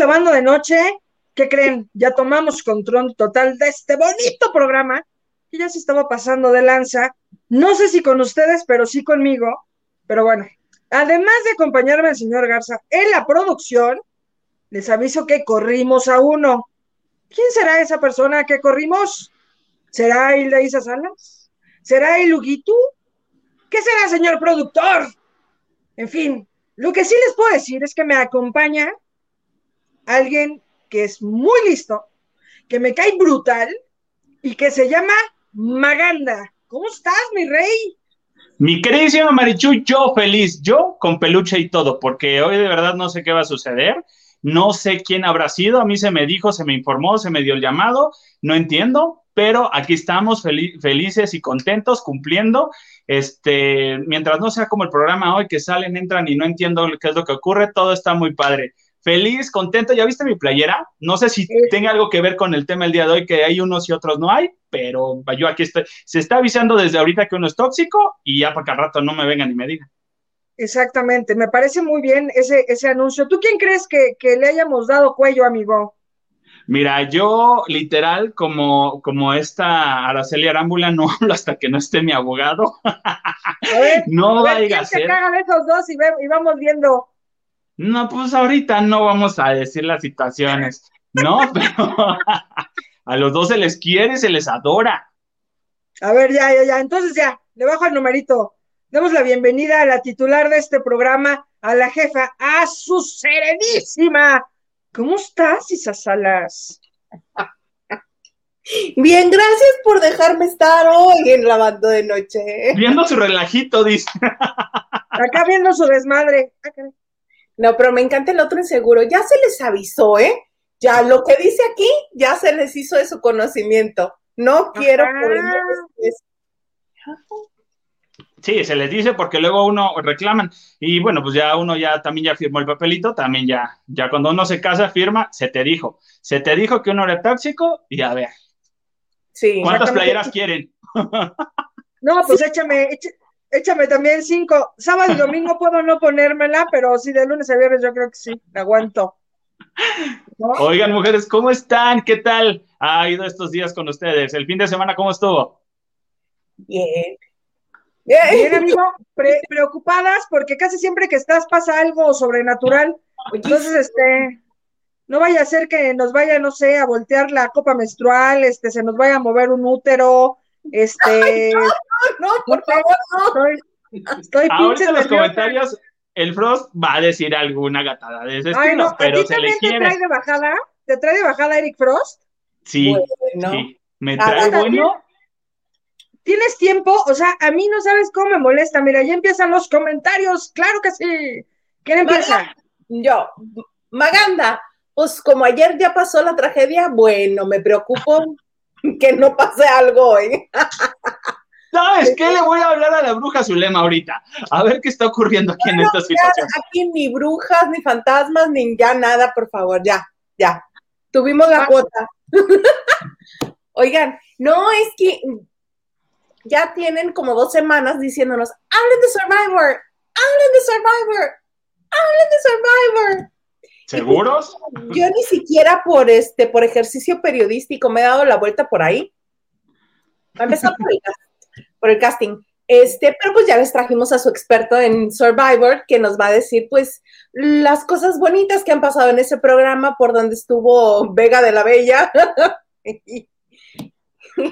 Lavando de Noche. ¿Qué creen? Ya tomamos control total de este bonito programa que ya se estaba pasando de lanza. No sé si con ustedes, pero sí conmigo. Pero bueno, además de acompañarme el señor Garza en la producción, les aviso que corrimos a uno. ¿Quién será esa persona que corrimos? ¿Será Hilda Isa Salas? ¿Será Iluguitu? ¿Qué será, señor productor? En fin, lo que sí les puedo decir es que me acompaña alguien que es muy listo, que me cae brutal y que se llama Maganda. ¿Cómo estás, mi rey? Mi queridísimo Marichu, yo feliz, yo con peluche y todo, porque hoy de verdad no sé qué va a suceder, no sé quién habrá sido, a mí se me dijo, se me informó, se me dio el llamado, no entiendo, pero aquí estamos felices y contentos cumpliendo. Este, mientras no sea como el programa hoy que salen, entran y no entiendo qué es lo que ocurre, todo está muy padre feliz, contento. ¿Ya viste mi playera? No sé si tenga algo que ver con el tema del día de hoy, que hay unos y otros no hay, pero yo aquí estoy. Se está avisando desde ahorita que uno es tóxico y ya para que al rato no me vengan y me digan. Exactamente, me parece muy bien ese, ese anuncio. ¿Tú quién crees que, le hayamos dado cuello, amigo? Mira, yo literal, como, como esta Araceli Arámbula, no hablo hasta que no esté mi abogado. no a vaya a ser. Se esos dos y, y vamos viendo. No, pues ahorita no vamos a decir las situaciones, ¿no? Pero a los dos se les quiere, se les adora. A ver, ya, ya, ya. Entonces ya, le bajo el numerito. Demos la bienvenida a la titular de este programa, a la jefa, a su serenísima. ¿Cómo estás, Isa Salas? Bien, gracias por dejarme estar hoy en lavando de noche. Viendo su relajito, dice. Acá viendo su desmadre. Acá. No, pero me encanta el otro inseguro. Ya se les avisó, ¿eh? Ya lo que dice aquí, ya se les hizo de su conocimiento. No quiero Sí, se les dice porque luego uno reclaman y bueno, pues ya uno ya también ya firmó el papelito, también ya, ya cuando uno se casa firma, se te dijo, se te dijo que uno era tóxico y a ver. Sí. ¿Cuántas playeras quieren? No, pues échame, Échame también cinco. Sábado y domingo puedo no ponérmela, pero sí, de lunes a viernes yo creo que sí, me aguanto. Oigan, mujeres, ¿cómo están? ¿Qué tal ha ido estos días con ustedes? ¿El fin de semana cómo estuvo? Bien. Bien, amigo, preocupadas porque casi siempre que estás pasa algo sobrenatural. Entonces, este, no vaya a ser que nos vaya, no sé, a voltear la copa menstrual, este, se nos vaya a mover un útero, este. no, por favor, no. Estoy, Ahorita en los comentarios el Frost va a decir alguna gatada de ese estilo, pero se le quiere. ¿Te trae de bajada? ¿Te trae de bajada Eric Frost? Sí, sí. Me ah, trae bueno. ¿Tienes tiempo? O sea, a mí no sabes cómo me molesta. Mira, ya empiezan los comentarios. Claro que sí. ¿Quién empieza? Yo. Maganda. Pues como ayer ya pasó la tragedia, bueno, me preocupo que no pase algo hoy. ¿Sabes qué? Le voy a hablar a la bruja Zulema ahorita. A ver qué está ocurriendo aquí en esta situación. Aquí ni brujas, ni fantasmas, ni ya nada, por favor, ya, ya. Tuvimos la ah. cuota. Oigan, no es que ya tienen como dos semanas diciéndonos, hablen de Survivor, hablen de Survivor, hablen de Survivor. ¿Seguros? Yo ni siquiera por este, por ejercicio periodístico me he dado la vuelta por ahí. Va a empezar por el, casting. Este, pero pues ya les trajimos a su experto en Survivor que nos va a decir pues las cosas bonitas que han pasado en ese programa por donde estuvo Vega de la Bella.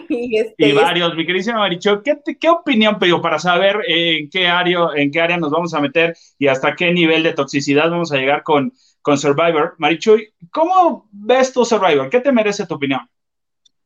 y, este, varios, mi queridísima Maricho, ¿qué, ¿qué, opinión pero para saber en qué área, en qué área nos vamos a meter y hasta qué nivel de toxicidad vamos a llegar con con Survivor. Marichuy, ¿cómo ves tu Survivor? ¿Qué te merece tu opinión?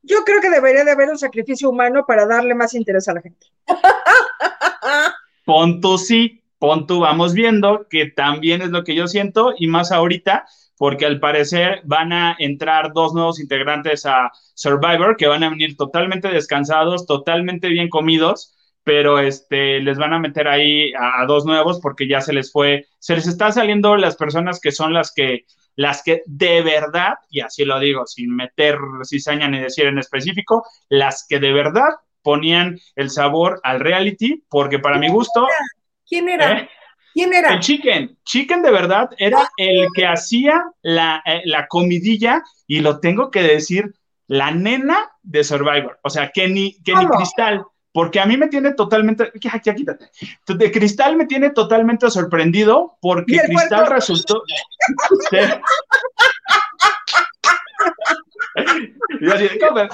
Yo creo que debería de haber un sacrificio humano para darle más interés a la gente. Pon tú sí, pon tú vamos viendo, que también es lo que yo siento, y más ahorita, porque al parecer van a entrar dos nuevos integrantes a Survivor que van a venir totalmente descansados, totalmente bien comidos, pero este, les van a meter ahí a, dos nuevos porque ya se les fue, se les está saliendo las personas que son las que, las que de verdad, y así lo digo, sin meter cizaña ni decir en específico, las que de verdad ponían el sabor al reality, porque para mi gusto... ¿Quién era? ¿Eh? ¿Quién era? El Chicken. Chicken de verdad era el que hacía la, eh, la comidilla y lo tengo que decir, la nena de Survivor. O sea, que ni, que ni. Cristal, porque a mí me tiene totalmente, ya, ya quítate. De Cristal me tiene totalmente sorprendido porque Cristal resultó. Sí. Y así, ¿cómo?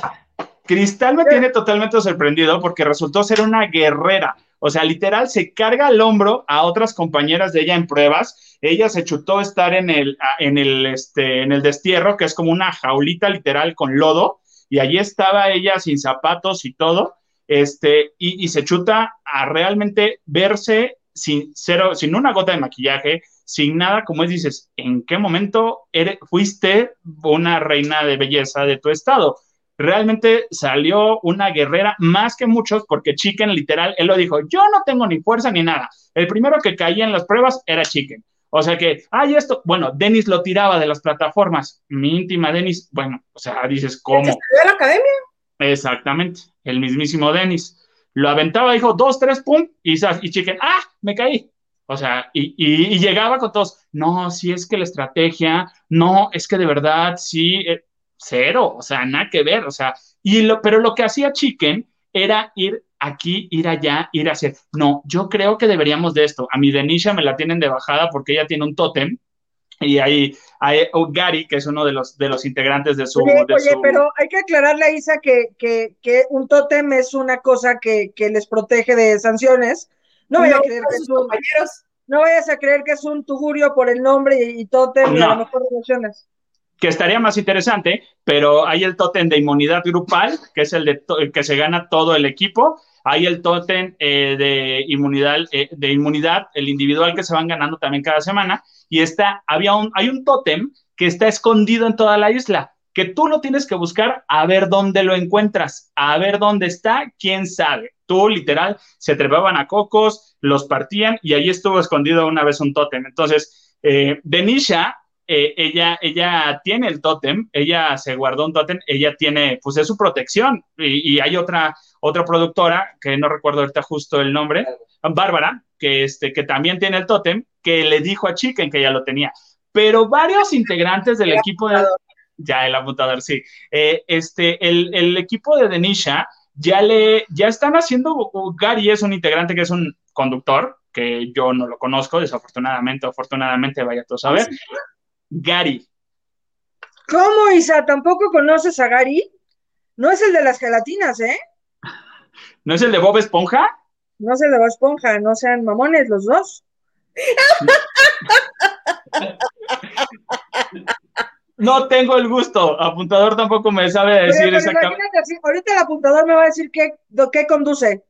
Cristal me tiene totalmente sorprendido porque resultó ser una guerrera. O sea, literal, se carga al hombro a otras compañeras de ella en pruebas. Ella se chutó estar en el, en el, este, en el destierro, que es como una jaulita literal con lodo, y allí estaba ella sin zapatos y todo, este, y, y se chuta a realmente verse sin, cero, sin una gota de maquillaje, sin nada, como es, dices, ¿en qué momento eres, fuiste una reina de belleza de tu estado? realmente salió una guerrera más que muchos, porque Chicken, literal, él lo dijo, yo no tengo ni fuerza ni nada. El primero que caía en las pruebas era Chicken. O sea que, ay, esto, bueno, Dennis lo tiraba de las plataformas. Mi íntima Dennis, bueno, o sea, dices, ¿El que ¿cómo? estudió en la academia? Exactamente, el mismísimo Dennis. Lo aventaba, dijo, dos, tres, pum, y, y Chicken, ah, me caí. O sea, y, llegaba con todos, no, si es que la estrategia, no, es que de verdad, sí, eh, cero, o sea, nada que ver, o sea, y lo, pero lo que hacía Chicken era ir aquí, ir allá, ir a hacer, no, yo creo que deberíamos de esto, a mi Denisha me la tienen de bajada porque ella tiene un tótem, y ahí hay oh, Gary, que es uno de los, de los integrantes de su... Oye, de oye, su... pero hay que aclararle a Isa que, que, que un tótem es una cosa que, que les protege de sanciones. No, vaya a creer que es un, compañeros. no vayas a creer que es un tugurio por el nombre y, y tótem y a No. lo mejor relaciones. que estaría más interesante, pero hay el tótem de inmunidad grupal, que es el, de to- el que se gana todo el equipo. Hay el tótem eh, de, inmunidad, eh, de inmunidad, el individual que se van ganando también cada semana. Y está, había un, hay un tótem que está escondido en toda la isla, que tú lo tienes que buscar a ver dónde lo encuentras, a ver dónde está, quién sabe. Tú, literal, se trepaban a cocos, los partían y ahí estuvo escondido una vez un tótem. Entonces, eh, Denisha eh, ella, ella tiene el tótem, ella se guardó un tótem, ella tiene, pues es su protección. Y, y hay otra, otra productora, que no recuerdo ahorita justo el nombre, Bárbara, que, este, que también tiene el tótem, que le dijo a Chicken que ya lo tenía. Pero varios integrantes del El equipo de... Ya, el apuntador, sí. Eh, este, el, el equipo de Denisha ya le, ya están haciendo, Gary es un integrante que es un conductor, que yo no lo conozco, desafortunadamente afortunadamente, vaya tú a saber. Gary. ¿Cómo, Isa? ¿Tampoco conoces a Gary? No es el de las gelatinas, ¿eh? ¿No es el de Bob Esponja? No es el de Bob Esponja, no sean mamones los dos. No tengo el gusto. Apuntador tampoco me sabe decir pero exactamente. ahorita el apuntador me va a decir qué, do- qué conduce.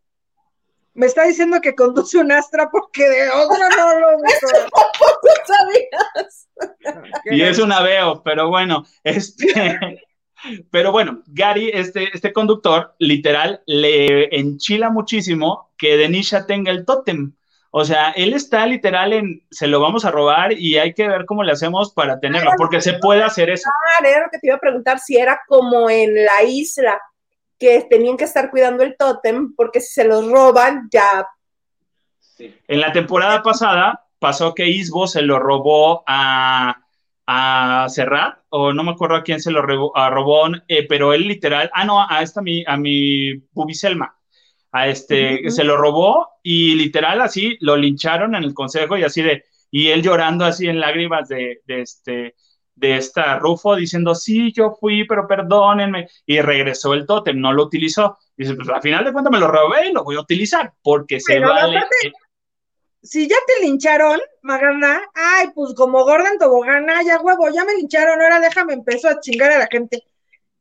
Me está diciendo que conduce un Astra porque de otro no lo. ¿Tú sabías? Y es un aveo, pero bueno, este. Pero bueno, Gary, este, este conductor, literal, le enchila muchísimo que Denisha tenga el tótem. O sea, él está literal en, se lo vamos a robar y hay que ver cómo le hacemos para tenerlo, porque se puede hacer eso. Ah, era lo que te iba a preguntar si era como en la isla, que tenían que estar cuidando el tótem, porque si se los roban, ya. En la temporada pasada pasó que Isbo se lo robó a, a Serrat, o no me acuerdo a quién se lo robó, a robó eh, pero él literal, ah, no, a esta mi, a mi Bubiselma, a este, se lo robó y literal así lo lincharon en el consejo y así de, y él llorando así en lágrimas de, de este, de esta Rufo diciendo, sí, yo fui, pero perdónenme, y regresó el tótem, no lo utilizó. Dice, pues al final de cuentas me lo robé y lo voy a utilizar, porque se vale. Si ya te lincharon, Magana, ay, pues como gorda en tobogán, ay, ya huevo, ya me lincharon, ahora déjame empezó a chingar a la gente.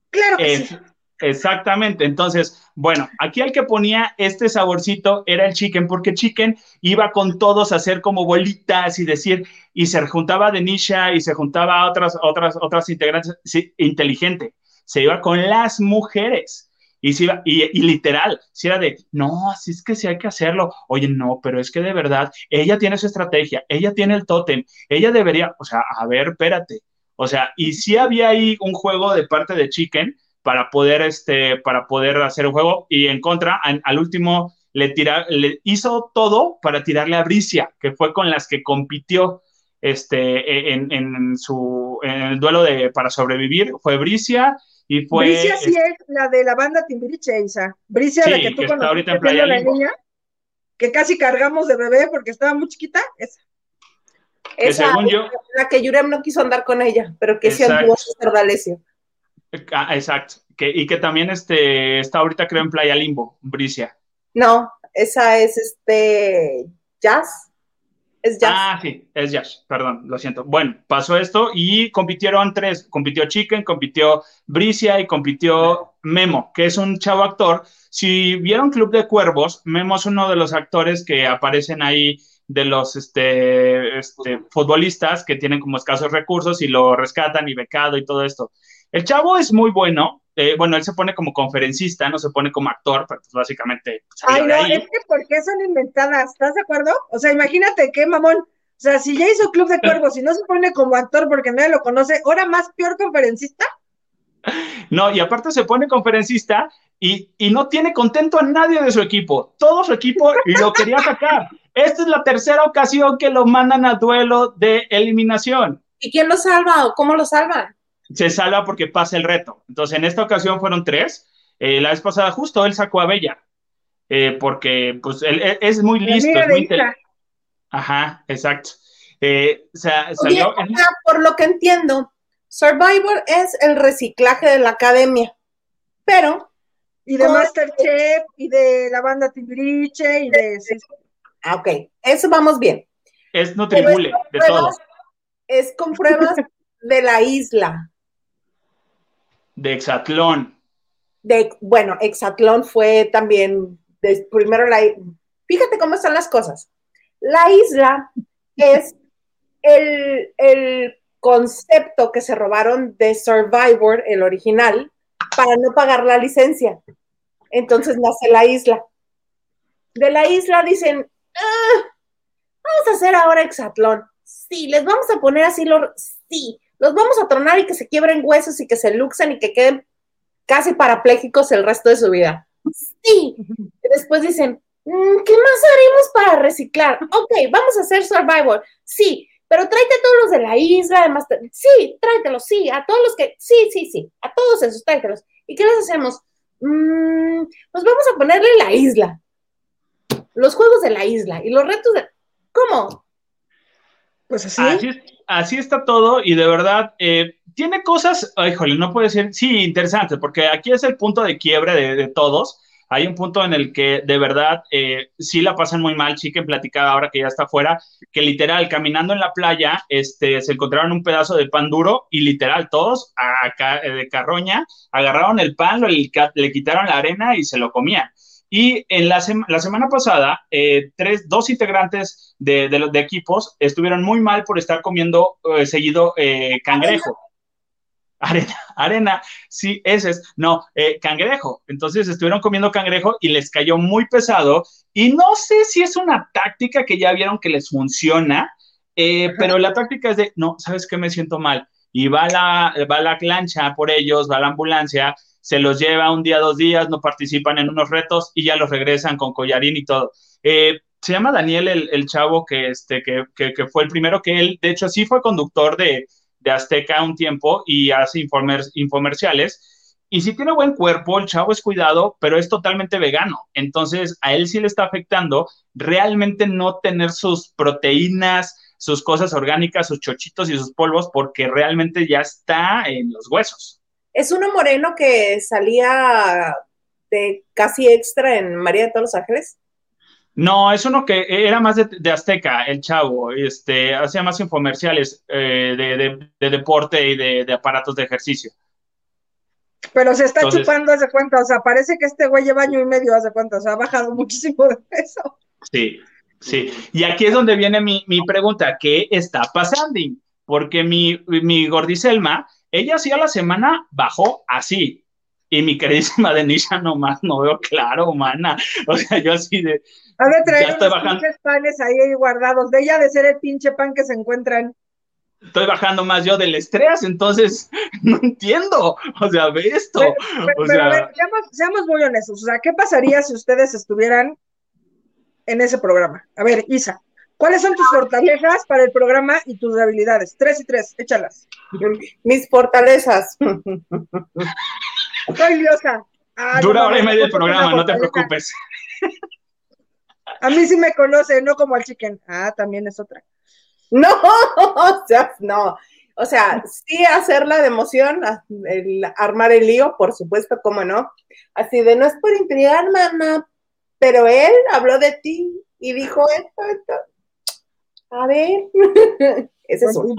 Claro que Es- sí. Exactamente. Entonces, bueno, aquí el que ponía este saborcito era el chicken, porque chicken iba con todos a hacer como bolitas y decir, y se juntaba de Nisha y se juntaba a otras, otras, otras integrantes, sí, inteligente. Se iba con las mujeres. Y, iba, y, y literal, si era de, no, así es que sí hay que hacerlo. Oye, no, pero es que de verdad, ella tiene su estrategia, ella tiene el tótem, ella debería, o sea, a ver, espérate. O sea, y sí había ahí un juego de parte de Chicken, para poder, este, para poder hacer un juego y en contra, al, último le, tira, le hizo todo para tirarle a Bricia, que fue con las que compitió este, en, en su, en el duelo de, para sobrevivir. Fue Bricia y fue... Bricia sí es la de la banda Timbiriche, Isa. Bricia, Sí, la que tú que está conociste ahorita en Playa la niña, que casi cargamos de bebé porque estaba muy chiquita. esa. Que Esa, según yo- la que Yurem no quiso andar con ella, pero que sí anduvo César D'Alessio. Ah, exacto. Que, y que también este, está ahorita creo en Playa Limbo, Bricia. No, esa es este jazz. Es jazz. Ah, sí, es Yash, perdón, lo siento. Bueno, pasó esto y compitieron tres, compitió Chicken, compitió Bricia y compitió Memo, que es un chavo actor. Si vieron Club de Cuervos, Memo es uno de los actores que aparecen ahí de los este, este, futbolistas que tienen como escasos recursos y lo rescatan y becado y todo esto. El chavo es muy bueno. Eh, bueno, él se pone como conferencista, no se pone como actor, pero pues básicamente salió Ay, no, ahí. es que ¿por qué son inventadas? ¿Estás de acuerdo? O sea, imagínate qué mamón. O sea, si ya hizo Club de Cuervos y no se pone como actor porque nadie lo conoce, ahora más peor conferencista. No, y aparte se pone conferencista y, y no tiene contento a nadie de su equipo. Todo su equipo lo quería sacar. Esta es la tercera ocasión que lo mandan a duelo de eliminación. ¿Y quién lo salva o cómo lo salvan? Se salva porque pasa el reto. Entonces, en esta ocasión fueron tres. Eh, la vez pasada justo él sacó a Bella. eh, porque pues él, él es muy listo. Es muy Ajá, exacto. Eh, o sea, salió por lo que entiendo, Survivor es el reciclaje de la academia, pero, Y de Con- Masterchef, y de la banda Timbiriche, y de... sí, ah, ok, eso vamos bien. es con de todo. Es con pruebas de la isla. De Exatlón. De, bueno, Exatlón fue también, primero la... Fíjate cómo están las cosas. La isla es el, el concepto que se robaron de Survivor, el original, para no pagar la licencia. Entonces nace la isla. De la isla dicen, "Ah, vamos a hacer ahora Exatlón. Sí, les vamos a poner así los... Sí, los vamos a tronar y que se quiebren huesos y que se luxen y que queden casi parapléjicos el resto de su vida. Sí. Y después dicen, "Mm, ¿qué más haremos para reciclar? Ok, vamos a hacer Survivor. Sí, pero tráete a todos los de la isla, además. Sí, tráetelos, sí, a todos los que. Sí, sí, sí, a todos esos, tráetelos. ¿Y qué les hacemos? Mm, pues vamos a ponerle la isla. Los juegos de la isla y los retos de. ¿Cómo? Pues así. Así, así está todo y de verdad eh, tiene cosas, híjole, no puede ser, sí, interesante, porque aquí es el punto de quiebre de, de todos. Hay un punto en el que de verdad eh, sí la pasan muy mal. Chiquen platicaba ahora que ya está afuera, que literal, caminando en la playa, este, se encontraron un pedazo de pan duro y literal, todos a, ca- de carroña agarraron el pan, le quitaron la arena y se lo comían. Y en la, sema- la semana pasada, eh, tres, dos integrantes de, de los de equipos estuvieron muy mal por estar comiendo eh, seguido eh, cangrejo. Arena, arena, sí, ese es, no, cangrejo. Entonces estuvieron comiendo cangrejo y les cayó muy pesado. Y no sé si es una táctica que ya vieron que les funciona, pero la táctica es de, no, ¿sabes qué? Me siento mal. Y va la, va la lancha por ellos, va la ambulancia, se los lleva un día, dos días, no participan en unos retos y ya los regresan con collarín y todo. Eh, se llama Daniel el, el chavo que, este, que, que, que, fue el primero que él, de hecho, sí fue conductor de, de Azteca un tiempo y hace informer, infomerciales. Y sí tiene buen cuerpo, el chavo es cuidado, pero es totalmente vegano. Entonces, a él sí le está afectando realmente no tener sus proteínas, sus cosas orgánicas, sus chochitos y sus polvos, porque realmente ya está en los huesos. Es uno moreno que salía de casi extra en María de todos los Ángeles. No, es uno que era más de, de Azteca, el chavo, este, hacía más infomerciales eh, de, de, de, deporte y de, de, aparatos de ejercicio. Pero se está Entonces, chupando, hace cuenta, o sea, parece que este güey lleva año y medio, hace cuenta, o sea, ha bajado muchísimo de peso. Sí, sí. Y aquí es donde viene mi, mi pregunta, ¿qué está pasando? Porque mi, mi gordiselma, ella sí a la semana bajó así, y mi queridísima Denisha nomás no veo claro, mana. O sea, yo así de. De traer unos pinches panes ahí guardados. De ella de ser el pinche pan que se encuentran. Estoy bajando más yo del estrés, entonces no entiendo. O sea, ve esto. Pero, pero, o sea, a ver, seamos, seamos, muy honestos. O sea, ¿qué pasaría si ustedes estuvieran en ese programa. A ver, Isa, ¿cuáles son tus fortalezas para el programa y tus debilidades? Tres y tres, échalas. Mis fortalezas. Soy diosa. Ah, Dura hora y media el programa, no te preocupes. A mí sí me conoce, no como al chicken. Ah, también es otra. No, o sea, no. O sea, sí hacerla de emoción, armar el lío, por supuesto, cómo no. Así de, no es por intrigar, mamá, pero él habló de ti y dijo esto, esto. A ver, ese es uno.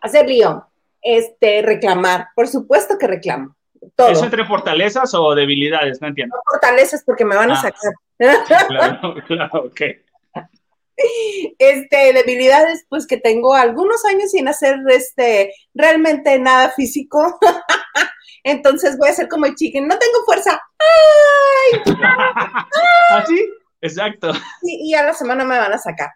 Hacer lío, este, reclamar, por supuesto que reclamo. Todo. ¿Eso entre fortalezas o debilidades? No entiendo. fortalezas porque me van a ah. sacar. Claro, claro, ok. Este, debilidades, pues que tengo algunos años sin hacer este realmente nada físico. Entonces voy a ser como el chicken, no tengo fuerza. ¡Ay! ¿Así? Exacto. Y, a la semana me van a sacar.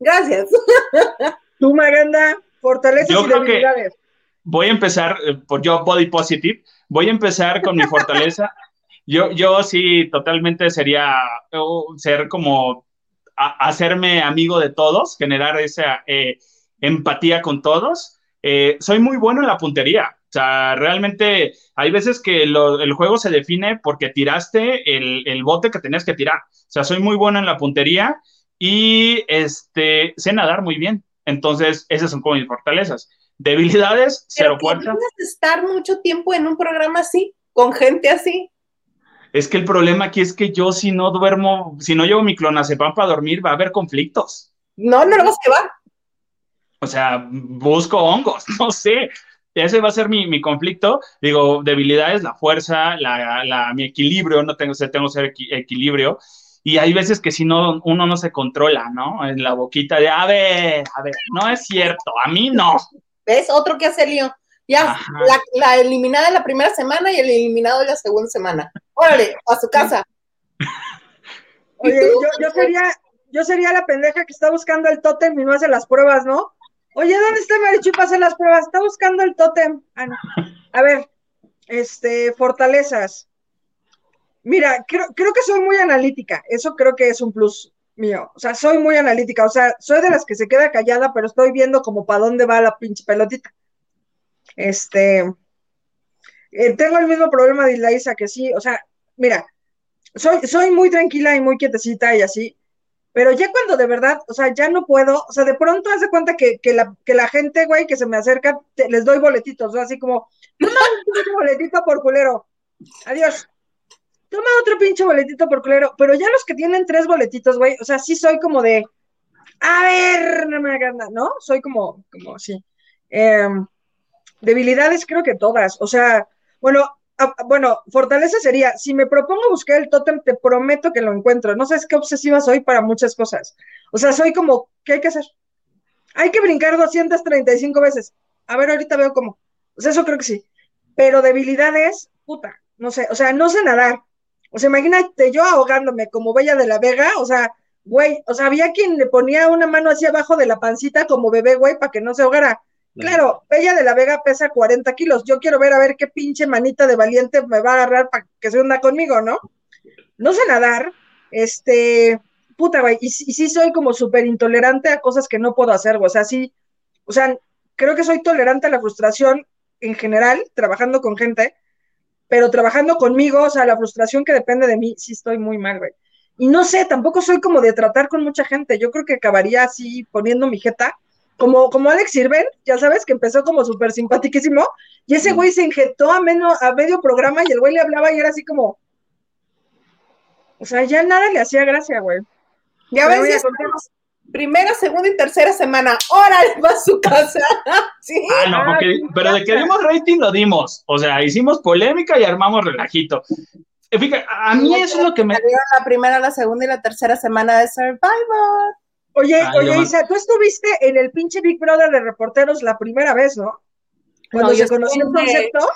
Gracias. Tú, Maganda, fortalezas y debilidades. voy a empezar eh, por yo, Body Positive. Voy a empezar con mi fortaleza. Yo, yo sí, totalmente sería ser como hacerme amigo de todos, generar esa eh, empatía con todos. Eh, soy muy bueno en la puntería. O sea, realmente hay veces que el juego se define porque tiraste el, el, bote que tenías que tirar. O sea, soy muy bueno en la puntería y este, sé nadar muy bien. Entonces, esas son como mis fortalezas. Debilidades, cero fuerza. estar mucho tiempo en un programa así, con gente así? Es que el problema aquí es que yo si no duermo, si no llevo mi clonazepam para dormir, va a haber conflictos. No, no lo vas a llevar. O sea, busco hongos, no sé. Ese va a ser mi, conflicto. Digo, debilidades, la fuerza, la, mi equilibrio, no tengo, tengo ser equilibrio. Y hay veces que si no, uno no se controla, ¿no? En la boquita de, a ver, a ver, no es cierto, a mí no. ¿Ves? Otro que hace lío. Ya, la, eliminada en la primera semana y el eliminado en la segunda semana. Órale, a su casa. Oye, yo, sería, yo sería la pendeja que está buscando el tótem y no hace las pruebas, ¿no? Oye, ¿dónde está Marichu para las pruebas? Está buscando el tótem. Ah, a ver, este, fortalezas. Mira, creo, creo que soy muy analítica. Eso creo que es un plus mío. O sea, soy muy analítica. O sea, soy de las que se queda callada, pero estoy viendo como para dónde va la pinche pelotita. Este, eh, tengo el mismo problema de Isa que sí, o sea, mira, soy, soy muy tranquila y muy quietecita y así, pero ya cuando de verdad, o sea, ya no puedo, o sea, de pronto hace cuenta que, la, que la gente, güey, que se me acerca, les doy boletitos, o así como, toma un pinche boletito por culero, adiós, toma otro pinche boletito por culero, pero ya los que tienen tres boletitos, güey, o sea, sí soy como de, a ver, no me hagan ¿no? Soy como, como, sí. Eh, Debilidades creo que todas, o sea, bueno, bueno, fortaleza sería, si me propongo buscar el tótem, te prometo que lo encuentro. No sabes qué obsesiva soy para muchas cosas. O sea, soy como, ¿qué hay que hacer? Hay que brincar 235 veces. A ver, ahorita veo cómo. O sea, eso creo que sí. Pero debilidades, puta, no sé, o sea, no sé nadar. O sea, imagínate yo ahogándome como Bella de la Vega, o sea, güey, o sea, había quien le ponía una mano hacia abajo de la pancita como bebé, güey, para que no se ahogara. Claro, Bella de la Vega pesa 40 kilos. Yo quiero ver a ver qué pinche manita de valiente me va a agarrar para que se hunda conmigo, ¿no? No sé nadar, este, puta, güey, y, sí soy como súper intolerante a cosas que no puedo hacer. O sea, sí, o sea, creo que soy tolerante a la frustración en general, trabajando con gente, pero trabajando conmigo, o sea, la frustración que depende de mí, sí estoy muy mal, güey. Y no sé, tampoco soy como de tratar con mucha gente. Yo creo que acabaría así poniendo mi jeta como, como Alex Sirven, ya sabes, que empezó como súper simpaticísimo, y ese güey se injetó a, a medio programa y el güey le hablaba y era así como, o sea, ya nada le hacía gracia, güey. Ya ves, primera, segunda y tercera semana, órale, va a su casa. ¿Sí? Ah, no, porque, pero de que dimos rating lo dimos, o sea, hicimos polémica y armamos relajito. Fíjate, a mí eso es lo que me... La primera, la segunda y la tercera semana de Survivor. Oye, oye, Isa, tú estuviste en el pinche Big Brother de reporteros la primera vez, ¿no? Cuando se conoció el concepto.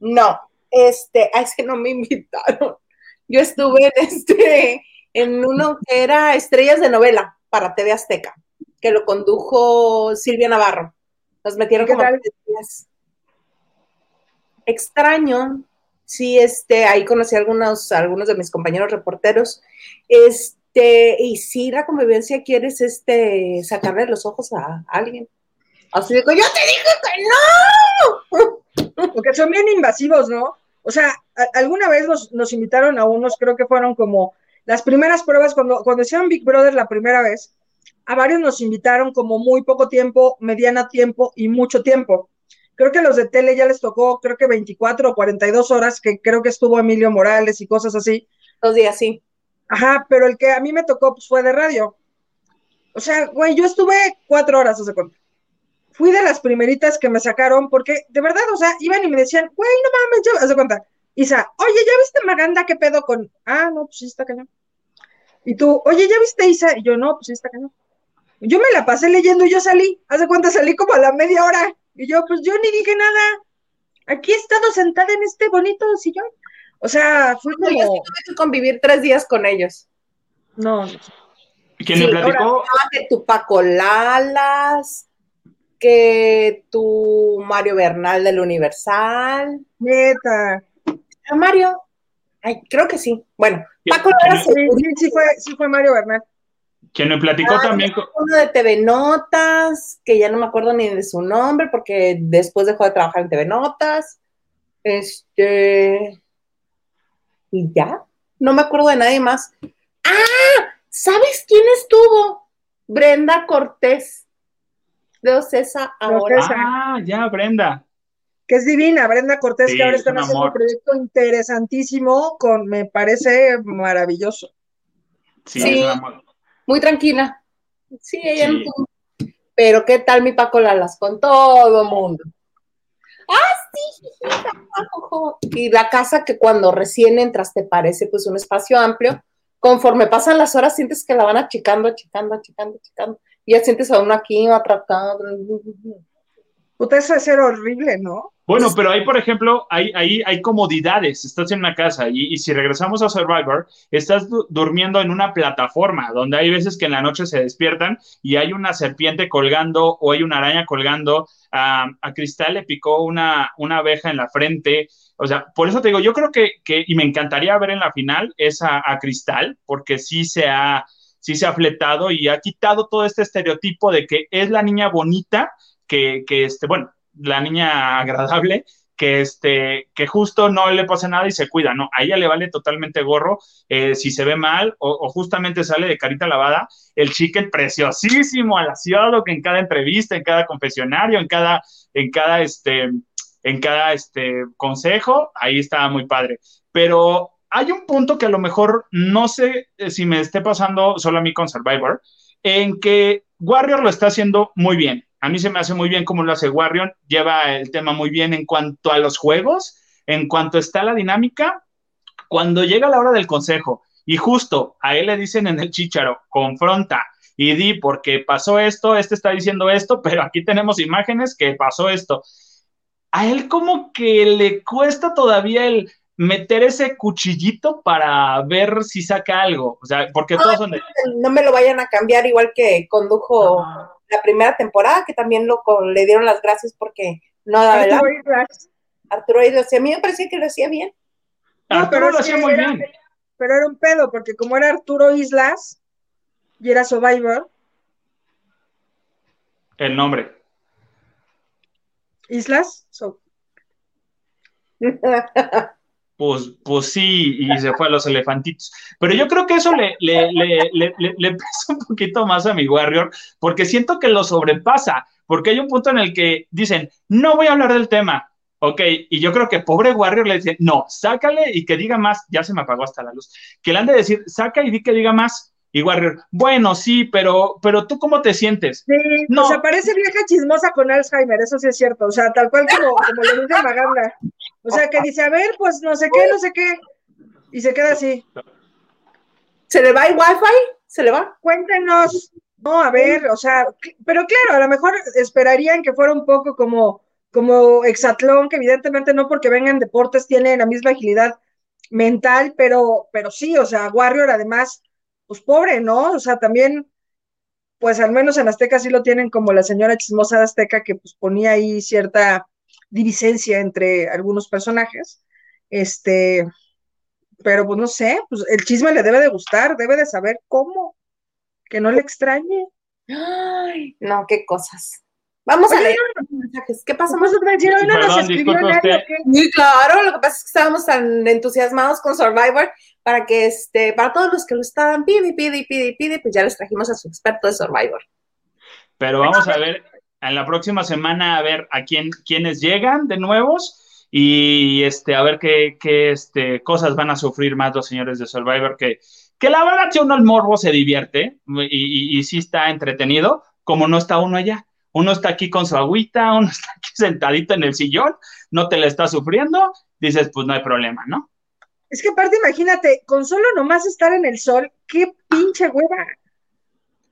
No, este, a ese no me invitaron. Yo estuve en este, en uno que era Estrellas de Novela para TV Azteca, que lo condujo Silvia Navarro. Nos metieron como extraño, sí, este, ahí conocí a algunos, algunos de mis compañeros reporteros. Este, y sí, la convivencia quieres este, sacarle los ojos a, alguien. Así digo, yo te dije que no. Porque son bien invasivos, ¿no? O sea, alguna vez nos, nos, invitaron a unos, creo que fueron como las primeras pruebas, cuando, cuando hicieron Big Brother la primera vez, a varios nos invitaron como muy poco tiempo, mediana tiempo y mucho tiempo. Creo que los de tele ya les tocó, creo que 24 o 42 horas, que creo que estuvo Emilio Morales y cosas así. Dos días, sí. Ajá, pero el que a mí me tocó pues, fue de radio. O sea, güey, yo estuve cuatro horas, hace cuenta. Fui de las primeritas que me sacaron, porque de verdad, o sea, iban y me decían, güey, no mames, ya, hace cuenta. Isa, oye, ¿ya viste Maganda qué pedo con.? Ah, no, pues sí está cañón. Y tú, oye, ¿ya viste Isa? Y yo, no, pues sí está cañón. Yo me la pasé leyendo y yo salí. Hace cuenta salí como a la media hora. Y yo, pues yo ni dije nada. Aquí he estado sentada en este bonito sillón. O sea, fui como. Yo tuve que convivir tres días con ellos. No. ¿Quién me platicó? que tu Paco Lalas, que tu Mario Bernal del Universal. Neta. ¿A Mario? Ay, creo que sí. Bueno, Paco Lalas. Sí, sí, fue, sí fue Mario Bernal. Quien me platicó ah, también. Uno de TV Notas, que ya no me acuerdo ni de su nombre, porque después dejó de trabajar en TV Notas. Este. Y ya. No me acuerdo de nadie más. ¡Ah! ¿Sabes quién estuvo? Brenda Cortés. De Ocesa ahora. Ah, ya, Brenda. Que es divina, Brenda Cortés, que ahora están haciendo un proyecto interesantísimo, con, me parece maravilloso. Sí, sí. Muy tranquila. Sí, ella no Pero ¿qué tal mi Paco Lalas con todo el mundo? Ah, y la casa que cuando recién entras te parece pues un espacio amplio, conforme pasan las horas sientes que la van achicando, achicando, achicando, achicando, y ya sientes a uno aquí, otro acá. Puta, eso es ser horrible, ¿no? Bueno, pero ahí, por ejemplo, hay, ahí hay comodidades. Estás en una casa y, si regresamos a Survivor, estás durmiendo en una plataforma donde hay veces que en la noche se despiertan y hay una serpiente colgando o hay una araña colgando. a Cristal le picó una, una abeja en la frente. O sea, por eso te digo, yo creo que, que y me encantaría ver en la final esa a, Cristal, porque sí se ha sí se ha fletado y ha quitado todo este estereotipo de que es la niña bonita que, este, bueno, la niña agradable, que, este, que justo no le pasa nada y se cuida, ¿no? A ella le vale totalmente gorro eh, si se ve mal o, justamente sale de carita lavada, el chicken preciosísimo, alaciado, que en cada entrevista, en cada confesionario, en cada, en cada, este, en cada, este, consejo, ahí está muy padre. Pero hay un punto que a lo mejor no sé eh, si me esté pasando solo a mí con Survivor, en que Warrior lo está haciendo muy bien a mí se me hace muy bien como lo hace Warrior, lleva el tema muy bien en cuanto a los juegos, en cuanto está la dinámica. Cuando llega la hora del consejo y justo a él le dicen en el chicharo, confronta y di porque pasó esto, este está diciendo esto, pero aquí tenemos imágenes que pasó esto. A él como que le cuesta todavía el meter ese cuchillito para ver si saca algo, o sea, porque todos son No me lo vayan a cambiar igual que condujo la primera temporada, que también lo, le dieron las gracias porque no daba Arturo Islas. Arturo Islas, a mí me parecía que lo hacía bien. No, pero lo hacía muy bien. Pero era un pedo, porque como era Arturo Islas y era Survivor. El nombre. ¿Islas? pues, pues sí, y se fue a los elefantitos. Pero yo creo que eso le, le, le, le, pesa un poquito más a mi Warrior, porque siento que lo sobrepasa, porque hay un punto en el que dicen, no voy a hablar del tema, ok, y yo creo que pobre Warrior le dice, no, sácale y que diga más, ya se me apagó hasta la luz, que le han de decir, saca y di que diga más, y Warrior, bueno, sí, pero, pero tú cómo te sientes? Sí, no. o sea, parece vieja chismosa con Alzheimer, eso sí es cierto, o sea, tal cual como, como le dice Maganda. O sea, que dice, a ver, pues no sé qué, no sé qué, y se queda así. ¿Se le va el wifi? ¿Se le va? Cuéntenos. No, a ver, o sea, pero claro, a lo mejor esperarían que fuera un poco como, como Exatlón, que evidentemente no porque vengan deportes tiene la misma agilidad mental, pero, pero sí, o sea, Warrior además pues pobre, ¿no? O sea, también, pues al menos en Azteca sí lo tienen como la señora chismosa de Azteca que pues ponía ahí cierta divisencia entre algunos personajes. Este, pero pues no sé, pues el chisme le debe de gustar, debe de saber cómo, que no le extrañe. Ay, no, qué cosas. Vamos a leer los mensajes. ¿Qué pasa, Pues, más? decir, hoy no nos Perdón, escribió disculpe nadie, usted. ¿o qué? Sí, claro, lo que pasa es que estábamos tan entusiasmados con Survivor para que, este, para todos los que lo estaban pide y pide y pide y pide, pues ya les trajimos a su experto de Survivor. Pero vamos a ver en la próxima semana a ver a quién quiénes llegan de nuevos y este a ver qué, qué este, cosas van a sufrir más los señores de Survivor que, que la verdad si uno al morbo se divierte y, y, y sí está entretenido, como no está uno allá. Uno está aquí con su agüita, uno está aquí sentadito en el sillón, no te la está sufriendo, dices, pues no hay problema, ¿no? Es que aparte, imagínate, con solo nomás estar en el sol, qué pinche hueva.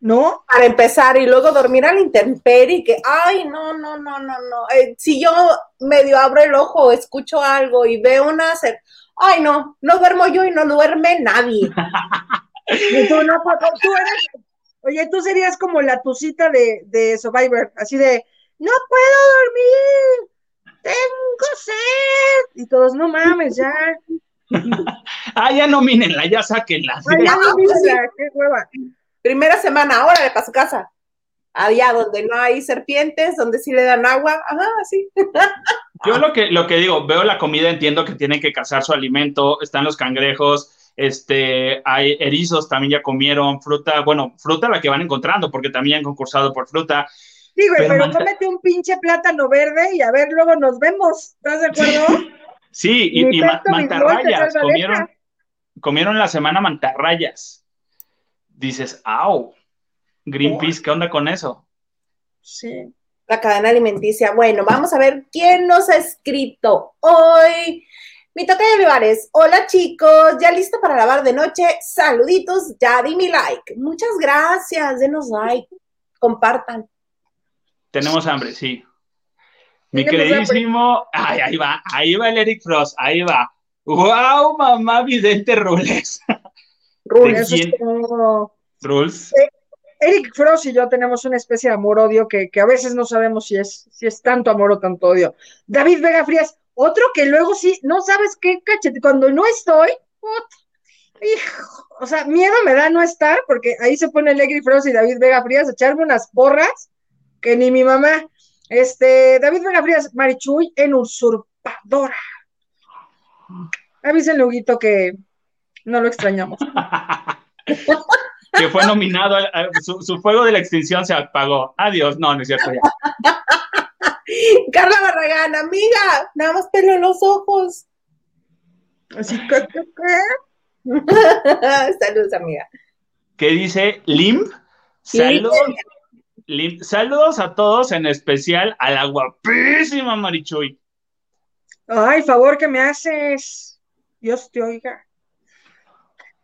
¿No? Para empezar, y luego dormir a la intemperie, y que, ay, no, no, no, no, no. Eh, si yo medio abro el ojo, escucho algo y veo una, ay, no, no duermo yo y no duerme nadie. Y tú, no, pues, tú eres, oye, tú serías como la tucita de, de Survivor, así de, no puedo dormir, tengo sed. Y todos, no mames, ya. Ah, ya nomínenla, ya sáquenla. Ay, ya no mira, qué hueva. Primera semana, órale, para su casa. Allá donde no hay serpientes, donde sí le dan agua, ajá, sí. Yo lo que, lo que digo, veo la comida, entiendo que tienen que cazar su alimento, están los cangrejos, este, hay erizos, también ya comieron fruta, bueno, fruta la que van encontrando, porque también han concursado por fruta. Sí, güey, Pero pero, cómete un pinche plátano verde y a ver, luego nos vemos. ¿Estás de acuerdo? Sí, y, Ni y ma- mantarrayas, comieron, comieron la semana mantarrayas. Dices, au, Greenpeace, ¿qué onda con eso? Sí. La cadena alimenticia. Bueno, vamos a ver quién nos ha escrito hoy. Mi toca de Olivares. Hola chicos, ya listo para lavar de noche. Saluditos, ya di mi like. Muchas gracias, denos like. Compartan. Tenemos hambre, sí. Mi queridísimo, ay, ahí va, ahí va el Eric Frost, ahí va. ¡Wow, mamá vidente Rules! Rules. Eso es como- Rules. Eric Frost y yo tenemos una especie de amor-odio que, que a veces no sabemos si es, si es tanto amor o tanto odio. David Vega Frías, otro que luego sí, no sabes qué cachete, cuando no estoy, hijo, o sea, miedo me da no estar, porque ahí se pone el Eric Frost y David Vega Frías a echarme unas porras que ni mi mamá. Este, David Vega Frías, Marichuy en usurpadora. Avísenle, Huguito, que no lo extrañamos. que fue nominado, a- a- su, su fuego de la extinción se apagó. Adiós, no, no es cierto ya. Carla Barragán, amiga, nada más pelo en los ojos. Así que, que- que- Saludos, amiga. ¿Qué dice Limp? Saludos. Saludos a todos, en especial a la guapísima Marichuy. Ay, favor que me haces. Dios te oiga.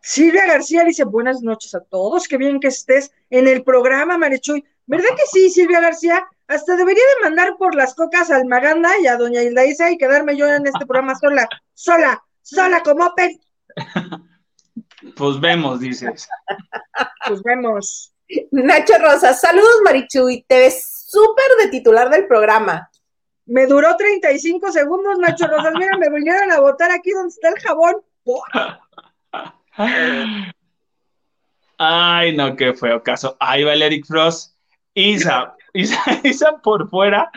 Silvia García dice buenas noches a todos, qué bien que estés en el programa, Marichuy. ¿Verdad que sí, Silvia García? Hasta debería de mandar por las cocas al Maganda y a doña Hilda Isa y quedarme yo en este programa sola, sola, sola como pe... Pues vemos, dices. Pues vemos. Nacho Rosas, saludos Marichuy, te ves súper de titular del programa. Me duró 35 segundos, Nacho Rosas. Mira, me vinieron a botar aquí donde está el jabón. Ay, no, qué feo caso. Ahí va el Eric Frost. Isa, Isa, Isa por fuera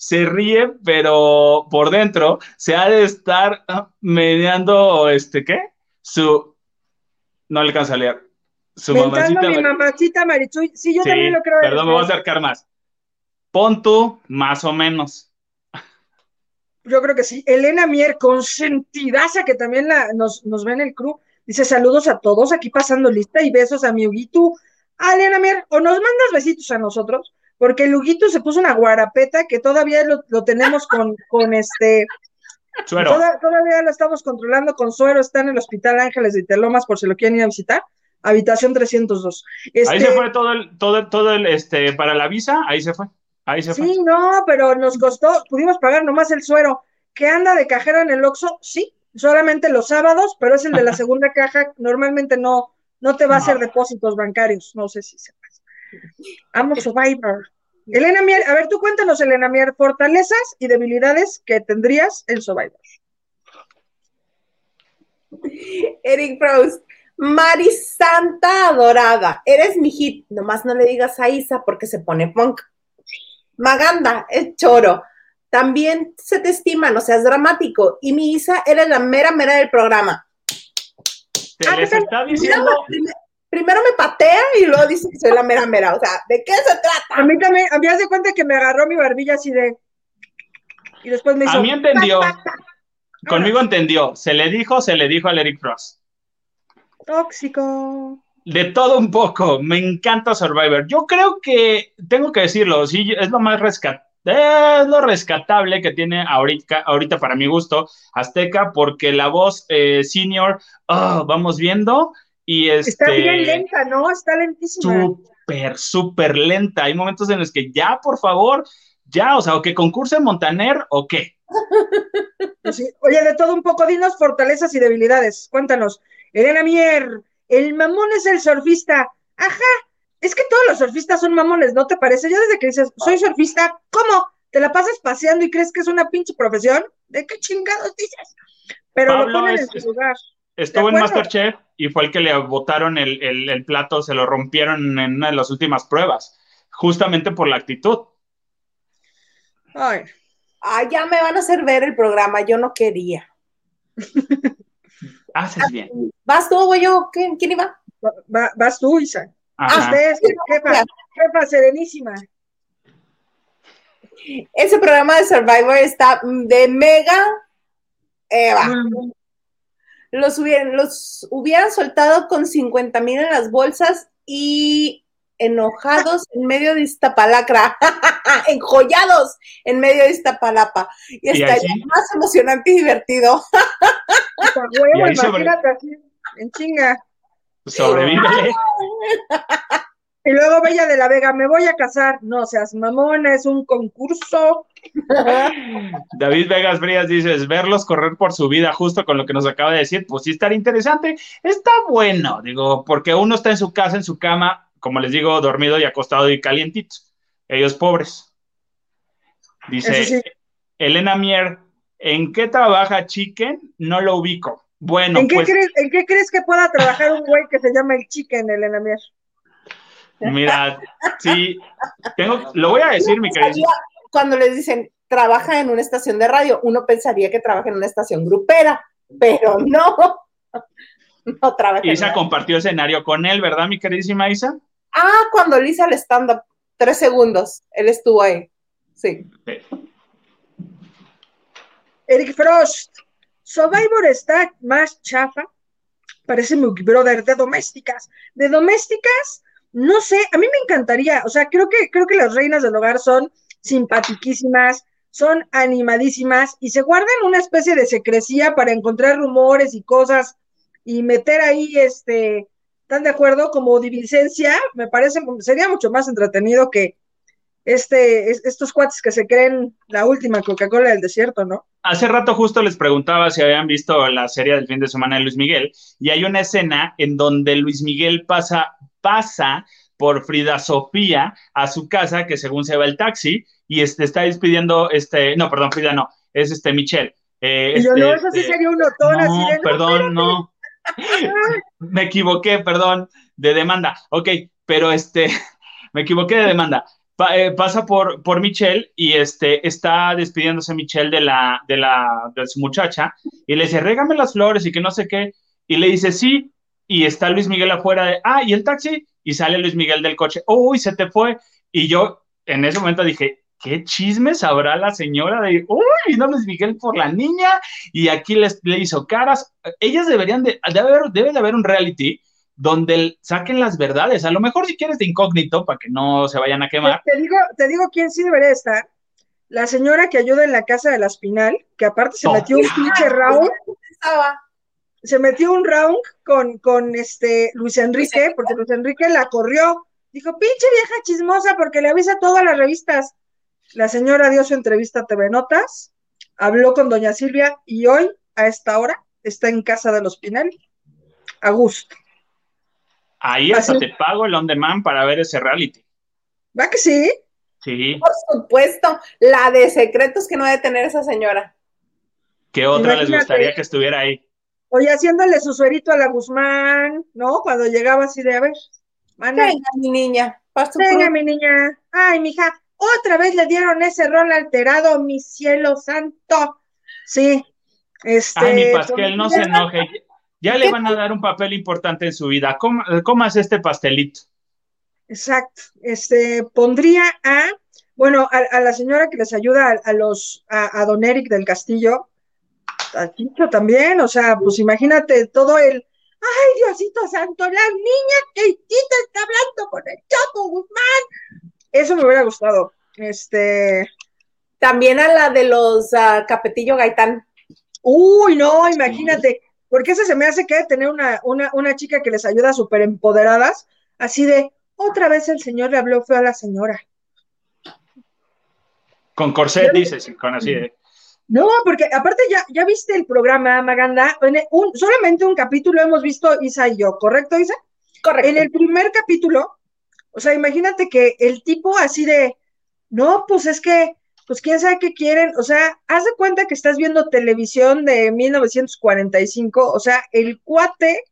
se ríe, pero por dentro se ha de estar ah, mediando, este, ¿qué? Su, no le alcanza a leer. Su mamacita. mi mamacita Marichuy. Sí, yo Sí, también lo creo. perdón, me voy a acercar más. Pon tú, más o menos. Yo creo que sí. Elena Mier, consentidaza, que también la, nos, nos ve en el crew, dice saludos a todos, aquí pasando lista y besos a mi Huguito. A Elena Mier, o nos mandas besitos a nosotros, porque el Huguito se puso una guarapeta que todavía lo, lo tenemos con, con este, Suero. toda- todavía lo estamos controlando con suero, está en el Hospital Ángeles de Telomas por si lo quieren ir a visitar, habitación 302. Este, Ahí se fue todo el, todo, todo el, este, para la visa, ahí se fue. Ahí se fue. Sí, no, pero nos costó, pudimos pagar nomás el suero. ¿Que anda de cajero en el Oxxo? Sí, solamente los sábados, pero es el de la segunda caja. Normalmente no, no te va a hacer No. depósitos bancarios. No sé si sepas. Amo Survivor. Elena Mier, a ver, tú cuéntanos, Elena Mier, fortalezas y debilidades que tendrías en Survivor. Eric Frost, Mari Santa Adorada, eres mi hit. Nomás no le digas a Isa porque se pone punk. Maganda, es choro. También se te estima, no seas dramático. Y mi Isa, eres la mera mera del programa. Te Ah, les está diciendo. Primero, primero me patea y luego dice que soy la mera mera. O sea, ¿de qué se trata? A mí también, a mí hace cuenta que me agarró mi barbilla así de. Y después me hizo. A mí entendió. Conmigo entendió. Se le dijo, se le dijo al Eric Frost. Tóxico. De todo un poco. Me encanta Survivor. Yo creo que tengo que decirlo. Sí, es lo más rescat es lo rescatable que tiene ahorita, ahorita para mi gusto Azteca, porque la voz eh, senior, oh, vamos viendo y este Está bien lenta, ¿no? Está lentísima. súper, súper lenta. Hay momentos en los que ya, por favor, ya, o sea, o que concurse Montaner o qué. Sí. Oye, de todo un poco, dinos fortalezas y debilidades. Cuéntanos. Elena Mier, el mamón es el surfista. Ajá, es que todos los surfistas son mamones, ¿no te parece? Ya desde que dices, soy surfista, ¿cómo? ¿Te la pasas paseando y crees que es una pinche profesión? ¿De qué chingados dices? Pero Pablo lo ponen es- en su lugar. Estuvo en? Masterchef y fue el que le botaron el, el- el plato, se lo rompieron en una de las últimas pruebas, justamente por la actitud. Ay, Ah, ya me van a hacer ver el programa. Yo no quería. Haces bien. ¿Vas tú o voy yo? ¿Quién, quién iba? va- va- vas tú, Isa. Ajá. Usted es jefa, jefa serenísima. Ese programa de Survivor está de mega Eva. Mm. Los hubieran, los hubieran soltado con 50 mil en las bolsas y enojados en medio de Iztapalacra, enjollados en medio de Iztapalapa. Y Y estaría así- más emocionante y divertido. Hasta huevo, Y ahí sobre- imagínate así, en chinga. Sobrevívele. Y luego Bella de la Vega, me voy a casar. No seas mamona, es un concurso. David Vegas Frías dices, verlos correr por su vida, justo con lo que nos acaba de decir, pues sí estaría interesante. Está bueno, digo, porque uno está en su casa, en su cama, como les digo, dormido y acostado y calientito. Ellos pobres. Dice sí. Elena Mier, ¿en qué trabaja Chicken? No lo ubico. Bueno, ¿En, qué pues crees, ¿En qué crees que pueda trabajar un güey que se llama el chicken, Elena Mier? mira, sí, tengo, lo voy a decir, mi querido. Cuando les dicen trabaja en una estación de radio, uno pensaría que trabaja en una estación grupera, pero no. No trabaja. Isa compartió escenario con él, ¿verdad, mi queridísima Isa? Ah, cuando le hice el stand-up, tres segundos, él estuvo ahí. Sí. Eric Frost. Survivor está más chafa. Parece mi brother de domésticas. De domésticas, no sé, a mí me encantaría. O sea, creo que, creo que las reinas del hogar son simpatiquísimas, son animadísimas y se guardan una especie de secrecía para encontrar rumores y cosas y meter ahí este. ¿Están de acuerdo? Como divisencia, me parece, sería mucho más entretenido que este, es- estos cuates que se creen la última Coca-Cola del desierto, ¿no? Hace rato justo les preguntaba si habían visto la serie del fin de semana de Luis Miguel y hay una escena en donde Luis Miguel pasa, pasa por Frida Sofía a su casa, que según se va el taxi, y este, está despidiendo, este, no, perdón, Frida no, es este Michelle. Eh, Y yo, este, no, eso sí este, sería un otón no, así de. no, perdón, no. Me equivoqué, perdón, de demanda. Ok, pero este, me equivoqué de demanda. Eh, pasa por, por Michelle y este, está despidiéndose Michelle de la, de la, de su muchacha y le dice, régame las flores y que no sé qué. Y le dice, sí. Y está Luis Miguel afuera de, ah, ¿y el taxi? Y sale Luis Miguel del coche, uy, se te fue. Y yo en ese momento dije, ¿qué chismes habrá la señora de, uy, vino Luis Miguel por la niña? y aquí les, le hizo caras. Ellas deberían de, de haber, debe de haber un reality donde el- saquen las verdades. A lo mejor si quieres de incógnito para que no se vayan a quemar. Te digo, te digo quién sí debería estar. La señora que ayuda en la casa de la Espinal, que aparte se No. metió un pinche round, Estaba. se metió un round con, con este Luis Enrique, porque Luis Enrique la corrió. Dijo, pinche vieja chismosa, porque le avisa a todas las revistas. La señora dio su entrevista a TV Notas, habló con doña Silvia y hoy, a esta hora, está en casa de los Pinal, a gusto. Ahí hasta Así. te pago el on demand para ver ese reality. ¿Va que sí? Sí. Por supuesto, la de secretos que no debe tener esa señora. ¿Qué otra les gustaría que estuviera ahí? Oye, haciéndole su suerito a la Guzmán, ¿no? Cuando llegaba así de, a ver, Venga, mi niña. Venga, mi niña. Ay, mija, otra vez le dieron ese rol alterado, mi cielo santo. Sí. Este, Ay, mi pastel, no se enoje. Ya le van a dar un papel importante en su vida. ¿Cómo, es este pastelito? Exacto. Este, pondría a, bueno, a, la señora que les ayuda a, los, a, don Eric del Castillo, a Chicho también, o sea, pues imagínate todo el, ay, Diosito Santo, la niña que está hablando con el Chapo Guzmán. Eso me hubiera gustado. Este. También a la de los uh, Capetillo Gaitán. Uy, no, imagínate, porque esa se me hace que tener una, una, una chica que les ayuda súper empoderadas, así de, otra vez el señor le habló feo a la señora. Con corset, dices, con así de... No, porque aparte ya, ya viste el programa, Maganda, un, solamente un capítulo hemos visto Isa y yo, ¿correcto, Isa? Correcto. En el primer capítulo, o sea, imagínate que el tipo así de, no, pues es que pues quién sabe qué quieren, o sea, haz de cuenta que estás viendo televisión de 1945, o sea, el cuate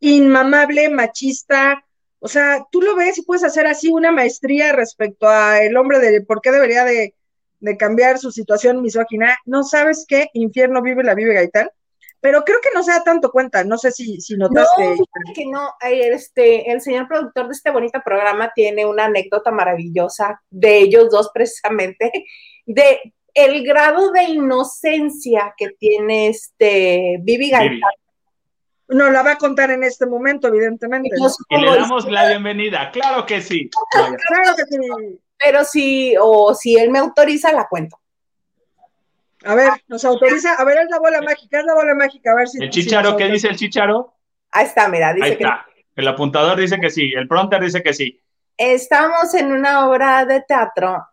inmamable, machista, o sea, tú lo ves y puedes hacer así una maestría respecto a el hombre de por qué debería de, cambiar su situación misógina, no sabes qué infierno vive la vive Gaitán, pero creo que no se da tanto cuenta, no sé si, si notaste. No, que no, este, el señor productor de este bonito programa tiene una anécdota maravillosa de ellos dos precisamente, de el grado de inocencia que tiene este Vivi Gaitán. No, la va a contar en este momento, evidentemente. Y le damos la bienvenida, claro que sí. claro que sí. Pero si, o si él me autoriza, la cuento. A ver, nos autoriza, a ver, es la bola mágica, es la bola mágica, a ver si. ¿El chicharo qué dice el chicharo? Ahí está, mira, dice Ahí está. El apuntador dice que sí, el pronter dice que sí. Estamos en una obra de teatro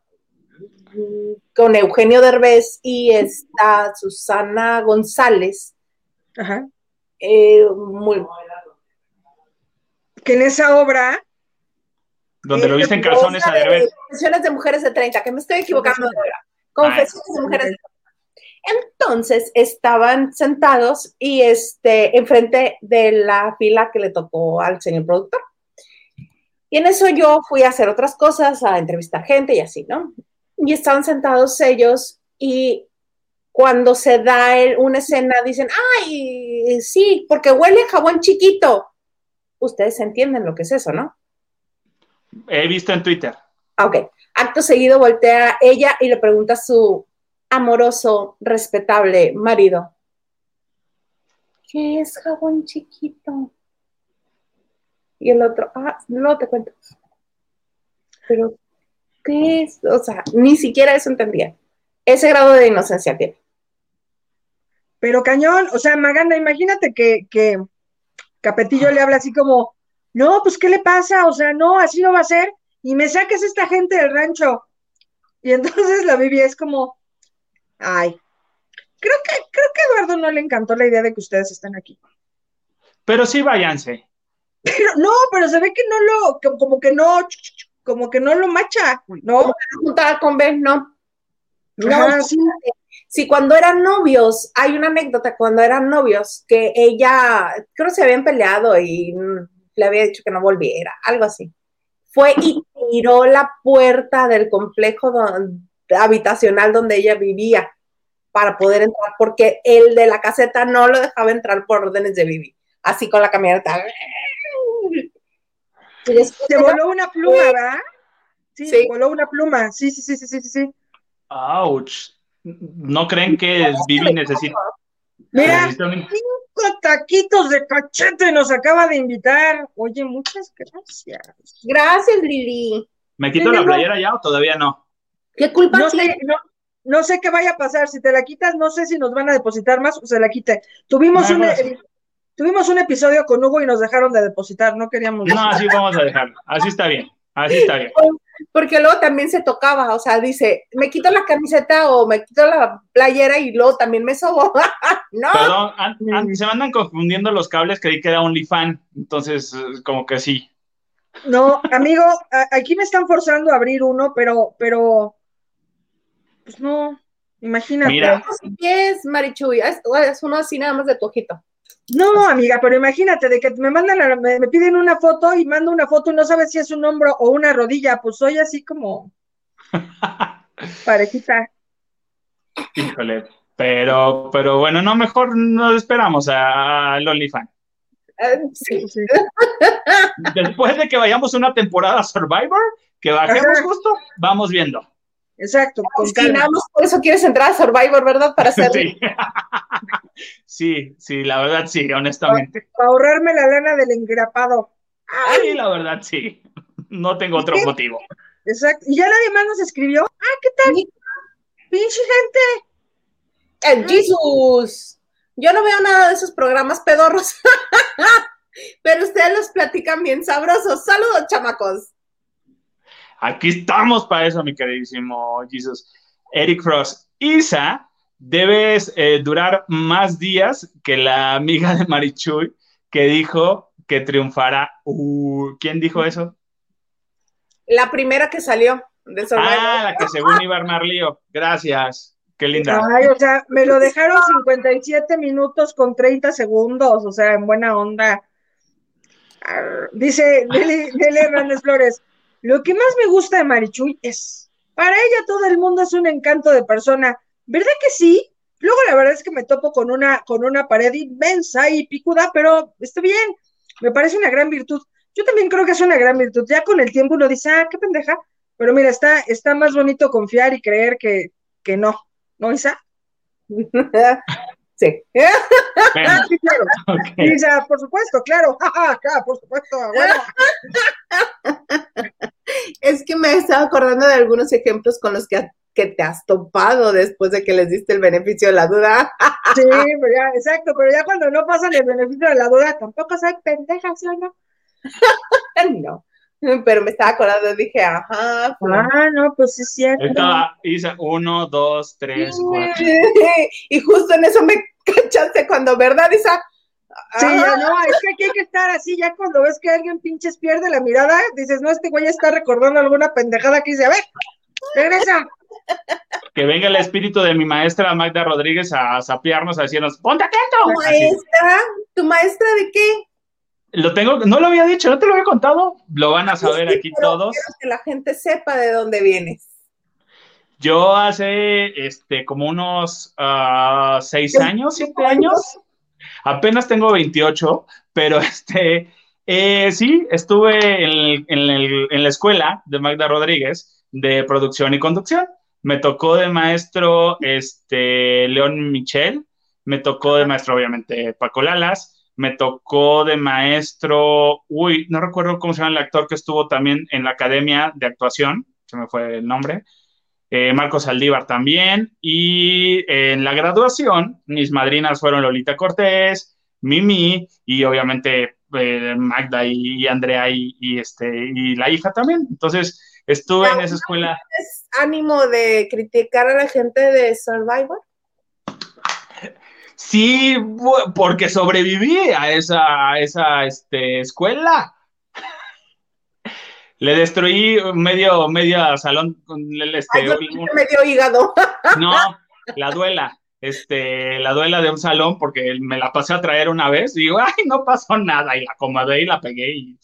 con Eugenio Derbez y está Susana González. Ajá. Eh, muy... Que en esa obra. Donde lo viste en calzones a Derbez. Confesiones de mujeres de 30, que me estoy equivocando ahora. Confesiones de mujeres de 30. Entonces estaban sentados y este, enfrente de la fila que le tocó al señor productor. Y en eso yo fui a hacer otras cosas, a entrevistar gente y así, ¿no? y estaban sentados ellos y cuando se da una escena dicen, ay, sí, porque huele a jabón chiquito. Ustedes entienden lo que es eso, ¿no? He visto en Twitter. Ok. Acto seguido voltea ella y le pregunta a su amoroso, respetable marido, ¿qué es jabón chiquito? Y el otro, ah, no te cuento. Pero, ¿qué es? O sea, ni siquiera eso entendía. Ese grado de inocencia tiene. Pero cañón, o sea, Maganda, imagínate que, que Capetillo le habla así como, no, pues, ¿qué le pasa? O sea, no, así no va a ser. Y me saques esta gente del rancho. Y entonces la Bibi es como, ay, creo que, creo que a Eduardo no le encantó la idea de que ustedes estén aquí. Pero sí váyanse. Pero no, pero se ve que no lo, como que no, como que no lo macha, ¿no? Juntada con B, no. No, sí. sí. cuando eran novios, hay una anécdota cuando eran novios, que ella, creo que se habían peleado y le había dicho que no volviera, algo así. Fue y tiró la puerta del complejo habitacional donde ella vivía para poder entrar, porque el de la caseta no lo dejaba entrar por órdenes de Vivi, así con la camioneta. Se voló una pluma, ¿verdad? Sí, se voló una pluma. Sí, sí, sí, sí, sí, sí. Ouch. ¿No creen que Vivi necesita? Mira, cinco taquitos de cachete nos acaba de invitar. Oye, muchas gracias. Gracias, Lili. ¿Me quito la playera ya o todavía no? ¿Qué culpa no sé, no, sé qué vaya a pasar. Si te la quitas, no sé si nos van a depositar más o se la quite. Tuvimos un, Tuvimos un episodio con Hugo y nos dejaron de depositar, no queríamos. No, así vamos a dejarlo, así está bien, así está bien. Porque luego también se tocaba, o sea, dice, me quito la camiseta o me quito la playera y luego también me sobo. no. Perdón, se me andan confundiendo los cables, creí que era OnlyFan, entonces como que sí. No, amigo, aquí me están forzando a abrir uno, pero, pero, pues no, imagínate. Mira. ¿Qué es, Marichuy? Es, es uno así nada más de tu ojito. No, amiga, pero imagínate de que me mandan, me, me, piden una foto y mando una foto y no sabes si es un hombro o una rodilla, pues soy así como parejita. Híjole, pero, pero bueno, no, mejor nos esperamos al OnlyFans. Eh, sí. sí. Después de que vayamos una temporada Survivor, que bajemos Ajá. justo, vamos viendo. Exacto. Con por eso quieres entrar a Survivor, ¿verdad? Para hacer. Sí. sí, sí, la verdad sí, honestamente. Para, ahorrarme la lana del engrapado. Ay, la verdad sí. No tengo otro ¿Qué? motivo. Exacto. Y ya nadie más nos escribió. Ah, ¿qué tal? Sí. Pinche gente. El Jesus. Yo no veo nada de esos programas pedorros. Pero ustedes los platican bien sabrosos. Saludos, chamacos. Aquí estamos para eso, mi queridísimo Jesus. Eric Cross. Isa, debes eh, durar más días que la amiga de Marichuy que dijo que triunfará. Uh, ¿Quién dijo eso? La primera que salió de Survivor. Ah, la que según iba a armar lío. Gracias. Qué linda. Ay, o sea, me lo dejaron 57 minutos con 30 segundos, o sea, en buena onda. Dice Nelly Hernández Flores, lo que más me gusta de Marichuy es, para ella todo el mundo es un encanto de persona, ¿verdad que sí? Luego la verdad es que me topo con una, con una pared inmensa y picuda, pero está bien, me parece una gran virtud. Yo también creo que es una gran virtud. Ya con el tiempo uno dice, ah, qué pendeja, pero mira, está, está más bonito confiar y creer que, que no, ¿no, Isa? Sí. Bueno, sí, claro. ok. Isa, por supuesto, claro, claro, por supuesto, bueno. Es que me estaba acordando de algunos ejemplos con los que, que te has topado después de que les diste el beneficio de la duda. Sí, pero ya, exacto, pero ya cuando no pasan el beneficio de la duda, tampoco soy pendeja, ¿sí o no? no. Pero me estaba acordando, dije, ajá. pues, Ah, no, pues sí es cierto. Ahorita Isa, uno, dos, tres, cuatro. Y justo en eso me cachaste cuando, ¿verdad, Isa? Sí, ya Ah, no, es que aquí hay que estar así, ya cuando ves que alguien pinches pierde la mirada, dices, no, este güey está recordando alguna pendejada que dice, a ver, regresa. Que venga el espíritu de mi maestra Magda Rodríguez a sapearnos, a decirnos, ponte ¿Tu atento. Así. maestra? ¿Tu maestra de qué? Lo tengo, no lo había dicho, no te lo había contado. Lo van a saber Sí, aquí pero todos. quiero que la gente sepa de dónde vienes. Yo hace este como unos ah, seis años, siete años, apenas tengo 28, pero este eh, sí, estuve en, en el- en la escuela de Magda Rodríguez de producción y conducción. Me tocó de maestro este León Michel, me tocó de maestro obviamente Paco Lalas, me tocó de maestro, uy, no recuerdo cómo se llama el actor que estuvo también en la academia de actuación, se me fue el nombre eh, Marcos Aldívar también, y eh, en la graduación mis madrinas fueron Lolita Cortés, Mimi, y obviamente eh, Magda y, y Andrea y, y, este, y la hija también. Entonces estuve en esa escuela. ¿Es ánimo de criticar a la gente de Survivor? Sí, porque sobreviví a esa, a esa este, escuela. Le destruí medio, medio salón con el, este, Ay, yo un- me dio hígado. No, la duela. Este, la duela de un salón porque me la pasé a traer una vez y digo, ay, no pasó nada y la acomodé y la pegué y,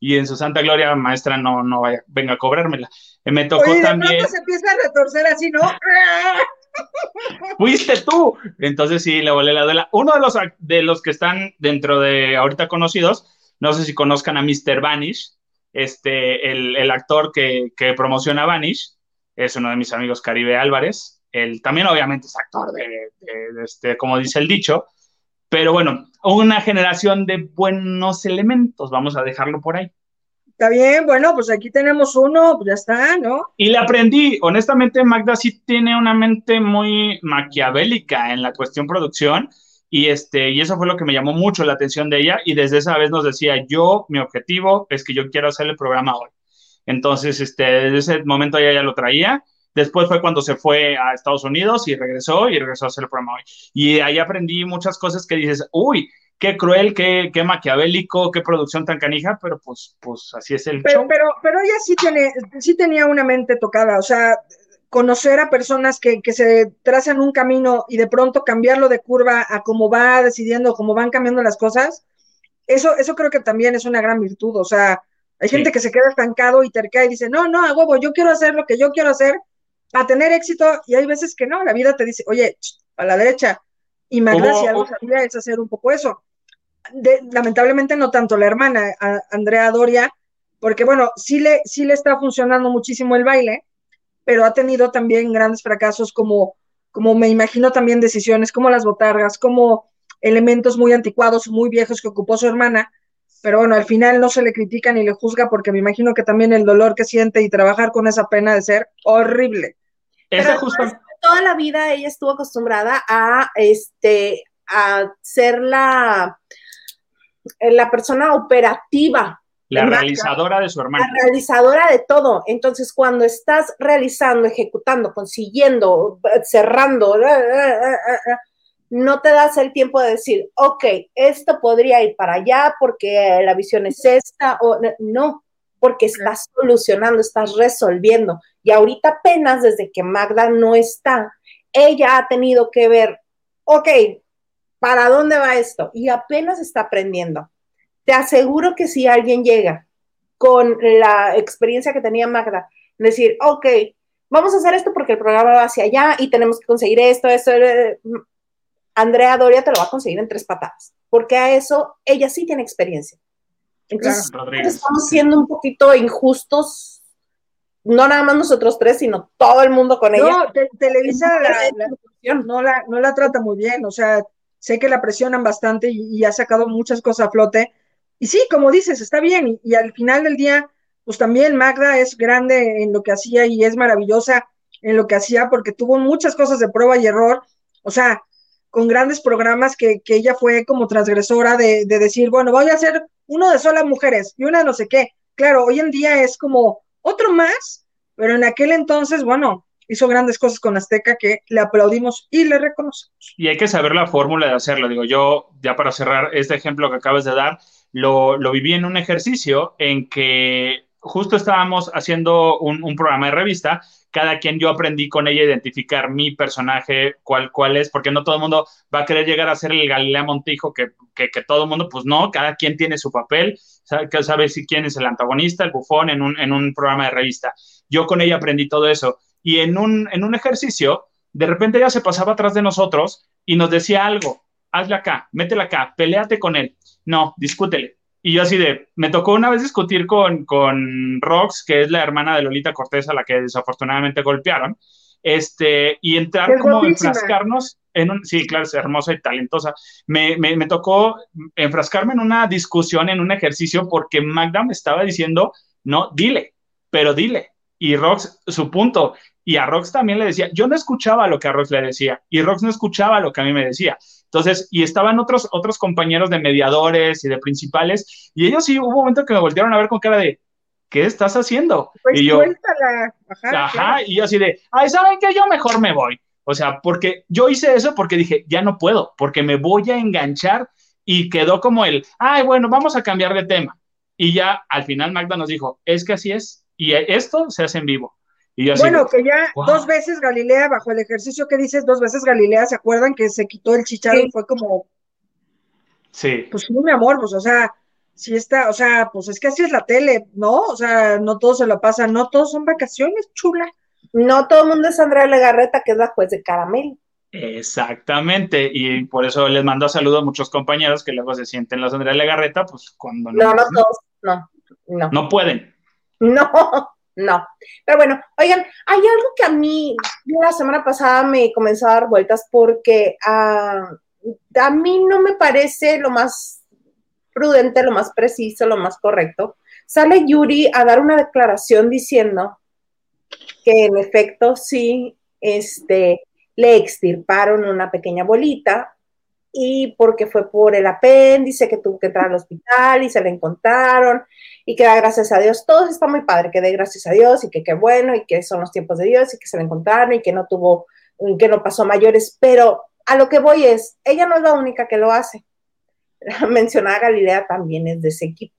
y en su santa gloria maestra no, no vaya, venga a cobrármela. Eh, Me tocó Oye, de también, se empieza a retorcer así, ¿no? fuiste tú. Entonces sí, le volé la duela. Uno de los, de los que están dentro de ahorita conocidos, no sé si conozcan a Mr. Vanish, este, el, el actor que, que promociona Vanish, es uno de mis amigos Caribe Álvarez. Él también obviamente es actor de, de- de este, como dice el dicho, pero bueno, una generación de buenos elementos, vamos a dejarlo por ahí. Está bien, bueno, pues aquí tenemos uno, pues ya está, ¿no? Y le aprendí, honestamente, Magda sí tiene una mente muy maquiavélica en la cuestión producción y, este, y eso fue lo que me llamó mucho la atención de ella y desde esa vez nos decía, yo, mi objetivo es que yo quiero hacer el programa hoy. Entonces, este, desde ese momento ella ya lo traía. Después fue cuando se fue a Estados Unidos y regresó y regresó a hacer el programa hoy. Y ahí aprendí muchas cosas que dices, uy, qué cruel, qué, qué maquiavélico, qué producción tan canija, pero pues, pues así es el Pero, show. pero, pero ella sí tiene, sí tenía una mente tocada, o sea, conocer a personas que, que, se trazan un camino y de pronto cambiarlo de curva a cómo va decidiendo, cómo van cambiando las cosas, eso, eso creo que también es una gran virtud. O sea, hay gente que se queda estancado y terca y dice, no, no, a huevo, yo quiero hacer lo que yo quiero hacer a tener éxito, y hay veces que no, la vida te dice, oye, a la derecha, y Magda, si algo sabía, es hacer un poco eso. lamentablemente no tanto la hermana, Andrea Doria, porque bueno, sí le, sí le está funcionando muchísimo el baile, pero ha tenido también grandes fracasos como, como me imagino también decisiones como las botargas, como elementos muy anticuados, muy viejos que ocupó su hermana, pero bueno, al final no se le critica ni le juzga porque me imagino que también el dolor que siente y trabajar con esa pena de ser horrible. Pero justo... toda la vida ella estuvo acostumbrada a este a ser la, la persona operativa. La realizadora de su hermana. La realizadora de todo. Entonces, cuando estás realizando, ejecutando, consiguiendo, cerrando, no te das el tiempo de decir, ok, esto podría ir para allá porque la visión es esta, o no, porque estás solucionando, estás resolviendo. Y ahorita apenas desde que Magda no está, ella ha tenido que ver, ok, ¿para dónde va esto? Y apenas está aprendiendo. Te aseguro que si alguien llega con la experiencia que tenía Magda, decir, ok, vamos a hacer esto porque el programa va hacia allá y tenemos que conseguir esto, esto, eh, Andrea Doria te lo va a conseguir en tres patadas, porque a eso ella sí tiene experiencia. Entonces, estamos siendo un poquito injustos, no nada más nosotros tres, sino todo el mundo con ella. No, Televisa no, la, no la trata muy bien, o sea, sé que la presionan bastante y, ha sacado muchas cosas a flote. Y sí, como dices, está bien, y, al final del día, pues también Magda es grande en lo que hacía y es maravillosa en lo que hacía porque tuvo muchas cosas de prueba y error. O sea, con grandes programas que, que ella fue como transgresora de, de, decir, bueno, voy a hacer uno de solas mujeres y una no sé qué. Claro, hoy en día es como otro más, pero en aquel entonces, bueno, hizo grandes cosas con Azteca que le aplaudimos y le reconocemos. Y hay que saber la fórmula de hacerlo. Digo, yo, ya para cerrar este ejemplo que acabas de dar, lo, lo viví en un ejercicio en que justo estábamos haciendo un, un programa de revista cada quien yo aprendí con ella a identificar mi personaje, cuál, cuál es, porque no todo el mundo va a querer llegar a ser el Galilea Montijo, que, que, que todo el mundo, pues no, cada quien tiene su papel, sabe, sabe si quién es el antagonista, el bufón en un, en un programa de revista. Yo con ella aprendí todo eso. Y en un, en un ejercicio, de repente ella se pasaba atrás de nosotros y nos decía algo, hazla acá, métela acá, peleate con él. No, discútele y yo así de, me tocó una vez discutir con, con Rox, que es la hermana de Lolita Cortés, a la que desafortunadamente golpearon, este, y entrar como enfrascarnos en un, sí, claro, es hermosa y talentosa. Me, me, me, tocó enfrascarme en una discusión, en un ejercicio, porque Magda me estaba diciendo, no, dile, pero dile. Y Rox, su punto, y a Rox también le decía, yo no escuchaba lo que a Rox le decía, y Rox no escuchaba lo que a mí me decía. Entonces, y estaban otros, otros compañeros de mediadores y de principales, y ellos sí hubo un momento que me voltearon a ver con cara de, ¿qué estás haciendo? Pues y yo, Ajá, ajá y yo así de, ay, ¿saben qué? Yo mejor me voy. O sea, porque yo hice eso porque dije, ya no puedo, porque me voy a enganchar y quedó como el, ay, bueno, vamos a cambiar de tema. Y ya al final Magda nos dijo, es que así es, y esto se hace en vivo bueno, que ya dos veces Galilea, bajo el ejercicio que dices, dos veces Galilea, ¿se acuerdan que se quitó el chicharro y fue como. Sí. Pues sí, mi amor, pues, o sea, si está, o sea, pues es que así es la tele, ¿no? O sea, no todos se lo pasan, no todos son vacaciones, chula. No todo el mundo es Andrea Legarreta, que es la juez de caramelo. Exactamente, y por eso les mando saludos a muchos compañeros que luego se sienten los Andrea Legarreta, pues cuando no. No, no todos, no, no. No pueden. No. No. Pero bueno, oigan, hay algo que a mí la semana pasada me comenzó a dar vueltas porque ah, a mí no me parece lo más prudente, lo más preciso, lo más correcto. Sale Yuri a dar una declaración diciendo que en efecto sí, este, le extirparon una pequeña bolita y porque fue por el apéndice que tuvo que entrar al hospital y se le encontraron y que da gracias a Dios. Todo está muy padre, que dé gracias a Dios y que qué bueno y que son los tiempos de Dios y que se le encontraron y que no tuvo, que no pasó mayores, pero a lo que voy es, ella no es la única que lo hace. La mencionada Galilea también es de ese equipo.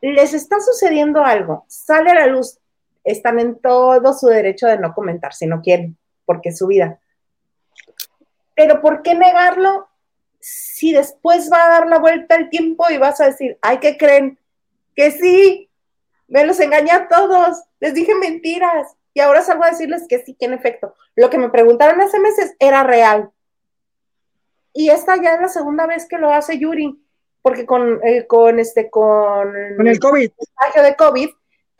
Les está sucediendo algo, sale a la luz están en todo su derecho de no comentar si no quieren, porque es su vida. Pero ¿por qué negarlo si después va a dar la vuelta el tiempo y vas a decir, ay, ¿qué creen? Que sí, me los engañé a todos, les dije mentiras y ahora salgo a decirles que sí, que en efecto, lo que me preguntaron hace meses era real. Y esta ya es la segunda vez que lo hace Yuri, porque con, eh, con este, con, con el COVID. El de COVID,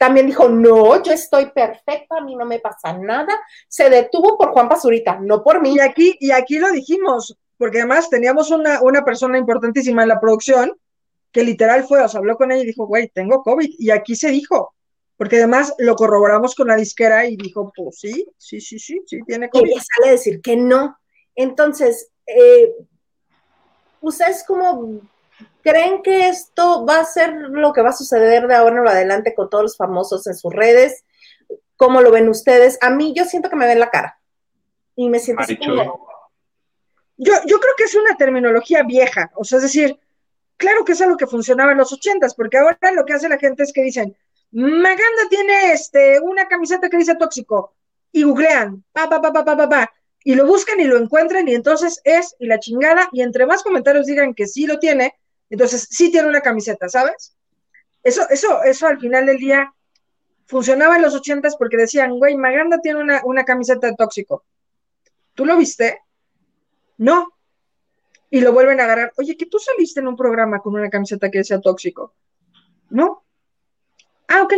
también dijo, no, yo estoy perfecta, a mí no me pasa nada. Se detuvo por Juan Pazurita, no por mí. Y aquí, y aquí lo dijimos, porque además teníamos una, una persona importantísima en la producción que literal fue, o sea, habló con ella y dijo, güey, tengo COVID. Y aquí se dijo, porque además lo corroboramos con la disquera y dijo, pues sí, sí, sí, sí, sí, tiene COVID. Y ella sale a decir que no. Entonces, eh, ¿ustedes cómo creen que esto va a ser lo que va a suceder de ahora en adelante con todos los famosos en sus redes? ¿Cómo lo ven ustedes? A mí yo siento que me ven la cara y me siento así como... Yo, yo creo que es una terminología vieja, o sea, es decir, claro que es algo que funcionaba en los ochentas, porque ahora lo que hace la gente es que dicen, Maganda tiene este, una camiseta que dice tóxico, y googlean, pa, pa, pa, pa, pa, pa, y lo buscan y lo encuentran, y entonces es, y la chingada, y entre más comentarios digan que sí lo tiene, entonces sí tiene una camiseta, ¿sabes? Eso, eso, eso al final del día funcionaba en los ochentas porque decían, güey, Maganda tiene una, una camiseta de tóxico. ¿Tú lo viste? No, y lo vuelven a agarrar. Oye, que tú saliste en un programa con una camiseta que decía tóxico. ¿No? Ah, ok.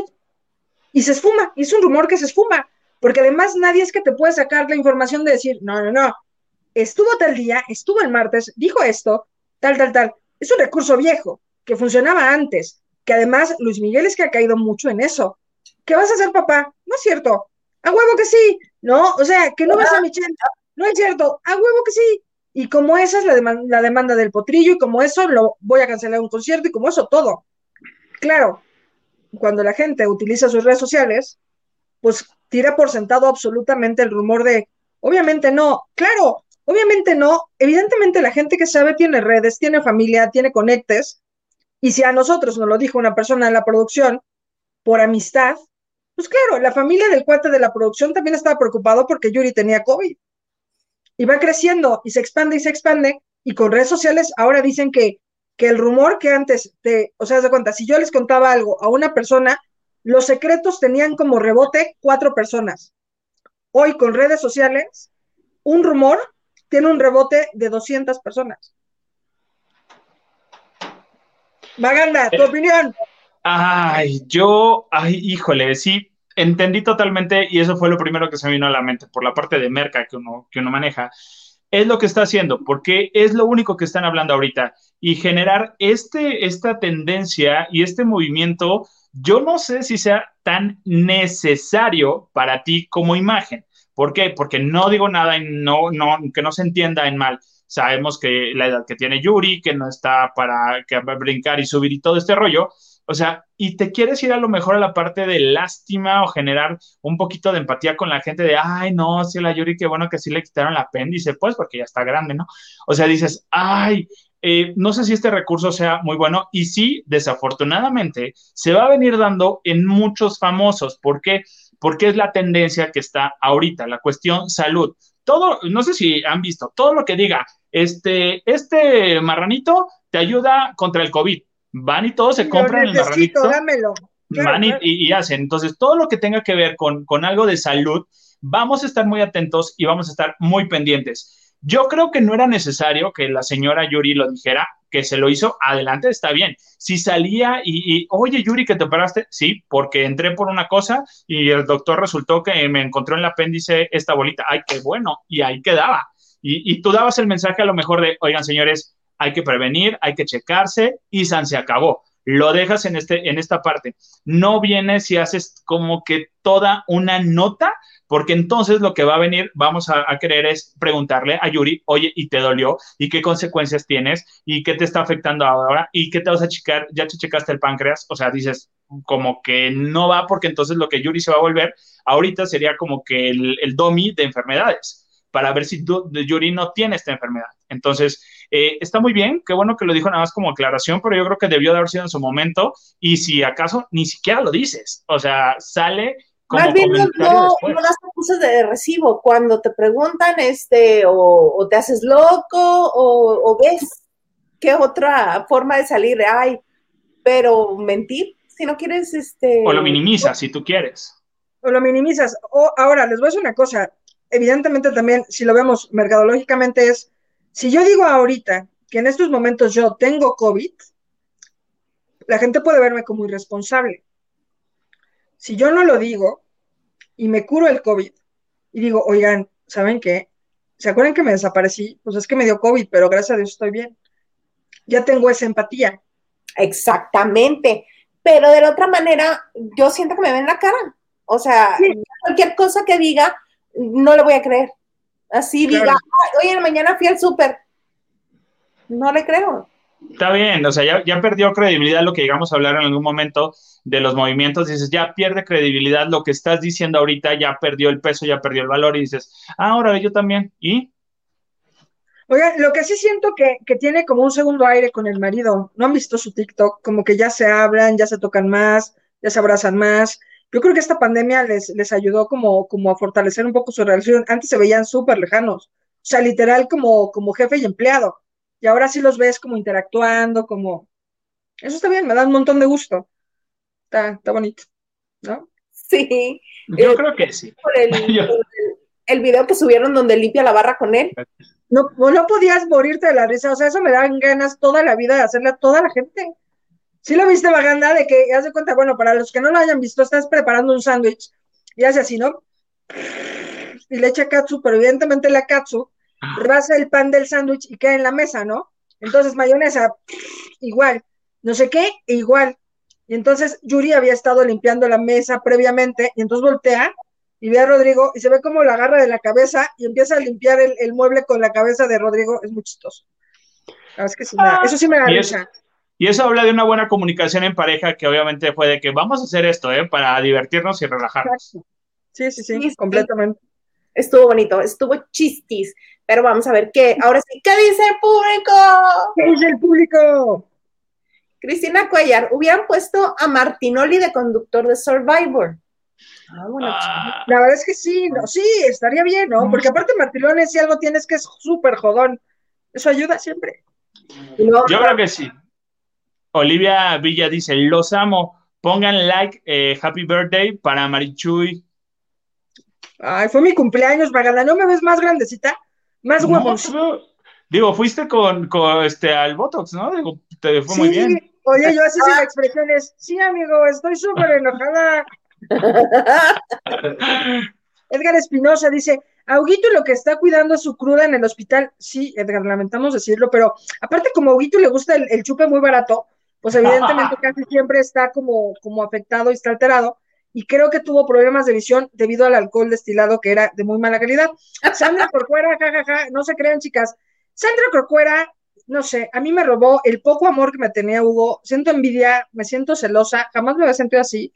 Y se esfuma, y es un rumor que se esfuma, porque además nadie es que te puede sacar la información de decir, no, no, no, estuvo tal día, estuvo el martes, dijo esto, tal, tal, tal. Es un recurso viejo, que funcionaba antes, que además Luis Miguel es que ha caído mucho en eso. ¿Qué vas a hacer, papá? No es cierto. A huevo que sí. No, o sea, que no vas a Michelle. No es cierto. A huevo que sí. Y como esa es la, la demanda del potrillo, y como eso lo voy a cancelar un concierto, y como eso todo. Claro, cuando la gente utiliza sus redes sociales, pues tira por sentado absolutamente el rumor de, obviamente no, claro, obviamente no, evidentemente la gente que sabe tiene redes, tiene familia, tiene conectes, y si a nosotros nos lo dijo una persona en la producción por amistad, pues claro, la familia del cuate de la producción también estaba preocupado porque Yuri tenía COVID y va creciendo y se expande y se expande. Y con redes sociales ahora dicen que, que el rumor que antes, te, o sea, de cuenta, si yo les contaba algo a una persona, los secretos tenían como rebote cuatro personas. Hoy con redes sociales, un rumor tiene un rebote de 200 personas. Maganda, tu opinión. Ay, yo, ay, híjole, sí, entendí totalmente y eso fue lo primero que se me vino a la mente por la parte de merca que uno, que uno maneja. Es lo que está haciendo, porque es lo único que están hablando ahorita. Y generar este, esta tendencia y este movimiento, yo no sé si sea tan necesario para ti como imagen. ¿Por qué? Porque no digo nada y no, no, que no se entienda en mal. Sabemos que la edad que tiene Yuri, que no está para brincar y subir y todo este rollo, o sea, y te quieres ir a lo mejor a la parte de lástima o generar un poquito de empatía con la gente de, ay, no, sí, la Yuri, qué bueno que sí le quitaron el apéndice, pues, porque ya está grande, ¿no? O sea, dices, ay, eh, no sé si este recurso sea muy bueno y sí, desafortunadamente, se va a venir dando en muchos famosos. ¿Por qué? Porque es la tendencia que está ahorita, la cuestión salud. Todo, no sé si han visto, todo lo que diga, este, este marranito te ayuda contra el COVID van y todos se compran el marranito. Dámelo. van y, hacen. Entonces, todo lo que tenga que ver con, con algo de salud, vamos a estar muy atentos y vamos a estar muy pendientes. Yo creo que no era necesario que la señora Yuri lo dijera, que se lo hizo, adelante, está bien. Si salía y, oye, Yuri, que te operaste, sí, porque entré por una cosa y el doctor resultó que me encontró en el apéndice esta bolita. Ay, qué bueno, y ahí quedaba. Y, y tú dabas el mensaje a lo mejor de, oigan, señores, hay que prevenir, hay que checarse y San se acabó. Lo dejas en, este, en esta parte. No vienes y haces como que toda una nota, porque entonces lo que va a venir, vamos a, querer es preguntarle a Yuri, oye, ¿y te dolió? ¿Y qué consecuencias tienes? ¿Y qué te está afectando ahora? ¿Y qué te vas a checar? ¿Ya te checaste el páncreas? O sea, dices, como que no va, porque entonces lo que Yuri se va a volver ahorita sería como que el, el domi de enfermedades para ver si Yuri no tiene esta enfermedad. Entonces, eh, está muy bien, qué bueno que lo dijo nada más como aclaración, pero yo creo que debió de haber sido en su momento y si acaso ni siquiera lo dices, o sea, sale Más bien no, no, das excusas de recibo. Cuando te preguntan, este, o, o te haces loco, o, o ves qué otra forma de salir. Ay, pero mentir, si no quieres, este. O lo minimizas si tú quieres. o lo minimizas. O ahora, les voy a decir una cosa. Evidentemente también, si lo vemos mercadológicamente, es, si yo digo ahorita que en estos momentos yo tengo COVID, la gente puede verme como irresponsable. Si yo no lo digo y me curo el COVID y digo, oigan, ¿saben qué? ¿Se acuerdan que me desaparecí? Pues es que me dio COVID, pero gracias a Dios estoy bien. Ya tengo esa empatía. Exactamente. Pero de la otra manera, yo siento que me ven la cara. O sea, Sí. cualquier cosa que diga, no le voy a creer. Así Claro. diga, "Ay, oye, mañana fui al súper. No le creo. Está bien, o sea, ya, ya perdió credibilidad lo que llegamos a hablar en algún momento de los movimientos. Dices, ya pierde credibilidad lo que estás diciendo ahorita, ya perdió el peso, ya perdió el valor. Y dices, ah, ahora yo también. ¿Y? Oigan, lo que sí siento que, que tiene como un segundo aire con el marido. ¿No han visto su TikTok? Como que ya se hablan, ya se tocan más, ya se abrazan más. Yo creo que esta pandemia les, les ayudó como, como a fortalecer un poco su relación. Antes se veían súper lejanos. O sea, literal como, como jefe y empleado. Y ahora sí los ves como interactuando, como... Eso está bien, me da un montón de gusto. Está, está bonito, ¿no? Sí. Yo Eh, creo que sí. Por el, Yo- por el, el video que subieron donde limpia la barra con él. No, no no podías morirte de la risa. O sea, eso me dan ganas toda la vida de hacerle a toda la gente. ¿Sí lo viste, Maganda? De que, haz de cuenta, bueno, para los que no lo hayan visto, estás preparando un sándwich y hace así, ¿no? Y le echa katsu, pero evidentemente la katsu rebasa el pan del sándwich y queda en la mesa, ¿no? Entonces, mayonesa, igual. No sé qué, e igual. Y entonces Yuri había estado limpiando la mesa previamente y entonces voltea y ve a Rodrigo y se ve como la agarra de la cabeza y empieza a limpiar el, el mueble con la cabeza de Rodrigo. Es muy chistoso. La verdad es que sí me da- eso sí me da Y es- risa. Y eso habla de una buena comunicación en pareja que obviamente fue de que vamos a hacer esto, ¿eh? Para divertirnos y relajarnos. Exacto. Sí, sí, Sí, sí. completamente. Estuvo bonito, estuvo chistis. Pero vamos a ver qué. Ahora sí, ¿qué dice el público? ¿Qué dice el público? Cristina Cuellar, hubieran puesto a Martinoli de conductor de Survivor. Ah, bueno, Ah, La verdad es que sí, no, sí, estaría bien, ¿no? Porque aparte Martilones, si algo tienes que es súper jodón, eso ayuda siempre. yo creo que sí. Olivia Villa dice, los amo. Pongan like, eh, happy birthday para Marichuy. Ay, fue mi cumpleaños, Maganda, ¿no me ves más grandecita? Más huevos. digo, fuiste con, con, este al Botox, ¿no? Digo, te fue muy bien. oye, yo así sin expresiones. Sí, amigo, estoy súper enojada. Edgar Espinosa dice, Auguito lo que está cuidando es su cruda en el hospital. Sí, Edgar, lamentamos decirlo, pero aparte como a Auguito le gusta el, el chupe muy barato, pues evidentemente casi siempre está como, como afectado y está alterado. Y creo que tuvo problemas de visión debido al alcohol destilado que era de muy mala calidad. Sandra Corcuera, jajaja, no se crean, chicas. Sandra Corcuera, no sé, a mí me robó el poco amor que me tenía Hugo. Siento envidia, me siento celosa, jamás me había sentido así.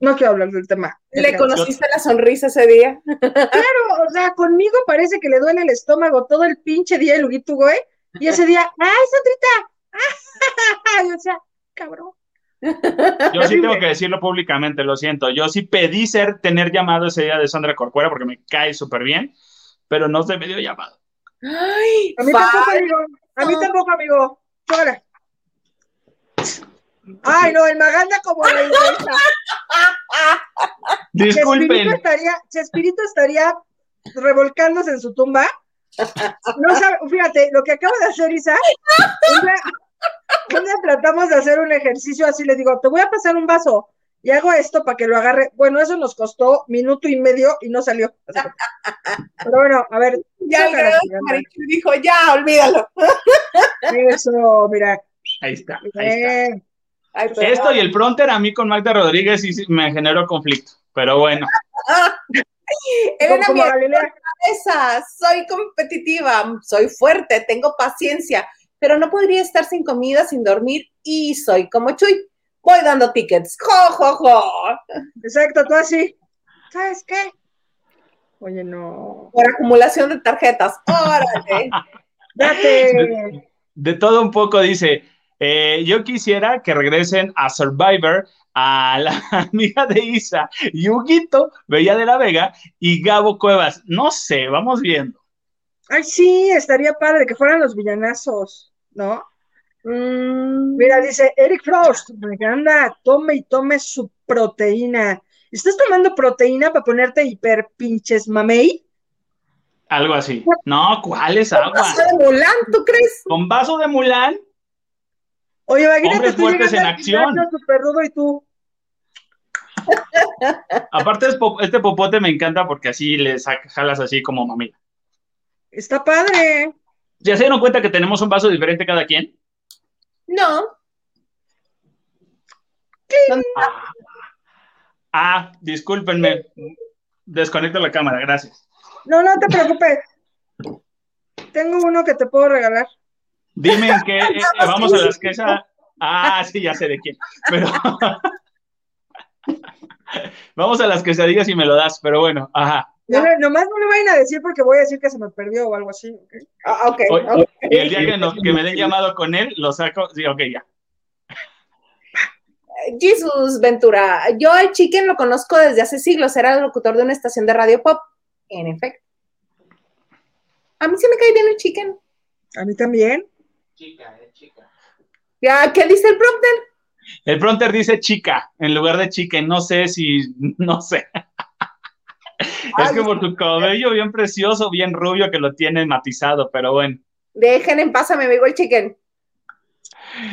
No quiero hablar del tema. ¿Le conociste la sonrisa ese día? Claro, o sea, conmigo parece que le duele el estómago todo el pinche día el Huguito, güey. Y ese día, ¡ay, Sandrita! Y o sea, cabrón. Yo sí tengo que decirlo públicamente, lo siento. Yo sí pedí ser, tener llamado ese día de Sandra Corcuera porque me cae súper bien, pero no se me dio llamado. Ay, A mí tampoco, amigo. A mí tampoco, amigo. Ay, no, el Maganda como la. Chespirito Disculpen. estaría, Chespirito estaría revolcándose en su tumba. No sabe, fíjate, lo que acaba de hacer Isa, un día tratamos de hacer un ejercicio así, le digo, te voy a pasar un vaso y hago esto para que lo agarre. Bueno, eso nos costó minuto y medio y no salió. Pero bueno, a ver, Ya el. Marichuy dijo, ya, olvídalo. eso, mira. Ahí está, ahí está. Bien. Ay, pero- Esto y el pronter a mí con Magda Rodríguez sí, sí me generó conflicto, pero bueno. Elena Galilea. esa, soy competitiva, soy fuerte, tengo paciencia, pero no podría estar sin comida, sin dormir y soy como Chuy. Voy dando tickets. ¡Jo, jo, jo! Exacto, tú así. ¿Sabes qué? Oye, no. Por acumulación de tarjetas. ¡Órale! Date. De todo un poco dice, eh, yo quisiera que regresen a Survivor a la amiga de Isa, Yuguito, Bella de la Vega y Gabo Cuevas. No sé, vamos viendo. Ay, sí, estaría padre que fueran los villanazos, ¿no? Mm, Mira, dice Eric Frost, anda, tome y tome su proteína. ¿Estás tomando proteína para ponerte hiper pinches mamey? Algo así. No, ¿cuál es agua? vaso de Mulan, ¿tú crees? Con vaso de Mulan. Oye, imagínate Hombres tú fuertes en acción. y tú. Aparte, este popote me encanta porque así le jalas así como mamila. Está padre. ¿Ya se dieron cuenta que tenemos un vaso diferente cada quien? No. Ah, Ah, discúlpenme. Desconecto la cámara, gracias. No, no te preocupes. Tengo uno que te puedo regalar. Dime en qué eh, vamos a las que esa. Ah, sí, ya sé de quién. Pero vamos a las quesadillas y me lo das, pero bueno, ajá. No, no, nomás no le vayan a decir porque voy a decir que se me perdió o algo así. ¿ok? Ah, ok. Hoy- ok. Y el día que, nos- que me den llamado con él, lo saco. Sí, ok, ya. Jesus Ventura, yo al Chicken lo conozco desde hace siglos, era el locutor de una estación de radio pop. En efecto. A mí sí me cae bien el Chicken. A mí también. Chica, eh, chica. Ya, ¿qué dice el prompter? El pronter dice chica en lugar de chique. No sé si. No sé. Es que por tu cabello bien precioso, bien rubio que lo tiene matizado, pero bueno. Dejen en paz a mi amigo el Chicken.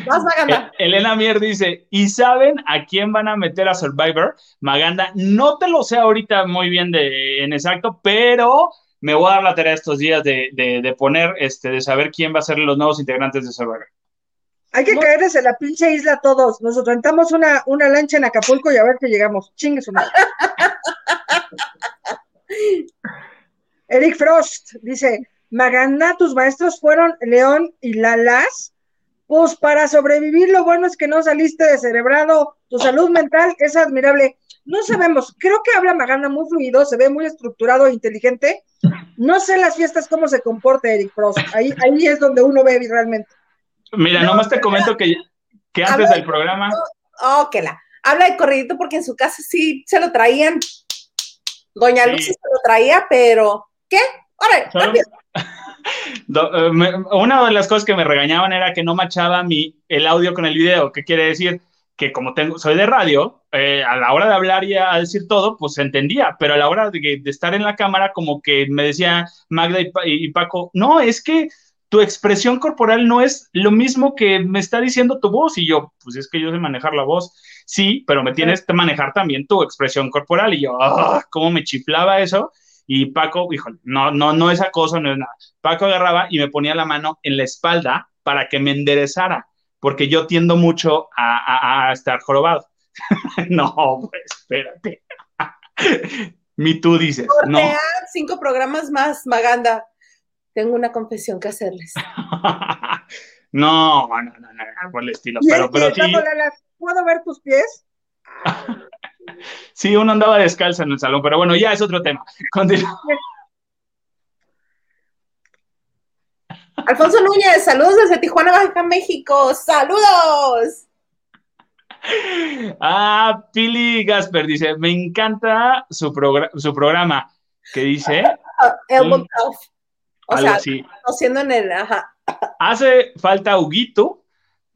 Vas, Maganda. Eh, Elena Mier dice, ¿y saben a quién van a meter a Survivor? Maganda, no te lo sé ahorita muy bien de, en exacto, pero me voy a dar la tarea estos días de, de- de poner, este, de saber quién va a ser los nuevos integrantes de Survivor. Hay que No. caerles en la pinche isla todos. Nos rentamos una, una lancha en Acapulco y a ver que llegamos. Chingue su madre. Eric Frost dice: Maganda, tus maestros fueron León y Lalas. Pues para sobrevivir, lo bueno es que no saliste descerebrado. Tu salud mental es admirable. No sabemos, creo que habla Maganda muy fluido, se ve muy estructurado e inteligente. No sé en las fiestas cómo se comporta Eric Frost. Ahí, ahí es donde uno ve realmente. Mira, nomás te comento que, que antes ver. del programa, Oh, que la. Habla de corridito porque en su casa sí se lo traían. Doña Sí. Lucy se lo traía, pero. ¿Qué? Órale, rápido. do- eh, una de las cosas que me regañaban era que no machaba mi, el audio con el video, que quiere decir que como tengo, soy de radio, eh, a la hora de hablar y a decir todo, pues se entendía, pero a la hora de, de estar en la cámara, como que me decía Magda y, y Paco, no, es que tu expresión corporal no es lo mismo que me está diciendo tu voz, y yo, pues es que yo sé manejar la voz, sí, pero me tienes que manejar también tu expresión corporal, y yo, ah, cómo me chiflaba eso, y Paco, híjole, no, no, no es acoso, no es nada. Paco agarraba y me ponía la mano en la espalda para que me enderezara, porque yo tiendo mucho a, a- a estar jorobado. no, pues espérate. Mi tú dices, no. Cinco programas más, Maganda. Tengo una confesión que hacerles. no, no, no, no, por el estilo. Pero, pero sí, ¿puedo ver tus pies? sí, uno andaba descalzo en el salón, pero bueno, ya es otro tema. Continúa. Alfonso Núñez, saludos desde Tijuana, Baja México. ¡Saludos! Ah, Pili Gasper dice, me encanta su, progra- su programa, que dice Ah, Elbow cuff. O sea, haciendo en el. Ajá. Hace falta Huguito,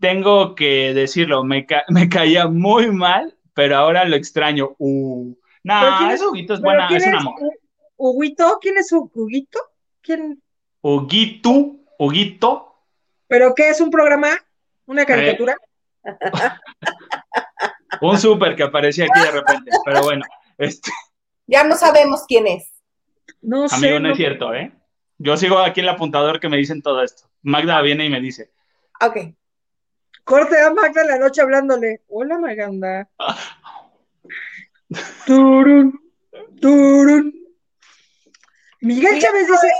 tengo que decirlo, me, ca- me caía muy mal, pero ahora lo extraño. Uh, ¿Pero no, quién es- ese Huguito es ¿Pero buena, quién es un amor. Hu- ¿Huguito? ¿Quién es Hu- Huguito? ¿Quién? Huguito, Huguito, ¿Pero qué es un programa? ¿Una caricatura? un súper que aparecía aquí de repente, pero bueno, este, Ya no sabemos quién es. No sé. amigo, no no- es cierto, ¿eh? Yo sigo aquí el apuntador que me dicen todo esto. Magda viene y me dice, Ok. Corte a Magda en la noche hablándole. Hola, Maganda. Turun, turun. Miguel Chávez dice: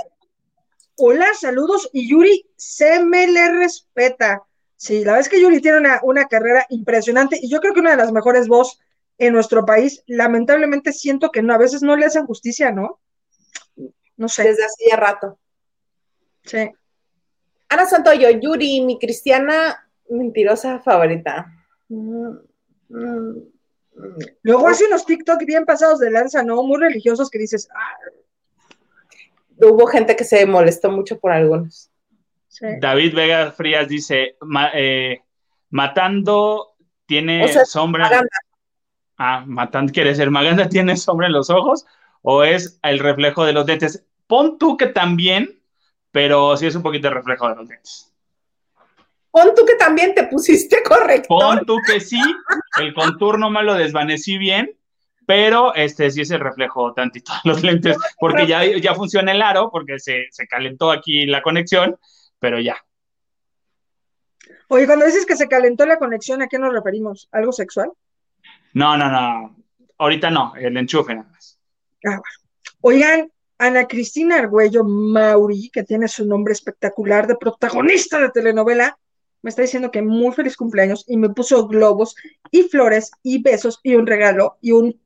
Hola, saludos. Y Yuri se me le respeta. Sí, la verdad es que Yuri tiene una, una carrera impresionante y yo creo que una de las mejores voz en nuestro país. Lamentablemente siento que no, a veces no le hacen justicia, ¿no? No sé. Desde hace ya rato. Sí. Ana Santoyo, Yuri, mi cristiana mentirosa favorita. Mm, mm. Luego hace unos TikTok bien pasados de lanza, ¿no? Muy religiosos que dices, ah, Hubo gente que se molestó mucho por algunos. sí. David Vega Frías dice, "Ma- eh, matando tiene O sea, sombra. Maganda. Ah, matando quiere decir, Maganda tiene sombra en los ojos o es el reflejo de los dientes. Pon tú que también, pero sí es un poquito el reflejo de los dientes. Pon tú que también te pusiste corrector. Pon tú que sí, el contorno me lo desvanecí bien, pero este sí es el reflejo tantito de los lentes, porque ya, ya funciona el aro, porque se, se calentó aquí la conexión, pero ya. Oye, cuando dices que se calentó la conexión, ¿a qué nos referimos? ¿Algo sexual? No, no, no. Ahorita no, el enchufe nada más. Ah, bueno. Oigan, Ana Cristina Argüello Mauri, que tiene su nombre espectacular de protagonista de telenovela, me está diciendo que muy feliz cumpleaños y me puso globos y flores y besos y un regalo y un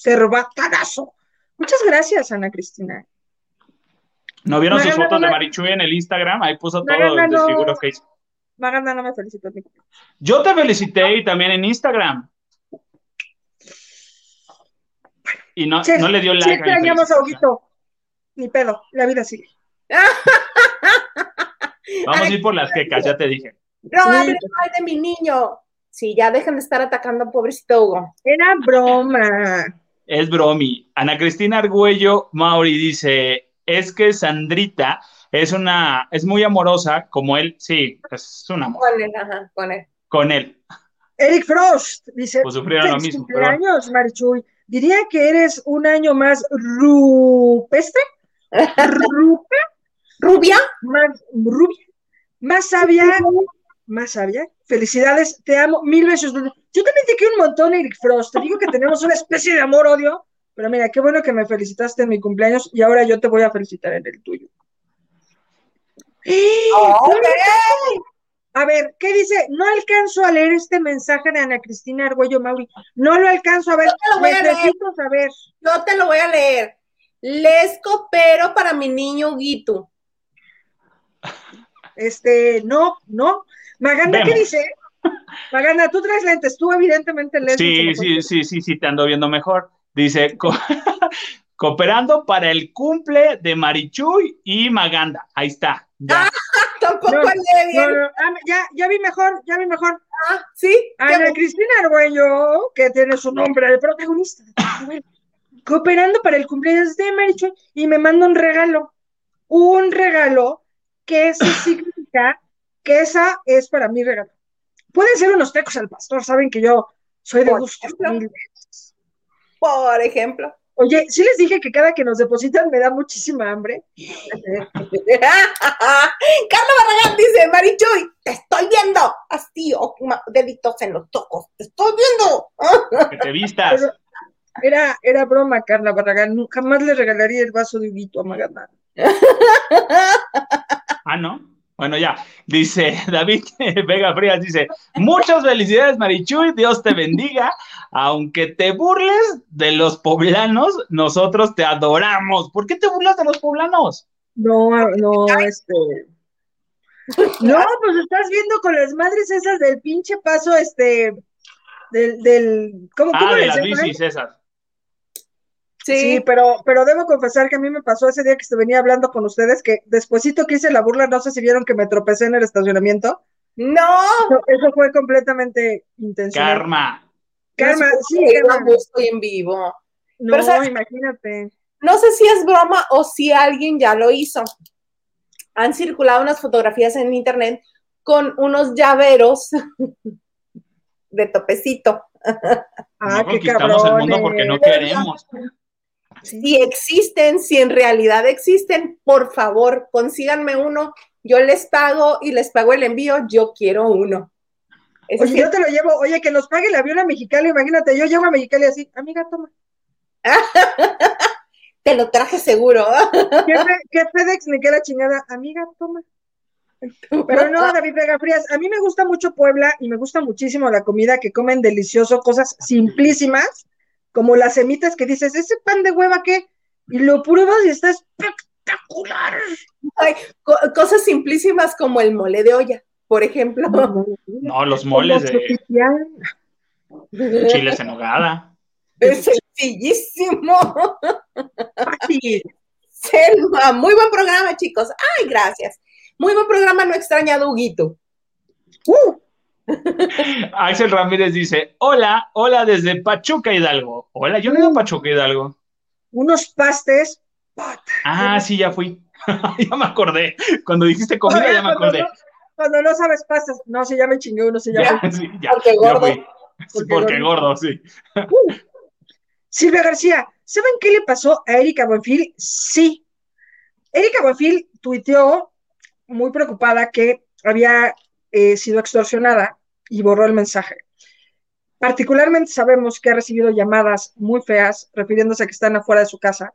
cerbatanazo. Muchas gracias, Ana Cristina. ¿No vieron sus fotos de no me- Marichuy en el Instagram? Ahí puso todo Maganda, el no. desfiguro que hizo. Maganda no me felicitó. Yo te felicité y también en Instagram. Y no, Sí, no le dio sí like. extrañamos a. Huguito. Ni pedo, la vida sigue. Vamos a ir por las quecas, ya te dije. No hables mal de mi niño. Sí, ya dejen de estar atacando a pobrecito Hugo. Era broma. Es bromi. Ana Cristina Argüello Mauri dice, es que Sandrita es una, es muy amorosa, como él, sí, es un amor Con él, ajá, con él. con él. Eric Frost dice, Pues sufrieron lo "Feliz mismo, cumpleaños, Marichuy. Diría que eres un año más rupestre, rupa, ¿Rubia? más rubia, más sabia, más sabia. Felicidades, te amo mil besos. Yo también te quiero un montón, Eric Frost. Te digo que tenemos una especie de amor-odio, pero mira, qué bueno que me felicitaste en mi cumpleaños y ahora yo te voy a felicitar en el tuyo. Ok. A ver, ¿qué dice? No alcanzo a leer este mensaje de Ana Cristina Argüello Mauri. No lo alcanzo a ver. Yo te lo voy a leer. Saber. Yo te lo voy a leer. Les coopero para mi niño Huguito. Este, no, no. Maganda, ¿qué Vemos. dice? Maganda, tú traes lentes, tú evidentemente lees. Sí, sí, sí, sí, sí, te ando viendo mejor. Dice, co- cooperando para el cumple de Marichuy y Maganda. Ahí está. Ya. Tampoco No, lee No, bien. no, ah, ya, ya vi mejor, ya vi mejor. Ah, sí. qué Ana. Cristina Argüello, que tiene su nombre de protagonista, cooperando para el cumpleaños de Marichuy y me manda un regalo. Un regalo que eso significa que esa es para mi regalo. Pueden ser unos tacos al pastor, saben que yo soy de Por gusto. ejemplo. humilde. Por ejemplo. Oye, sí les dije que cada que nos depositan me da muchísima hambre. Carla Barragán dice, Marichuy, te estoy viendo. Así, oh, deditos en los tocos. Te estoy viendo. Que te vistas. Pero- Era, era broma, Carla Barragán. Jamás le regalaría el vaso de Huguito a Maganda. Ah, ¿no? Bueno, ya. Dice David Vega Frías, dice, muchas felicidades, Marichuy, Dios te bendiga. Aunque te burles de los poblanos, nosotros te adoramos. ¿Por qué te burlas de los poblanos? No, no, este. No, pues estás viendo con las madres esas del pinche paso, este. Del, del, ¿cómo, cómo Ah, de les las bicis esas. Sí, Sí, pero, pero debo confesar que a mí me pasó ese día que se venía hablando con ustedes, que despuesito que hice la burla, no sé si vieron que me tropecé en el estacionamiento. no. Eso, eso fue completamente intencional. Karma. Karma, sí, karma. estoy en vivo. No, Pero, ¿sabes? imagínate. No sé si es broma o si alguien ya lo hizo. Han circulado unas fotografías en internet con unos llaveros de topecito. Ah, no qué conquistamos el mundo porque no queremos. Si existen, si en realidad existen, por favor, consíganme uno. Yo les pago y les pago el envío. Yo quiero uno. Oye, sí yo te lo llevo, oye, que nos pague el avión a Mexicali, imagínate, yo llego a Mexicali así, amiga, toma. te lo traje seguro. ¿Qué, fe- qué FedEx ni qué la chingada? Amiga, toma. Pero no, David Vega Frías, a mí me gusta mucho Puebla y me gusta muchísimo la comida que comen delicioso, cosas simplísimas, como las semitas que dices, ¿ese pan de hueva qué? Y lo pruebas y está espectacular. Co- cosas simplísimas como el mole de olla, por ejemplo. No, los moles Como de... sopipián. Chiles en nogada. Es sencillísimo. Selma, muy buen programa, chicos. Ay, gracias. Muy buen programa, no he extrañado Huguito. Uh. Axel Ramírez dice, hola, hola desde Pachuca Hidalgo. Hola, yo no he a Pachuca Hidalgo. Unos pastes. Ah, sí, ya fui. ya me acordé. Cuando dijiste comida, ya me acordé. Cuando no, sabes pastes, no, se ya me chingué uno, se llama. porque gordo. porque, gordo, sí. Uh. Silvia García, ¿saben qué le pasó a Erika Buenfil? Sí. Erika Buenfil tuiteó muy preocupada que había eh, sido extorsionada y borró el mensaje. Particularmente sabemos que ha recibido llamadas muy feas refiriéndose a que están afuera de su casa,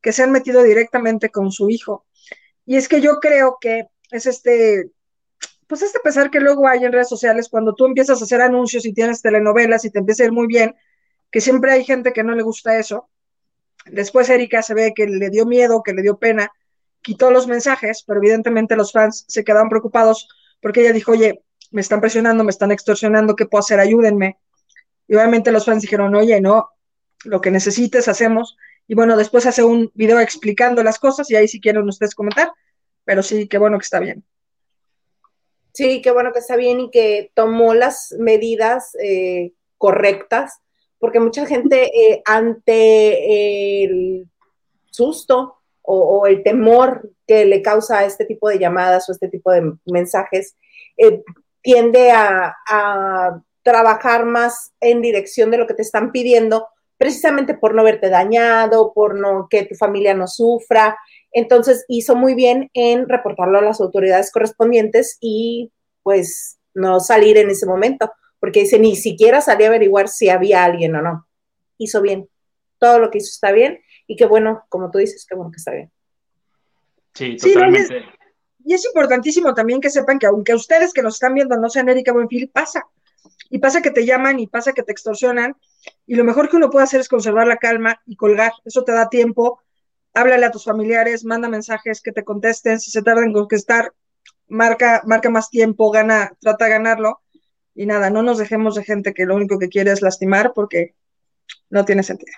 que se han metido directamente con su hijo. Y es que yo creo que es este, pues este pesar que luego hay en redes sociales cuando tú empiezas a hacer anuncios y tienes telenovelas y te empieza a ir muy bien, que siempre hay gente que no le gusta eso. Después Erika se ve que le dio miedo, que le dio pena, quitó los mensajes, pero evidentemente los fans se quedaron preocupados porque ella dijo, oye, me están presionando, me están extorsionando, ¿qué puedo hacer? Ayúdenme. Y obviamente los fans dijeron, oye, no, lo que necesites hacemos. Y bueno, después hace un video explicando las cosas y ahí si quieren ustedes comentar, pero sí, qué bueno que está bien. Sí, qué bueno que está bien y que tomó las medidas eh, correctas porque mucha gente eh, ante el susto o, el temor que le causa este tipo de llamadas o este tipo de mensajes, eh, tiende a, trabajar más en dirección de lo que te están pidiendo, precisamente por no verte dañado, por no que tu familia no sufra. Entonces hizo muy bien en reportarlo a las autoridades correspondientes y pues no salir en ese momento porque dice, ni siquiera salí a averiguar si había alguien o no. Hizo bien. Todo lo que hizo está bien y qué bueno, como tú dices, qué bueno que está bien. Sí, totalmente. y, es, importantísimo también que sepan que aunque ustedes que nos están viendo no sean Erika Buenfil, pasa. Y pasa que te llaman y pasa que te extorsionan. Y lo mejor que uno puede hacer es conservar la calma y colgar. Eso te da tiempo. Háblale a tus familiares, manda mensajes que te contesten. Si se tardan en contestar, marca, marca más tiempo, gana, trata de ganarlo y nada, no nos dejemos de gente que lo único que quiere es lastimar porque no tiene sentido.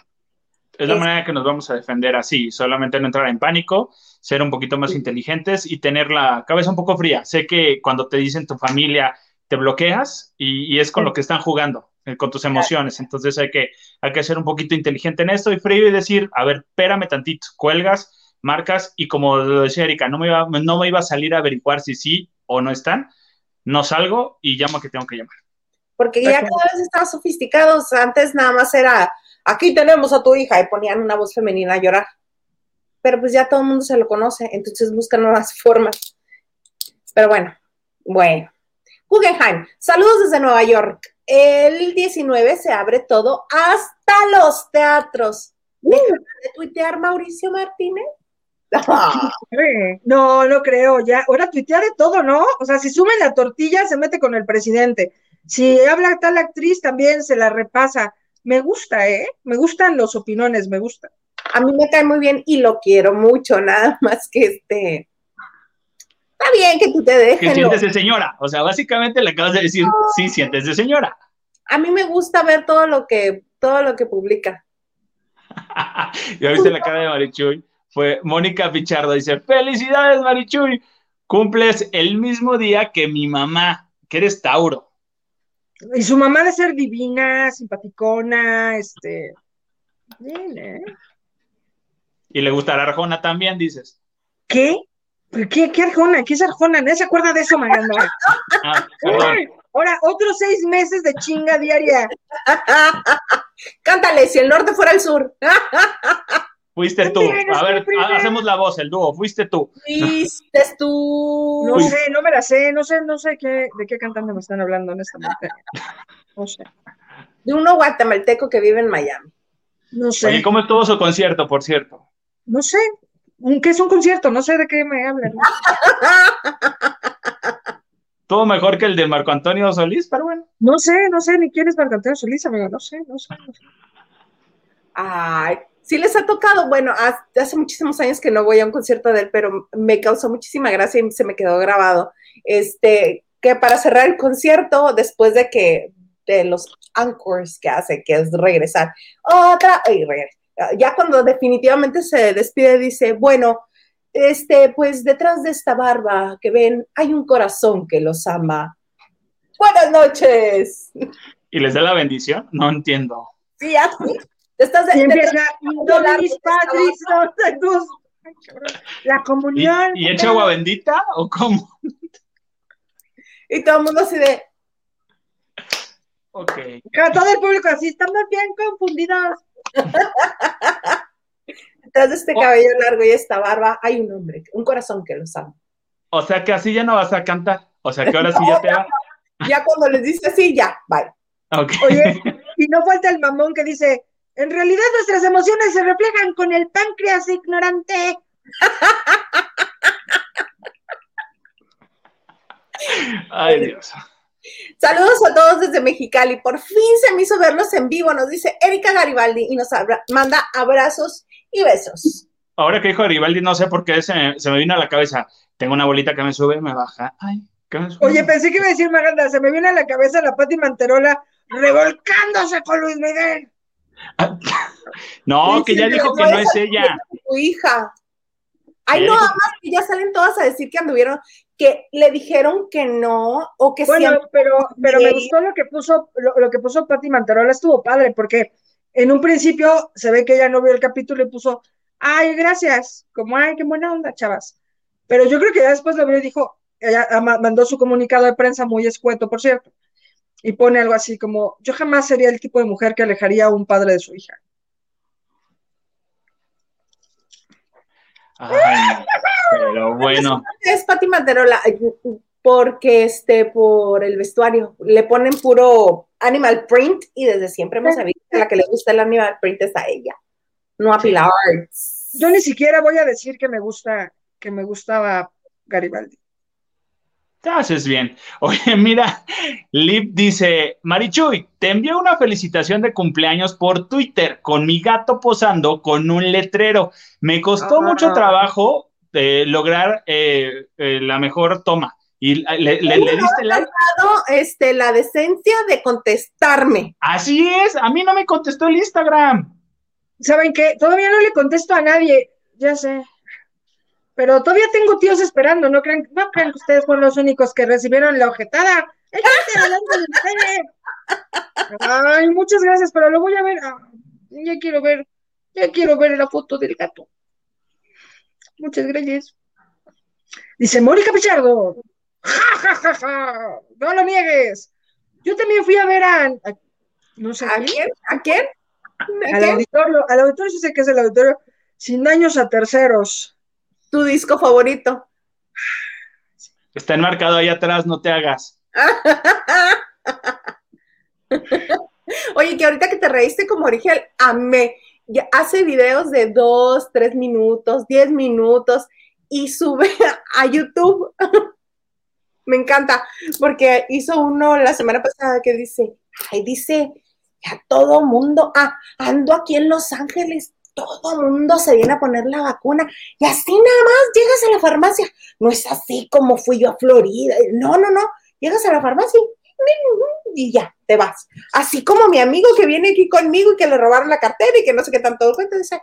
Es la manera que nos vamos a defender así, solamente no entrar en pánico, ser un poquito más inteligentes y tener la cabeza un poco fría. Sé que cuando te dicen tu familia, te bloqueas y, es con lo que están jugando, eh, con tus emociones. Entonces hay que, hay que ser un poquito inteligente en esto y frío y decir, a ver, espérame tantito, cuelgas, marcas y como lo decía Erika, no me, iba, no me iba a salir a averiguar si sí o no están, no salgo y llamo a que tengo que llamar. Porque ya cada vez están sofisticados. Antes nada más era, aquí tenemos a tu hija y ponían una voz femenina a llorar. Pero pues ya todo el mundo se lo conoce, entonces buscan nuevas formas. Pero bueno, bueno. Guggenheim, saludos desde Nueva York. El 19 se abre todo hasta los teatros. Uh. de tuitear Mauricio Martínez? No, no creo, ya. Ahora tuitea de todo, ¿no? O sea, si sume la tortilla, se mete con el presidente. Si habla tal actriz, también se la repasa. Me gusta, ¿eh? Me gustan los opiniones, me gusta. A mí me cae muy bien y lo quiero mucho, nada más que este. Está bien que tú te dejes. Que sientes de señora. O sea, básicamente le acabas de decir, sí, sientes de señora. A mí me gusta ver todo lo que, todo lo que publica. ya viste la cara de Marichuy fue Mónica Pichardo. Dice, felicidades, Marichuy. Cumples el mismo día que mi mamá, que eres Tauro. Y su mamá de ser divina, simpaticona, este... Bien, ¿eh? Y le gusta la Arjona también, dices. ¿Qué? ¿Qué, qué Arjona? ¿Qué es Arjona? ¿No se acuerda de eso, Maganda? Ah, ahora, otros seis meses de chinga diaria. Cántale, si el norte fuera el sur. Fuiste tú. A ver, hacemos la voz, el dúo. Fuiste tú. Fuiste tú. No sé, no me la sé. No sé, no sé qué, de qué cantante me están hablando honestamente. No sé. De uno guatemalteco que vive en Miami. No sé. ¿Y ¿cómo estuvo su concierto, por cierto? No sé. ¿Qué es un concierto? No sé de qué me hablan. Todo mejor que el de Marco Antonio Solís, pero bueno. No sé, no sé ni quién es Marco Antonio Solís, amigo. No sé, no sé. No sé. Ay, sí les ha tocado, bueno, hace muchísimos años que no voy a un concierto de él, pero me causó muchísima gracia y se me quedó grabado. Este, que para cerrar el concierto, después de que de los anchors que hace, que es regresar. Otra, y regresa. Ya cuando definitivamente se despide, dice, bueno, este, pues detrás de esta barba que ven, hay un corazón que los ama. Buenas noches. ¿Y les da la bendición? No entiendo. Sí, así. Estás de, la comunión. ¿Y, y echa agua bendita o cómo? Y todo el mundo así de, Ok. Todo el público así, estamos bien confundidos. detrás de este Oh. cabello largo y esta barba, hay un hombre, un corazón que los ama. O sea que así ya no vas a cantar. O sea que ahora sí ya te va. Ya cuando les dice así, ya, bye. Ok. Oye, y no falta el mamón que dice, en realidad nuestras emociones se reflejan con el páncreas ignorante. Ay, Dios. Saludos a todos desde Mexicali. Por fin se me hizo verlos en vivo, nos dice Erika Garibaldi y nos abra- manda abrazos y besos. Ahora que dijo Garibaldi, no sé por qué se me, se me vino a la cabeza. Tengo una bolita que me sube y me baja. Ay, ¿qué me sube? Oye, pensé que iba a decir Maganda, se me viene a la cabeza la Pati Manterola revolcándose con Luis Miguel. Ah, No, que ya dijo que no es ella. Tu hija. Ay, no, además que ya salen todas a decir que anduvieron, que le dijeron que no, o que Bueno, siempre. pero, pero me gustó lo que puso, lo, lo que puso Pati Manterola, estuvo padre, porque en un principio se ve que ella no vio el capítulo y puso, ay, gracias, como, ay, qué buena onda, chavas. Pero yo creo que ya después lo vio y dijo, ella ma- mandó su comunicado de prensa muy escueto, por cierto, y pone algo así como, yo jamás sería el tipo de mujer que alejaría a un padre de su hija. Ay, pero bueno. Es Pati Manterola, porque este, por el vestuario, le ponen puro animal print y desde siempre hemos sabido que a la que le gusta el animal print es a ella, no a Pilar. Yo ni siquiera voy a decir que me gusta, que me gustaba Garibaldi. Te haces bien. Oye, mira, Lip dice, Marichuy, te envío una felicitación de cumpleaños por Twitter con mi gato posando con un letrero. Me costó Ah. mucho trabajo eh, lograr eh, eh, la mejor toma. ¿Y le, le- le diste like? dado, este, la decencia de contestarme. Así es, a mí no me contestó el Instagram. ¿Saben qué? Todavía no le contesto a nadie, ya sé. Pero todavía tengo tíos esperando, no crean, no crean que ustedes fueron los únicos que recibieron la ojetada. Ay, muchas gracias, pero lo voy a ver. Ya quiero ver, ya quiero ver la foto del gato. Muchas gracias. Dice Mónica Pichardo. ¡Ja, ja, ja, ja! No lo niegues. Yo también fui a ver a, a- no sé ¿A quién? ¿A quién? ¿A al quién? auditorio, al auditorio sí sé que es el auditorio, sin daños a terceros. Tu disco favorito. Está enmarcado ahí atrás, no te hagas. Oye, que ahorita que te reíste como original, amé. Hace videos de dos, tres minutos, diez minutos y sube a YouTube. Me encanta, porque hizo uno la semana pasada que dice, ay, dice, ya todo mundo, ah, ando aquí en Los Ángeles, todo mundo se viene a poner la vacuna y así nada más llegas a la farmacia. No es así como fui yo a Florida. No, no, no, llegas a la farmacia y ya, te vas. Así como mi amigo que viene aquí conmigo y que le robaron la cartera y que no sé qué tanto cuenta, dice,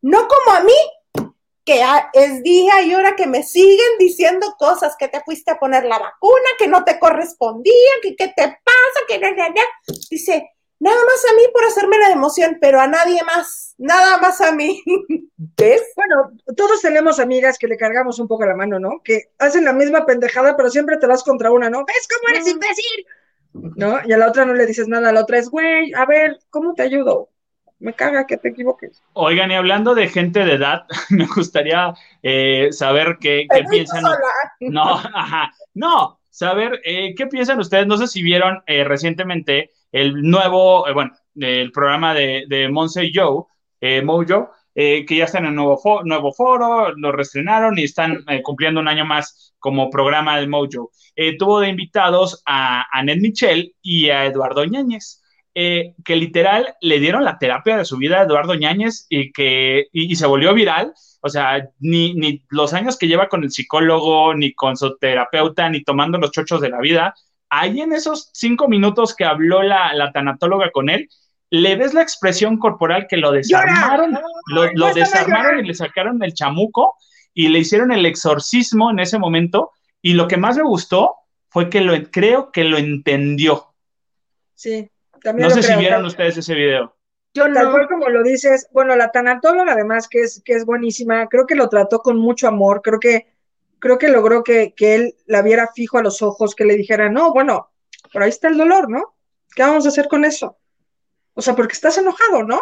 no como a mí, que es día y hora que me siguen diciendo cosas, que te fuiste a poner la vacuna, que no te correspondía, que qué te pasa, que na, na, na. Dice, nada más a mí por hacerme la emoción, pero a nadie más, nada más a mí. ¿Ves? Bueno, todos tenemos amigas que le cargamos un poco la mano, ¿no? Que hacen la misma pendejada, pero siempre te vas contra una, ¿no? ¿Ves cómo eres Mm. imbécil? ¿No? Y a la otra no le dices nada, a la otra es, güey, a ver, ¿cómo te ayudo? Me caga que te equivoques. Oigan, y hablando de gente de edad, me gustaría eh, saber qué, qué piensan. sola. No, ajá, no, saber eh, qué piensan ustedes. No sé si vieron eh, recientemente el nuevo, eh, bueno, el programa de, de Joe, eh, Mojo, eh, que ya está en el nuevo, nuevo foro, lo reestrenaron y están cumpliendo un año más como programa de Mojo. Tuvo de invitados a Annette Michel y a Eduardo Ñañez. eh, que literal le dieron la terapia de su vida a Eduardo Ñañez y que y se volvió viral. O sea, ni, ni los años que lleva con el psicólogo, ni con su terapeuta, ni tomando los chochos de la vida, ahí en esos cinco minutos que habló la, la tanatóloga con él, le ves la expresión corporal que lo desarmaron, lo, desarmaron y le sacaron el chamuco y le hicieron el exorcismo en ese momento. Y lo que más me gustó fue que lo, creo que lo entendió. Sí, también. No sé si vieron ustedes ese video. Yo Tal cual como lo dices, bueno, la tanatóloga además que es, que es buenísima, creo que lo trató con mucho amor, creo que, creo que logró que, que él la viera fijo a los ojos, que le dijera, no, bueno, por ahí está el dolor, ¿no? ¿Qué vamos a hacer con eso? O sea, porque estás enojado, ¿no?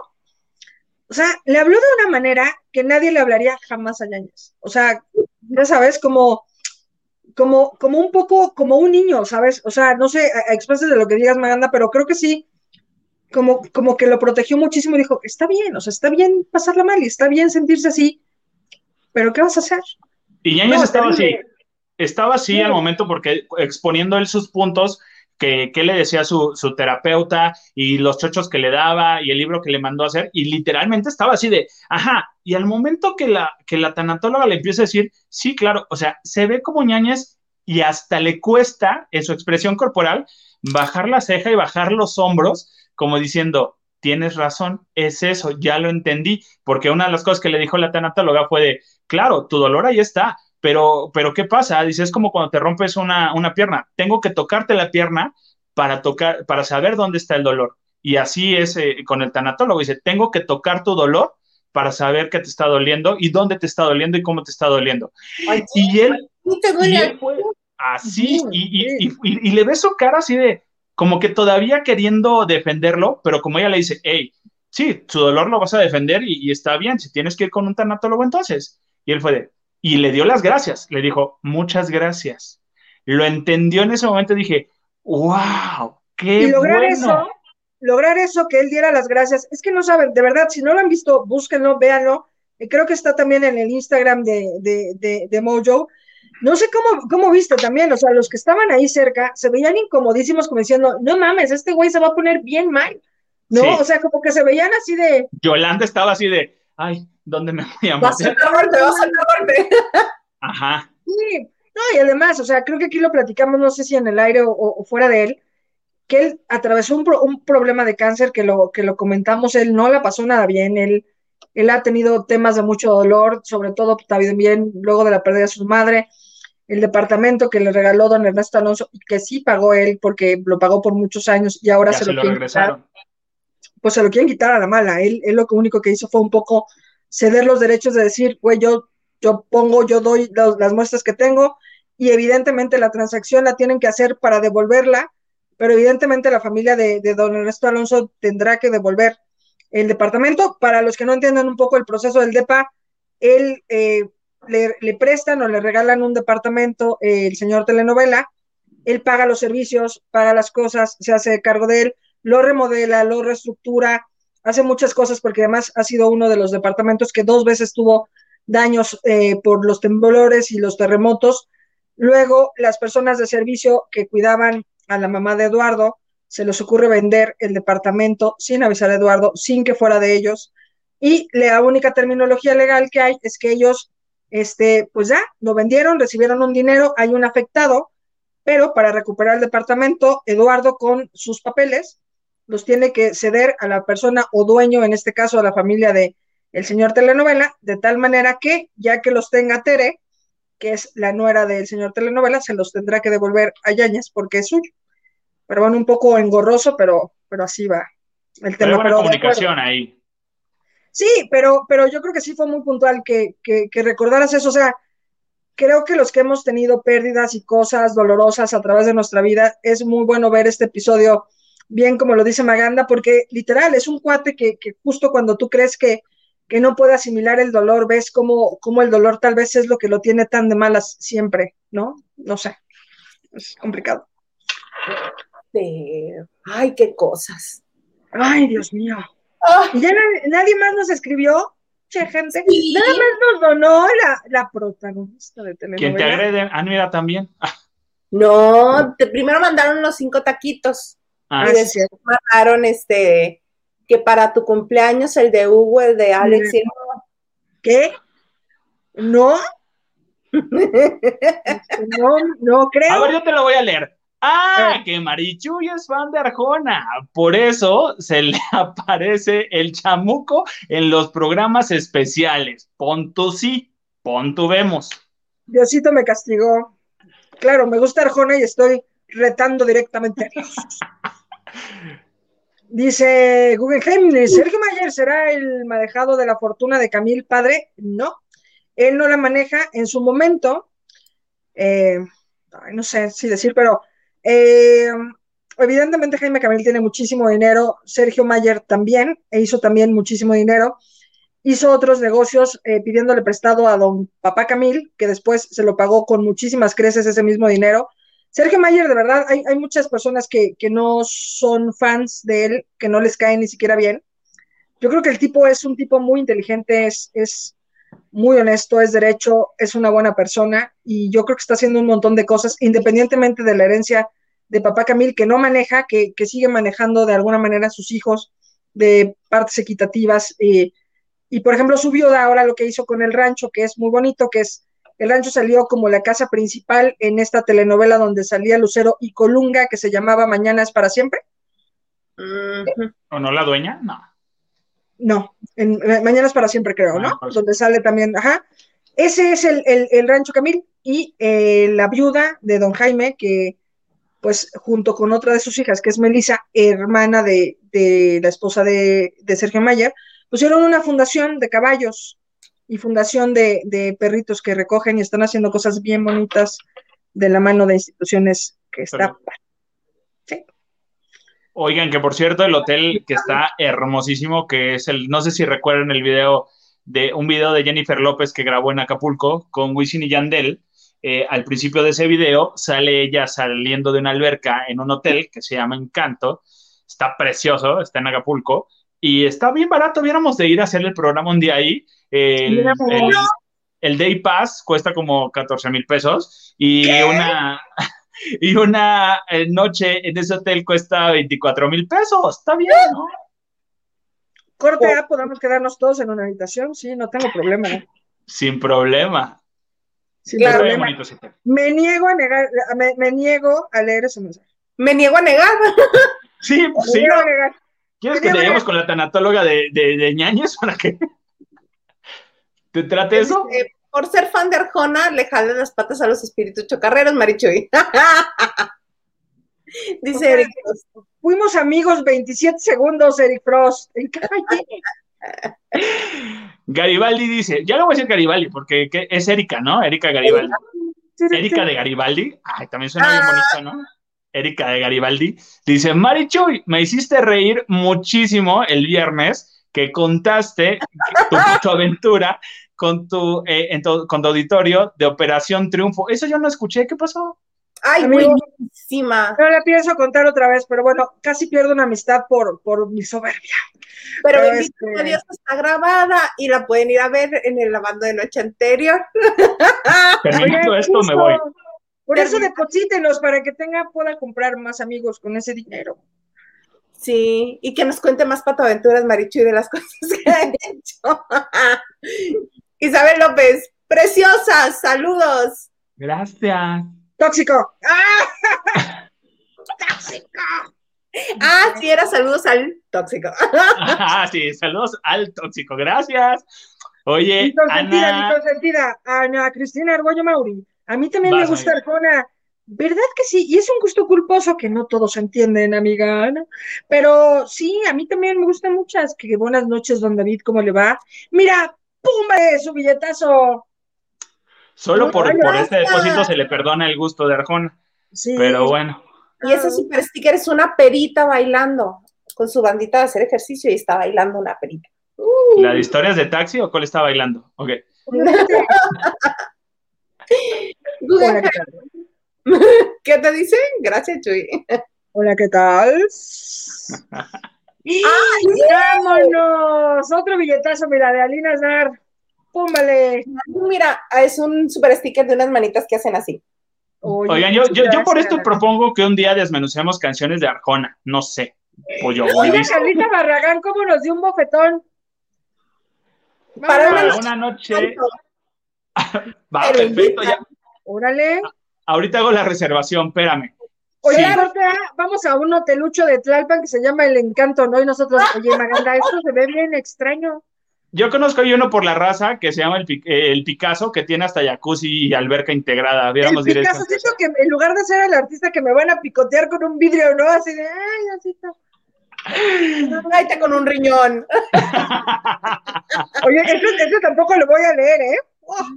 O sea, le habló de una manera que nadie le hablaría jamás a Yañez. O sea, ya sabes, como, como, como un poco, como un niño, ¿sabes? O sea, no sé, a, de lo que digas, Maganda, pero creo que sí, como, como que lo protegió muchísimo y dijo, está bien, o sea, está bien pasarla mal y está bien sentirse así, pero ¿qué vas a hacer? Y Yañez estaba así, estaba así al momento porque exponiendo él sus puntos, que, le decía su, su, terapeuta y los chochos que le daba y el libro que le mandó a hacer, y literalmente estaba así de, ajá, y al momento que la, que la tanatóloga le empieza a decir, sí, claro, o sea, se ve como ñañez y hasta le cuesta en su expresión corporal bajar la ceja y bajar los hombros, como diciendo, tienes razón, es eso, ya lo entendí, porque una de las cosas que le dijo la tanatóloga fue de, claro, tu dolor ahí está, pero, pero ¿qué pasa? Dice, es como cuando te rompes una, una pierna. Tengo que tocarte la pierna para, tocar, para saber dónde está el dolor. Y así es eh, con el tanatólogo. Dice, tengo que tocar tu dolor para saber qué te está doliendo y dónde te está doliendo y cómo te está doliendo. y él, fue así, y, y, le ve su cara así de, como que todavía queriendo defenderlo, pero como ella le dice, hey, sí, su dolor lo vas a defender y, está bien, si tienes que ir con un tanatólogo entonces. Y él fue de, y le dio las gracias, le dijo, muchas gracias. Lo entendió en ese momento, dije, wow, qué y lograr bueno. Eso, lograr eso, que él diera las gracias, es que no saben, de verdad, si no lo han visto, búsquenlo, véanlo. Eh, creo que está también en el Instagram de, de, de, Mojo. No sé cómo, cómo viste también, o sea, los que estaban ahí cerca se veían incomodísimos como diciendo, no mames, este güey se va a poner bien mal, ¿no? O sea, como que se veían así de... Yolanda estaba así de, ay, ¿dónde me voy a meter? Vas a Ajá. Sí, no, y además, o sea, creo que aquí lo platicamos, no sé si en el aire o, fuera de él, que él atravesó un, un, problema de cáncer que lo, que lo comentamos, él no le pasó nada bien, él, él ha tenido temas de mucho dolor, sobre todo también luego de la pérdida de su madre, el departamento que le regaló don Ernesto Alonso, que sí pagó él porque lo pagó por muchos años y ahora se, lo, regresaron. pues se lo quieren quitar a la mala. Él, él lo único que hizo fue un poco ceder los derechos de decir, güey, yo, yo pongo, yo doy las muestras que tengo y evidentemente la transacción la tienen que hacer para devolverla, pero evidentemente la familia de, don Ernesto Alonso tendrá que devolver el departamento. Para los que no entiendan un poco el proceso del DEPA, él eh, le, prestan o le regalan un departamento, eh, el señor telenovela, él paga los servicios, paga las cosas, se hace cargo de él, lo remodela, lo reestructura, hace muchas cosas porque además ha sido uno de los departamentos que dos veces tuvo daños eh, por los temblores y los terremotos. Luego, las personas de servicio que cuidaban a la mamá de Eduardo, se les ocurre vender el departamento sin avisar a Eduardo, sin que fuera de ellos. Y la única terminología legal que hay es que ellos, este, pues ya, lo vendieron, recibieron un dinero, hay un afectado, pero para recuperar el departamento, Eduardo con sus papeles los tiene que ceder a la persona o dueño, en este caso a la familia de el señor telenovela, de tal manera que ya que los tenga Tere, que es la nuera del señor telenovela, se los tendrá que devolver a Yañez porque es suyo. Pero bueno, un poco engorroso, pero, pero así va el tema. Pero comunicación ahí. Sí, pero, pero yo creo que sí fue muy puntual que, que, que recordaras eso. O sea, creo que los que hemos tenido pérdidas y cosas dolorosas a través de nuestra vida, es muy bueno ver este episodio bien como lo dice Maganda, porque literal es un cuate que, justo cuando tú crees que, que, no puede asimilar el dolor, ves cómo, cómo el dolor tal vez es lo que lo tiene tan de malas siempre, ¿no? No sé, es complicado. Ay, qué cosas. Ay, Dios mío. Ya nadie, más nos escribió, che, gente. Nada más nos donó la, la protagonista de telenovela. ¿Quién te agrede? Ah, mira, también. No, te, primero mandaron los cinco taquitos. Ah, y después mandaron este que para tu cumpleaños el de Hugo, el de Alex ¿Qué? ¿No? no, no creo. A ver, yo te lo voy a leer. Ah, que Marichuy es fan de Arjona. Por eso se le aparece el chamuco en los programas especiales. Ponto sí, ponto vemos. Diosito me castigó. Claro, me gusta Arjona y estoy retando directamente. Dice Guggenheim, ¿Sergio Mayer será el manejado de la fortuna de Camil padre? No, él no la maneja en su momento. Eh, no sé si decir, pero eh, evidentemente Jaime Camil tiene muchísimo dinero, Sergio Mayer también, e hizo también muchísimo dinero. Hizo otros negocios eh, pidiéndole prestado a don Papá Camil, que después se lo pagó con muchísimas creces ese mismo dinero. Sergio Mayer, de verdad, hay, muchas personas que, no son fans de él, que no les cae ni siquiera bien. Yo creo que el tipo es un tipo muy inteligente, es, es muy honesto, es derecho, es una buena persona y yo creo que está haciendo un montón de cosas, independientemente de la herencia de papá Camil, que no maneja, que, sigue manejando de alguna manera a sus hijos de partes equitativas. Eh, y por ejemplo, su viuda ahora lo que hizo con el rancho, que es muy bonito, que es, el rancho salió como la casa principal en esta telenovela donde salía Lucero y Colunga, que se llamaba Mañana es para siempre. ¿O no la dueña? No. No, en, eh, Mañana es para siempre, creo, ¿no? Donde sale también, ajá. Ese es el, rancho Camil y eh, la viuda de don Jaime, que pues junto con otra de sus hijas, que es Melissa, hermana de, la esposa de, Sergio Mayer, pusieron una fundación de caballos y fundación de, perritos que recogen y están haciendo cosas bien bonitas de la mano de instituciones que está. Oigan, que por cierto, el hotel que está hermosísimo, que es el, no sé si recuerdan el video de un video de Jennifer López que grabó en Acapulco con Wisin y Yandel, eh, al principio de ese video sale ella saliendo de una alberca en un hotel que se llama Encanto. Está precioso, está en Acapulco y está bien barato. Viéramos de ir a hacer el programa un día ahí. El, Day Pass cuesta como 14 mil pesos y una, y una eh, noche en ese hotel cuesta 24 mil pesos. Está bien, ¿no? Corte A, podemos quedarnos todos en una habitación, sí, no tengo problema. Sin problema. Me niego a negar, me, niego a leer ese mensaje. Me niego a negar. Sí, pues sí. ¿Quieres que te con la tanatóloga de, de, de ñañez para que te trate eso? Este, por ser fan de Arjona, le jale las patas a los espíritus chocarreros, Marichuy. Dice Eric Fuimos amigos 27 segundos, Eric Frost. En Garibaldi dice, ya lo voy a decir Garibaldi, porque es Erika, ¿no? Erika Garibaldi. Erika de Garibaldi. Ay, también suena bien bonito, ¿no? Erika de Garibaldi. Dice, Marichuy, me hiciste reír muchísimo el viernes que contaste tu, aventura con tu, eh, con tu auditorio de Operación Triunfo. Eso yo no escuché, ¿qué pasó? Ay, buenísima. No la pienso contar otra vez, pero bueno, casi pierdo una amistad por, por mi soberbia. Pero, este... Dios está grabada y la pueden ir a ver en el lavando de noche anterior. Terminando esto, me voy. Por eso deposítenos para que tenga, pueda comprar más amigos con ese dinero. Sí, y que nos cuente más patoaventuras, Marichu, y de las cosas que ha hecho. Isabel López, preciosa, saludos. Gracias. Tóxico. ¡Ah! Tóxico. Ah, sí, era saludos al tóxico. ah, sí, saludos al tóxico, gracias. Oye, mi Ana... mi consentida, Ana Cristina Argüello Mauri. A mí también me gusta Arjona. ¿Verdad que sí? Y es un gusto culposo que no todos entienden, amiga Ana. Pero sí, a mí también me gustan muchas. Que buenas noches, don David, ¿cómo le va? Mira, ¡pumba! Su billetazo. Solo por, por este depósito se le perdona el gusto de Arjona. Sí. Pero bueno. Y ese super sticker es una perita bailando con su bandita de hacer ejercicio y está bailando una perita. ¿La de historias de taxi o cuál está bailando? Ok. ¿qué, te dicen? Gracias, Chuy. Hola, ¿qué tal? ¡Ay, vámonos! Otro billetazo, mira, de Alina Zar. Púmbale. Mira, es un super sticker de unas manitas que hacen así. Oigan, yo, yo, yo, por esto propongo que un día desmenucemos canciones de Arjona, no sé. Pollo, Oye, Carlita Barragán, ¿cómo nos dio un bofetón? Para, una, noche. Va, perfecto, ya. Órale. Ahorita hago la reservación, espérame. Oye, Sí. vamos a un hotelucho de Tlalpan que se llama El Encanto, ¿no? Y nosotros, oye, Maganda, esto se ve bien extraño. Yo conozco ahí uno por la raza que se llama el, eh, el Picasso, que tiene hasta jacuzzi y alberca integrada. Viéramos el directo. Picasso, siento que en lugar de ser el artista que me van a picotear con un vidrio, ¿no? Así de, ay, así está. Cállate con un riñón. Oye, eso, eso tampoco lo voy a leer, ¿eh?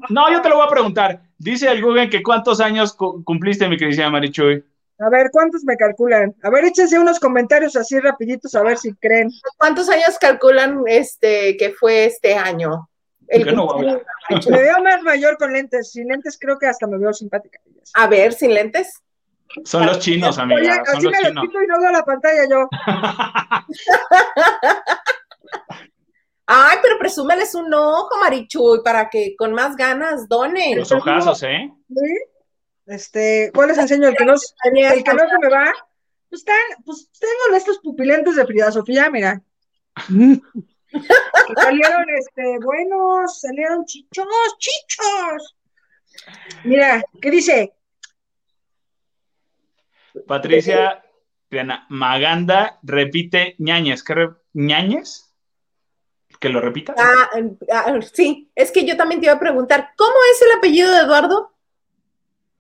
No, yo te lo voy a preguntar. Dice el Google que cuántos años cu- cumpliste, mi querida Marichuy. A ver, ¿cuántos me calculan? A ver, échense unos comentarios así rapiditos a ver si creen. ¿Cuántos años calculan este que fue este año? El Yo no voy a hablar. cumpleaños. Me veo más mayor con lentes. Sin lentes creo que hasta me veo simpática. A ver, sin lentes. Son los chinos, Oye, amiga. Son así los me lo chinos. quito y no veo la pantalla yo. Ay, pero presúmeles un ojo, Marichuy, para que con más ganas donen. Los ojazos, ¿eh? ¿Sí? Este, ¿cuál les enseño? El que no, el que no se me va. Pues, están, pues tengo estos pupilentes de Frida Sofía, mira. Que salieron, este, buenos, salieron chichos, chichos. Mira, ¿qué dice? Patricia Triana, Maganda repite ñañez. ¿Qué re- ñañez? ¿Que lo repita? Ah, ah, sí, es que yo también te iba a preguntar, ¿cómo es el apellido de Eduardo?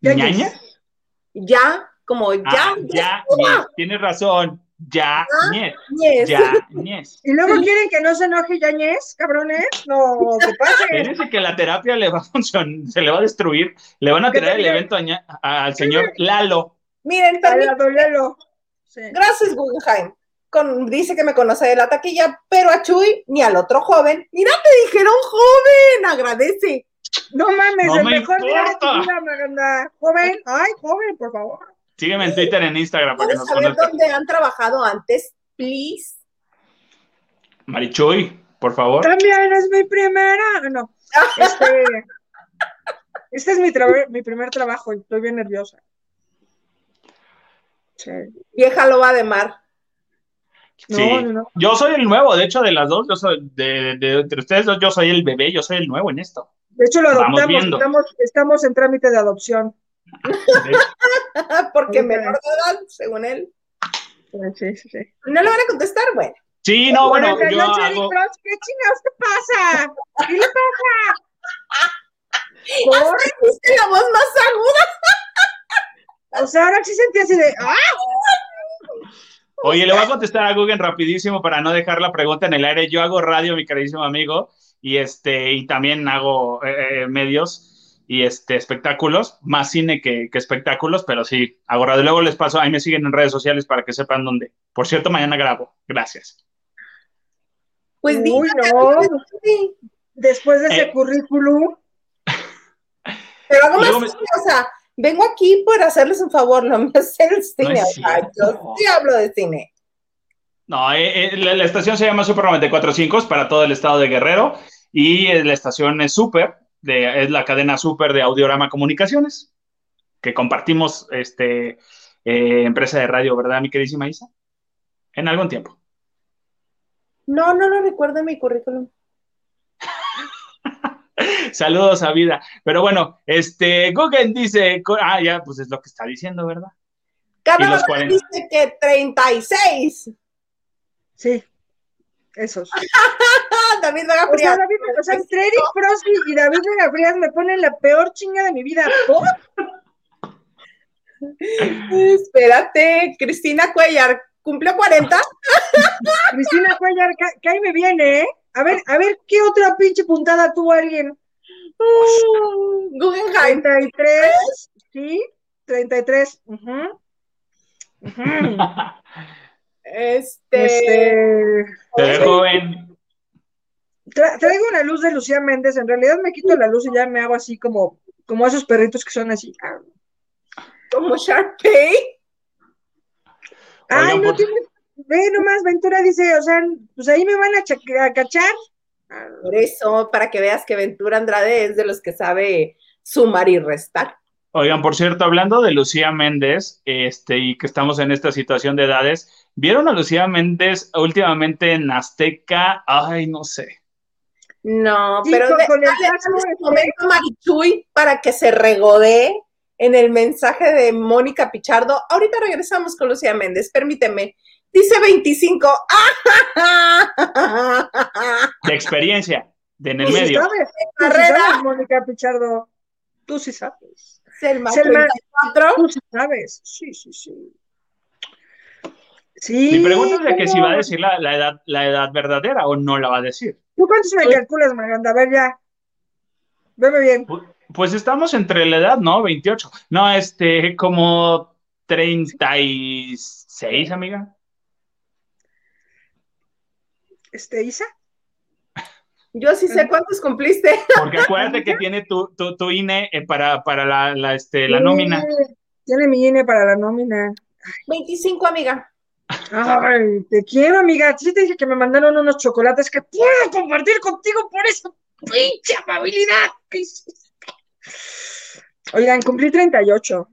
¿Ñañez? Ya, como ya. Ah, ya. Tienes razón. Ya, ñez. Yes. Ya, ñez. Y luego quieren que no se enoje Yañez, cabrones. No, que pase. Espérense que la terapia le va a funcionar, se le va a destruir. Le van a ¿Qué tirar el evento a ña- a- al señor Lalo. Miren, A también, la dolelo. Sí. gracias Guggenheim. Con, dice que me conoce de la taquilla, pero a Chuy ni al otro joven. Mira, te dijeron joven, agradece. No mames, No el me mejor día de tu vida, Maganda. Joven, ay, joven, por favor. Sígueme en Twitter, en Instagram para que ¿Puedes nos saber dónde han trabajado antes, please? Marichuy, por favor. También es mi primera. No. Este, este es mi, mi primer trabajo y estoy bien nerviosa. Sí. Vieja loba de mar. No, Sí. no, no. Yo soy el nuevo, de hecho, de las dos, yo soy, de, de- entre ustedes dos, yo soy el bebé, yo soy el nuevo en esto. De hecho, lo adoptamos. Estamos, estamos en trámite de adopción. Porque menor de edad, según él. Sí, sí, sí. ¿No le van a contestar? Bueno. Sí, no, bueno, Oigan, yo hago, Cross, ¿Qué chingados te pasa? ¿Qué le pasa? Por- la voz más aguda. O sea, ahora sí sentí así de. ¡Ah! oye, le voy a contestar a Google rapidísimo para no dejar la pregunta en el aire. Yo hago radio, mi carísimo amigo, y este, y también hago eh, eh, medios y este espectáculos, más cine que, que espectáculos, pero sí, hago radio. Luego les paso, ahí me siguen en redes sociales para que sepan dónde. Por cierto, mañana grabo. Gracias. Pues Uy, no. Después de ese Eh. currículum. Pero hago más Luego me- cine, o sea, vengo aquí por hacerles un favor, no me hace el cine. es o sea, cierto. yo sí hablo de cine. No, eh, eh, la, la estación se llama Super 945, es para todo el estado de Guerrero y eh, la estación es Super, de, es la cadena Super de Audiorama Comunicaciones, que compartimos este, eh, empresa de radio, ¿verdad, mi queridísima Isa? En algún tiempo. No, no lo recuerdo en mi currículum. Saludos a vida. Pero bueno, este, Google dice, ah, ya, pues es lo que está diciendo, ¿verdad? Carlos los 40. dice que 36. Sí. Esos. David Vega O sea, Frías. David, o sea, entre Eric Frosty y David Vega Frías me ponen la peor chinga de mi vida. ¿Por? Espérate, Cristina Cuellar, ¿cumplió 40? Cristina Cuellar, ca- cáeme bien, ¿eh? A ver, a ver, ¿qué otra pinche puntada tuvo alguien? Mm, Guggenheim. 33, ¿sí? 33. ujú. Ujú. Este, Este, Te ve joven. tra- traigo una luz de Lucía Méndez. En realidad me quito la luz y ya me hago así como, como esos perritos que son así. Ah, como Sharpay. Ay, Oigan, no por- tiene. Ve nomás, Ventura dice, o sea, pues ahí me van a cachar. Ah, Por eso, para que veas que Ventura Andrade es de los que sabe sumar y restar. Oigan, por cierto, hablando de Lucía Méndez, este, y que estamos en esta situación de edades, ¿vieron a Lucía Méndez últimamente en Azteca? Ay, no sé. No, pero de- con el momento a Marichuy para que se regodee en el mensaje de Mónica Pichardo. Ahorita regresamos con Lucía Méndez, permíteme. Dice 25. De experiencia, de en el medio. sabes, tú sí Carrera. sabes, Mónica Pichardo. Tú sí sabes. Selma, Selma. 34. Tú sí sabes. Sí, sí, sí. Sí. Mi pregunta es de que si va a decir la, la edad, la edad verdadera o no la va a decir. ¿Tú cuántos me calculas, Maganda? A ver, ya. Veme bien. Pu- Pues estamos entre la edad, ¿no? 28. No, este, como 36, amiga. Este, Isa. Yo sí sé cuántos cumpliste. Porque acuérdate que tiene tu, tu, tu INE eh, para, para la, la, este, la nómina. Tiene mi INE para la nómina. 25, amiga. Ay, te quiero, amiga. Sí te dije que me mandaron unos chocolates que puedo compartir contigo por esa pinche amabilidad que. Oigan, cumplí 38.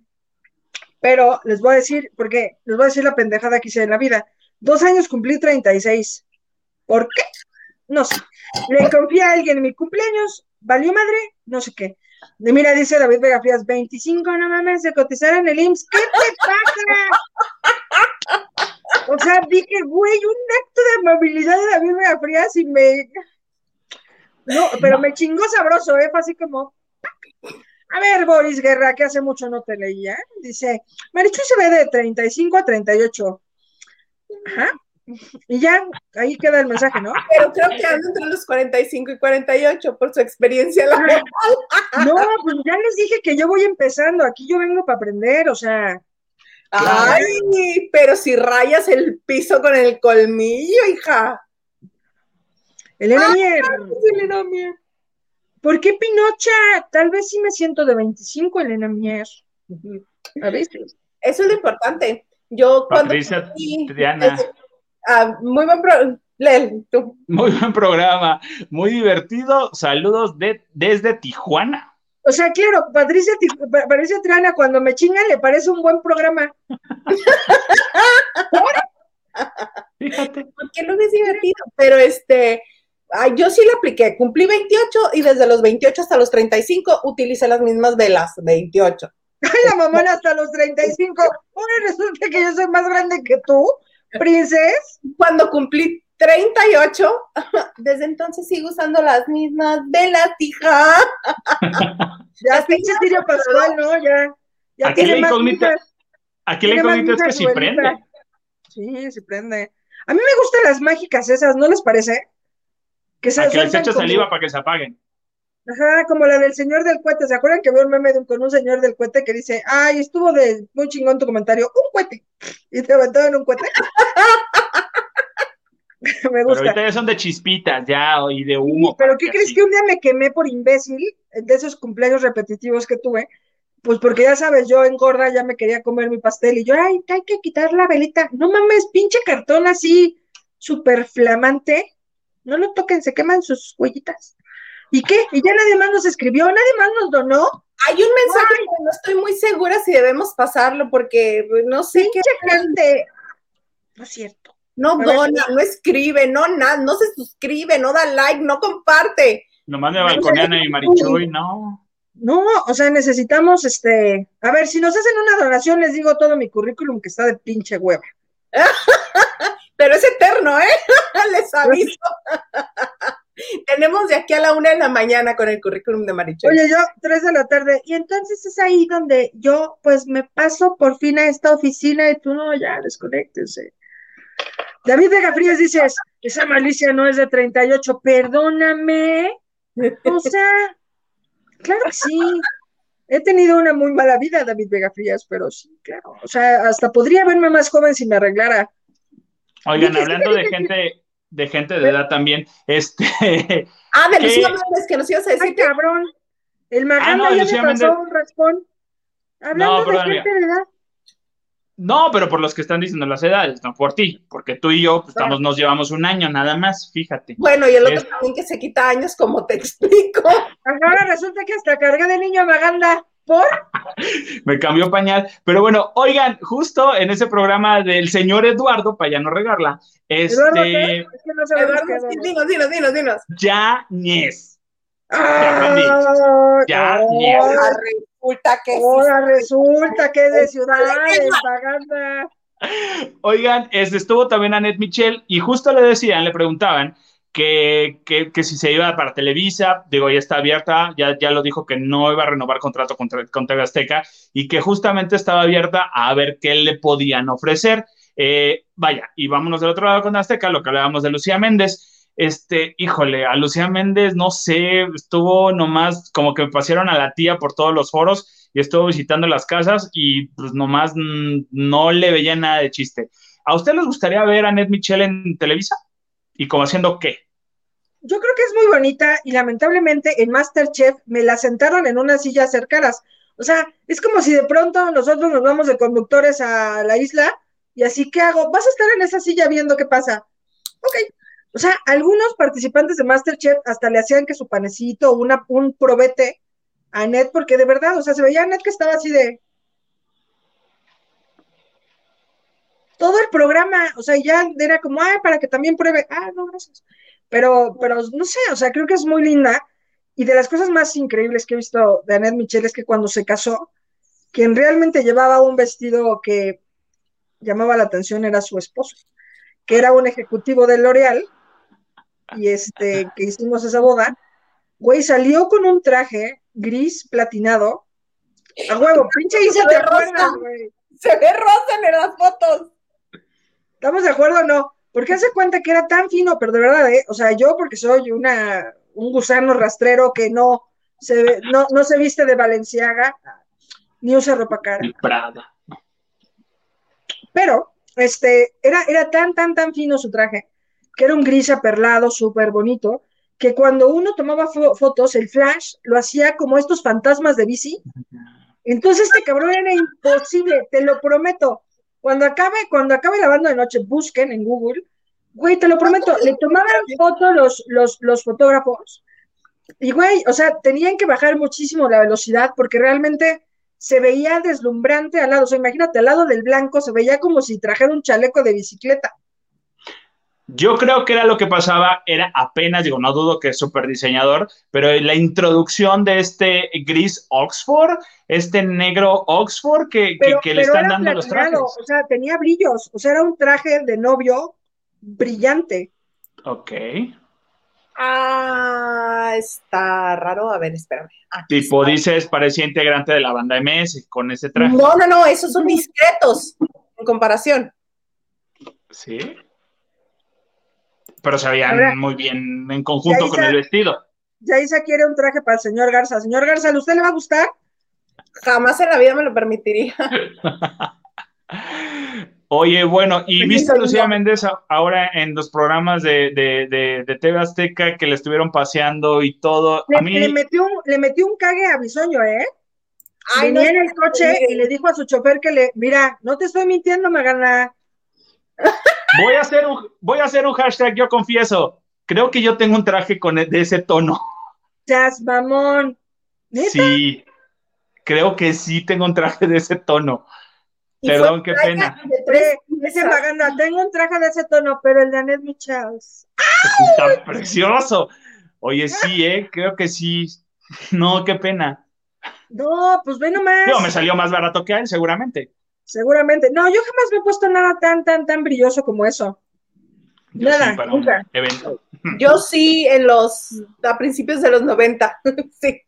Pero les voy a decir, porque les voy a decir la pendejada que hice en la vida. Dos años cumplí 36. ¿Por qué? No sé. Le confié a alguien en mi cumpleaños, valió madre, no sé qué. De mira, dice David Vega Frías, 25, no mames, de cotizar en el IMSS. ¿Qué te pasa? O sea, dije, güey, un acto de amabilidad de David Vega Frías y me. No, pero me chingó sabroso, ¿eh? Fue así como. A ver, Boris Guerra, que hace mucho no te leía. Dice, Marichu se ve de 35 a 38. Ajá. Y ya, ahí queda el mensaje, ¿no? Pero creo que ando entre los 45 y 48 por su experiencia laboral. No, pues ya les dije que yo voy empezando. Aquí yo vengo para aprender, o sea. Ay, pero si rayas el piso con el colmillo, hija. Elena Mier, Elena Mier. ¿por qué Pinocha? Tal vez sí me siento de 25, Elena Mier. A veces. Eso es lo importante. Yo cuando... Patricia es- ah, muy buen pro... Lel, tú. Muy buen programa, muy divertido. Saludos de, desde Tijuana. O sea, claro, Patricia, Patricia Triana, cuando me chingan le parece un buen programa. Fíjate. porque no es divertido, pero este, ay, yo sí lo apliqué, cumplí 28 y desde los 28 hasta los 35 utilicé las mismas velas, 28. Ay, la mamona hasta los 35. Ahora resulta que yo soy más grande que tú, princes. Cuando cumplí 38, desde entonces sigo usando las mismas velas, hija. Ya, pinche Sirio Pascual, ¿no? Ya. ya Aquí la tiene incógnita, aquí la incógnita es que si prende. Sí, sí prende. A mí me gustan las mágicas esas, ¿no les parece? Que se A que les echa como- saliva para que se apaguen. Ajá, como la del señor del cohete. ¿Se acuerdan que veo un meme de un- con un señor del cohete que dice, ay, estuvo de muy chingón tu comentario, un cohete? Y te aventaron un cohete. me Pero gusta. ahorita ya son de chispitas, ya, y de humo. Pero ¿qué crees así. que un día me quemé por imbécil de esos cumpleaños repetitivos que tuve? Pues porque ya sabes, yo en gorda ya me quería comer mi pastel y yo, ay, hay que quitar la velita. No mames, pinche cartón así súper flamante. No lo toquen, se queman sus huellitas. ¿Y qué? Y ya nadie más nos escribió, nadie más nos donó. Hay un mensaje que no estoy muy segura si debemos pasarlo porque no sé qué. Gente. No es cierto. No A ver. dona, no escribe, no nada, no se suscribe, no da like, no comparte. Nomás me balconean a mi Marichuy, no. No, o sea, necesitamos este. A ver, si nos hacen una donación, les digo todo mi currículum que está de pinche hueva. Pero es eterno, ¿eh? Les aviso. Tenemos de aquí a la una de la mañana con el currículum de Marichuy. Oye, yo, tres de la tarde, y entonces es ahí donde yo, pues, me paso por fin a esta oficina y tú no, ya, desconéctense. David Vega Frías dices, esa malicia no es de 38, perdóname. O sea, claro que sí. He tenido una muy mala vida, David Vega Frías, pero sí, claro. O sea, hasta podría verme más joven si me arreglara. Oigan, hablando de gente, de gente de edad también, este, Ah, de. Lucía Méndez, que nos ibas a decir Ay, cabrón. El Maganda Ah, no, ya Lucía me pasó Méndez. un raspón. Hablando de perdón, gente de edad. no, pero por los que están diciendo las edades, no por ti, porque tú y yo pues, estamos, nos llevamos un año nada más, fíjate. Bueno, y el otro Es- también que se quita años, como te explico. Ahora resulta que hasta cargué de niño a Maganda. ¿Por? me cambió pañal. Pero bueno, oigan, justo en ese programa del señor Eduardo, para ya no regarla, Eduardo, ¿qué? este, Es que no Eduardo, qué sí, Eduardo. dinos, dinos, dinos, dinos. Yañez. Ah, Ya, yes. resulta que Ahora resulta que es de ciudades, paganda. Oigan, este, estuvo también Annette Michel y justo le decían, le preguntaban que, que, que, si se iba para Televisa, digo, ya está abierta, ya, ya lo dijo que no iba a renovar contrato con, con TV Azteca y que justamente estaba abierta a ver qué le podían ofrecer. Eh, vaya, y vámonos del otro lado con Azteca, lo que hablábamos de Lucía Méndez. Este, híjole, a Lucía Méndez, no sé, estuvo nomás como que pasaron a la tía por todos los foros y estuvo visitando las casas y pues nomás no le veía nada de chiste. ¿A usted les gustaría ver a Ned Michelle en Televisa? ¿Y como haciendo qué? Yo creo que es muy bonita y lamentablemente en Masterchef me la sentaron en una silla cercanas. O sea, es como si de pronto nosotros nos vamos de conductores a la isla y así, ¿qué hago? Vas a estar en esa silla viendo qué pasa. Ok. O sea, algunos participantes de Masterchef hasta le hacían que su panecito una, un probete a Net, porque de verdad, o sea, se veía a Net que estaba así de. Todo el programa, o sea, ya era como, ay, para que también pruebe. Ah, no, gracias. Pero, pero no sé, o sea, creo que es muy linda. Y de las cosas más increíbles que he visto de Annette Michel es que cuando se casó, quien realmente llevaba un vestido que llamaba la atención era su esposo, que era un ejecutivo de L'Oreal, y este, que hicimos esa boda, güey, salió con un traje gris platinado, a huevo, pinche y se te acuerdas, güey. Se ve rosa en las fotos. ¿Estamos de acuerdo o no? Porque hace cuenta que era tan fino, pero de verdad, ¿eh? o sea, yo porque soy una, un gusano rastrero que no se, no, no se viste de Valenciaga, ni usa ropa cara. Prada. Pero, este, era, era tan, tan, tan fino su traje, que era un gris aperlado, súper bonito, que cuando uno tomaba fo fotos, el flash lo hacía como estos fantasmas de bici. Entonces este cabrón era imposible, te lo prometo. Cuando acabe, cuando acabe la banda de noche, busquen en Google, güey, te lo prometo, le tomaban fotos los, los, los fotógrafos. Y güey, o sea, tenían que bajar muchísimo la velocidad porque realmente se veía deslumbrante al lado. O sea, imagínate, al lado del blanco se veía como si trajera un chaleco de bicicleta. Yo creo que era lo que pasaba, era apenas, digo, no dudo que es súper diseñador, pero la introducción de este gris Oxford, este negro Oxford que, pero, que, que le están dando los trajes. O sea, tenía brillos, o sea, era un traje de novio brillante. Ok. Ah, está raro. A ver, espérame. Ah, tipo, está. dices, parecía integrante de la banda MS con ese traje. No, no, no, esos son discretos en comparación. Sí. Pero se veían Ahora, muy bien en conjunto con el vestido. Yaisa quiere un traje para el señor Garza. Señor Garza, ¿a usted le va a gustar? Jamás en la vida me lo permitiría. Oye, bueno, y viste a Lucía Méndez ahora en los programas de, de, de, de, TV Azteca que le estuvieron paseando y todo. Le, a mí... le, metió, un, le metió un cague a Bisoño, ¿eh? Ay, Venía no, en el coche no, y le dijo a su chofer que le, mira, no te estoy mintiendo, me gana. Voy a hacer un, voy a hacer un hashtag, yo confieso. Creo que yo tengo un traje con de ese tono. Chas, mamón. ¿Neta? Sí, creo que sí tengo un traje de ese tono. Perdón, qué pena. Ese Maganda, tengo un traje de ese tono, pero el de Annette Michels. Está precioso. Oye, sí, ¿eh? Creo que sí. No, qué pena. No, pues ve nomás. No, me salió más barato que a él, seguramente. Seguramente. No, yo jamás me he puesto nada tan, tan, tan brilloso como eso. Yo nada, sí, para nunca. un evento. Yo sí, en los, a principios de los 90. sí.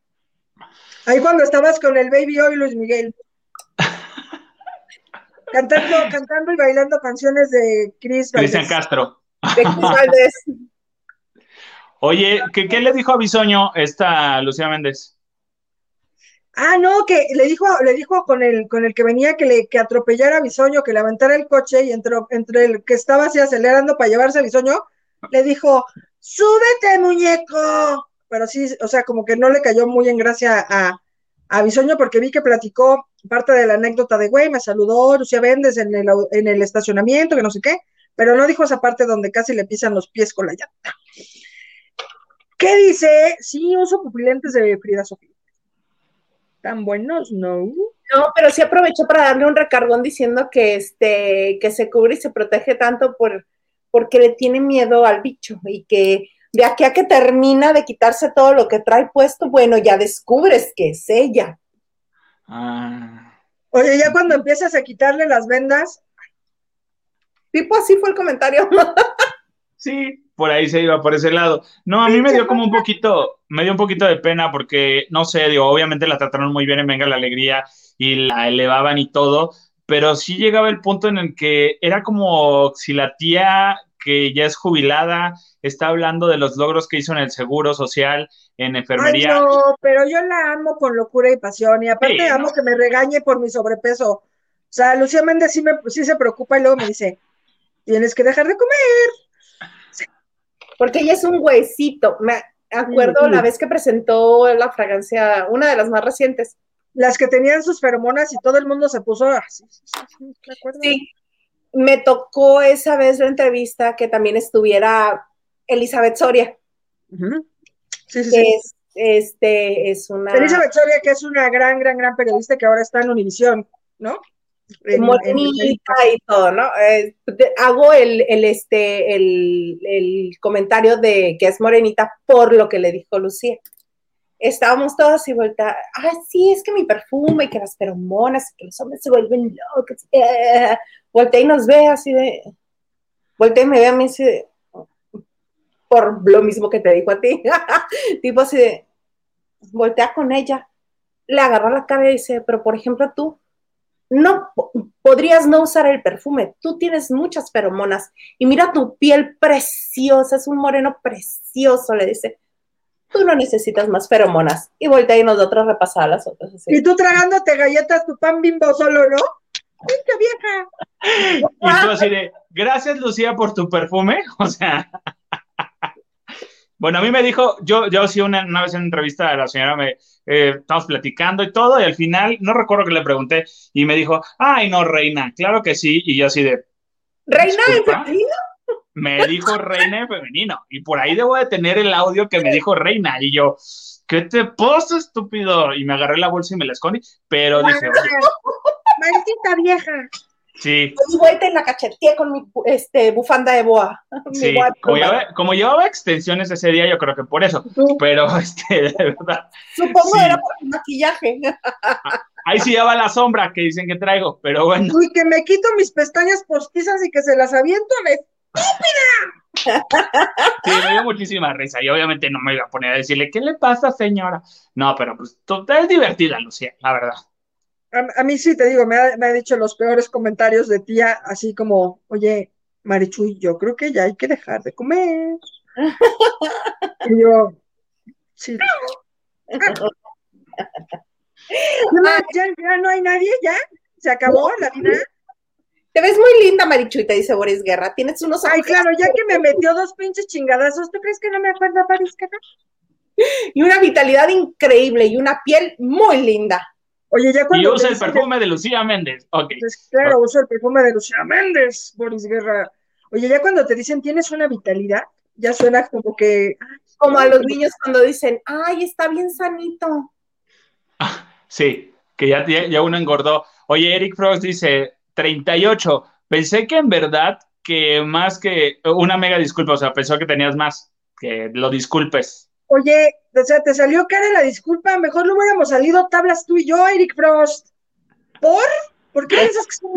Ahí cuando estabas con el Baby Oil Luis Miguel. cantando, cantando y bailando canciones de Chris Cristian Castro. De Chris Valdés. Oye, ¿qué, ¿qué, le dijo a Bisoño esta Lucía Méndez? Ah, no, que le dijo, le dijo con el, con el que venía que le que atropellara a Bisoño, que le aventara el coche y entre, entre el que estaba así acelerando para llevarse a Bisoño, le dijo, súbete, muñeco. Pero sí, o sea, como que no le cayó muy en gracia a, a Bisoño porque vi que platicó parte de la anécdota de, güey, me saludó Lucía Méndez en el, en el estacionamiento, que no sé qué, pero no dijo esa parte donde casi le pisan los pies con la llanta. ¿Qué dice? Sí, uso pupilentes de Frida Sofía. Tan buenos, ¿no? No, pero sí aprovechó para darle un recargón diciendo que este, que se cubre y se protege tanto por, porque le tiene miedo al bicho y que de aquí a que termina de quitarse todo lo que trae puesto, bueno, ya descubres que es ella. Ah. Oye, ya cuando empiezas a quitarle las vendas, Tipo así fue el comentario. Sí, por ahí se iba, por ese lado. No, a mí me dio como un poquito, me dio un poquito de pena porque, no sé, digo, obviamente la trataron muy bien en Venga la Alegría y la elevaban y todo, pero sí llegaba el punto en el que era como si la tía que ya es jubilada está hablando de los logros que hizo en el seguro social, en ay enfermería. no, pero yo la amo con locura y pasión, y aparte Sí, amo no. que me regañe por mi sobrepeso. O sea, Lucía Méndez sí, me, sí se preocupa y luego me dice, tienes que dejar de comer. Porque ella es un huesito. Me acuerdo sí. la vez que presentó la fragancia, una de las más recientes. Las que tenían sus feromonas y todo el mundo se puso así, sí, sí, sí, ¿me tocó esa vez la entrevista que también estuviera Elizabeth Soria, Ujú. Sí, sí, que sí. es, este, es una Elizabeth Soria, que es una gran, gran, gran periodista que ahora está en Univisión, ¿no? En- en- morenita y todo, ¿no? Eh, hago el, el, este, el, el comentario de que es morenita por lo que le dijo Lucía. Estábamos todos así vuelta, ah, sí, es que mi perfume, que las feromonas, que los hombres se vuelven locos. Eh, voltea y nos ve así de, voltea y me ve a mí así de, por lo mismo que te dijo a ti, tipo así de, voltea con ella, le agarró la cara y dice, pero por ejemplo tú, no po- podrías no usar el perfume. Tú tienes muchas feromonas y mira tu piel preciosa, es un moreno precioso, le dice. Tú no necesitas más feromonas. Y voltea y nosotros repasar las otras. así. Y tú tragándote galletas, tu pan bimbo solo, ¿no? ¡Ay, qué vieja! Y tú así de, gracias Lucía por tu perfume. O sea, bueno, a mí me dijo, yo, yo sí una, una vez en una entrevista la señora me, eh, estamos platicando y todo, y al final, no recuerdo que le pregunté, y me dijo, ay no, reina, claro que sí, y yo así de, Reina en femenino. me dijo reina en femenino, y por ahí debo de tener el audio que me dijo reina, y yo, ¿qué te pasa, estúpido? Y me agarré la bolsa y me la escondí, pero dije, oye, Maldita vieja. Sí, Y vuelta y la cacheteé con mi este, bufanda de boa. Mi sí, boa de como llevaba, como llevaba extensiones ese día, yo creo que por eso, pero este, de verdad, Supongo Sí. era por el maquillaje. ahí sí ya va la sombra que dicen que traigo, pero bueno, uy, que me quito mis pestañas postizas y que se las aviento. me- sí, me dio muchísima risa, y obviamente no me iba a poner a decirle, ¿qué le pasa, señora? No, pero pues, es divertida, Lucía, la verdad. A, a mí sí te digo, me ha, me ha dicho los peores comentarios de tía, así como, oye, Marichuy, yo creo que ya hay que dejar de comer. Y yo, sí. ¿Qué más? ¿Ya, ya no hay nadie? ¿Ya? ¿Se acabó la vida? Te ves muy linda, Marichuy, te dice Boris Guerra. Tienes unos Ay, claro, ya que me metió dos pinches chingadazos, ¿tú crees que no me acuerdo, Paris? y una vitalidad increíble y una piel muy linda. Oye, ya Y cuando usa te el perfume de Lucía Méndez, ok. pues, claro, uso el perfume de Lucía Méndez, Boris Guerra. Oye, ya cuando te dicen tienes una vitalidad, ya suena como que... Como a los niños cuando dicen, ay, está bien sanito. Sí, que ya, ya, ya uno engordó. Oye, Eric Frost dice 38. Pensé que en verdad que más que una mega disculpa, o sea, pensó que tenías más, que lo disculpes. Oye, o sea, te salió cara la disculpa, mejor no hubiéramos salido tablas tú y yo, Eric Frost. ¿Por? ¿Por qué piensas que son?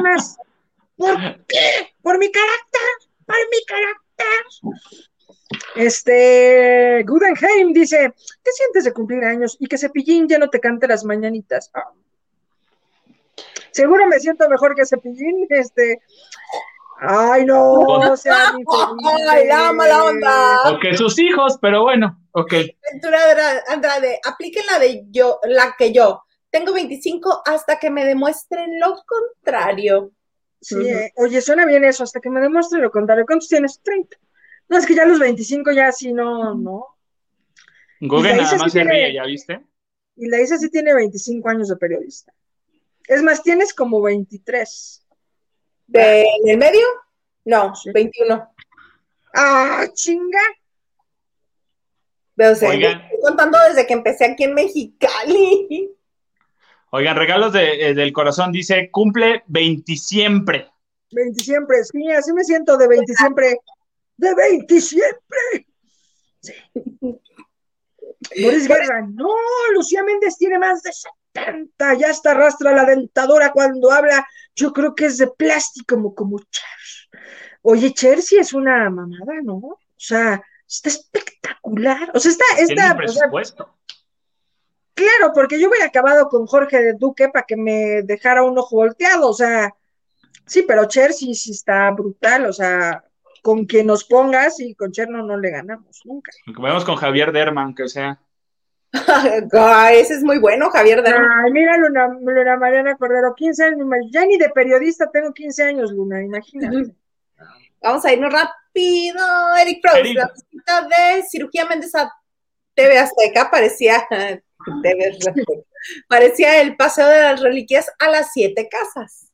¿Por qué? Por mi carácter, por mi carácter. Este, Gudenheim dice, ¿qué sientes de cumplir años y que Cepillín ya no te cante las mañanitas? Ah. Seguro me siento mejor que Cepillín, este. Ay, no, no sean Ay, la mala onda. O que sus hijos, pero bueno, ok. Ventura Andra- Andrade, apliquen la de yo, la que yo. Tengo 25 hasta que me demuestren lo contrario. Sí, eh, oye, suena bien eso, hasta que me demuestre lo contrario. ¿Cuántos tienes? 30. No, es que ya los 25 ya sí, no, no. Google nada más sí se tiene- ríe, ¿ya viste? Y la Isa sí tiene 25 años de periodista. Es más, tienes como 23. ¿De, ¿En el medio? No, Sí. 21. ¡Ah, chinga! O sea, Oigan. estoy contando desde que empecé aquí en Mexicali. Oigan, regalos de- eh, del corazón dice, cumple 20 siempre. 20 siempre, sí, así me siento de 20 siempre. ¡De 20 siempre! Sí. Boris Guerra, no, Lucía Méndez tiene más de tanta, ya hasta arrastra la dentadura cuando habla. Yo creo que es de plástico, como, como Cher. Oye, Cher sí es una mamada, ¿no? O sea, está espectacular. O sea, está, está, presupuesto. claro, porque yo hubiera acabado con Jorge de Duque para que me dejara un ojo volteado, o sea, sí, pero Cher sí, sí está brutal, o sea, con quien nos pongas y con Cher no, le ganamos nunca. Vemos con Javier Derman, que sea. ese es muy bueno, Javier. Ay, mira, Luna, Luna Mariana Cordero, 15 años, ya ni de periodista tengo 15 años, Luna, imagínate. Vamos a irnos rápido. Eric Proust, la visita de cirugía Méndez a TV Azteca parecía, parecía el paseo de las reliquias a las siete casas.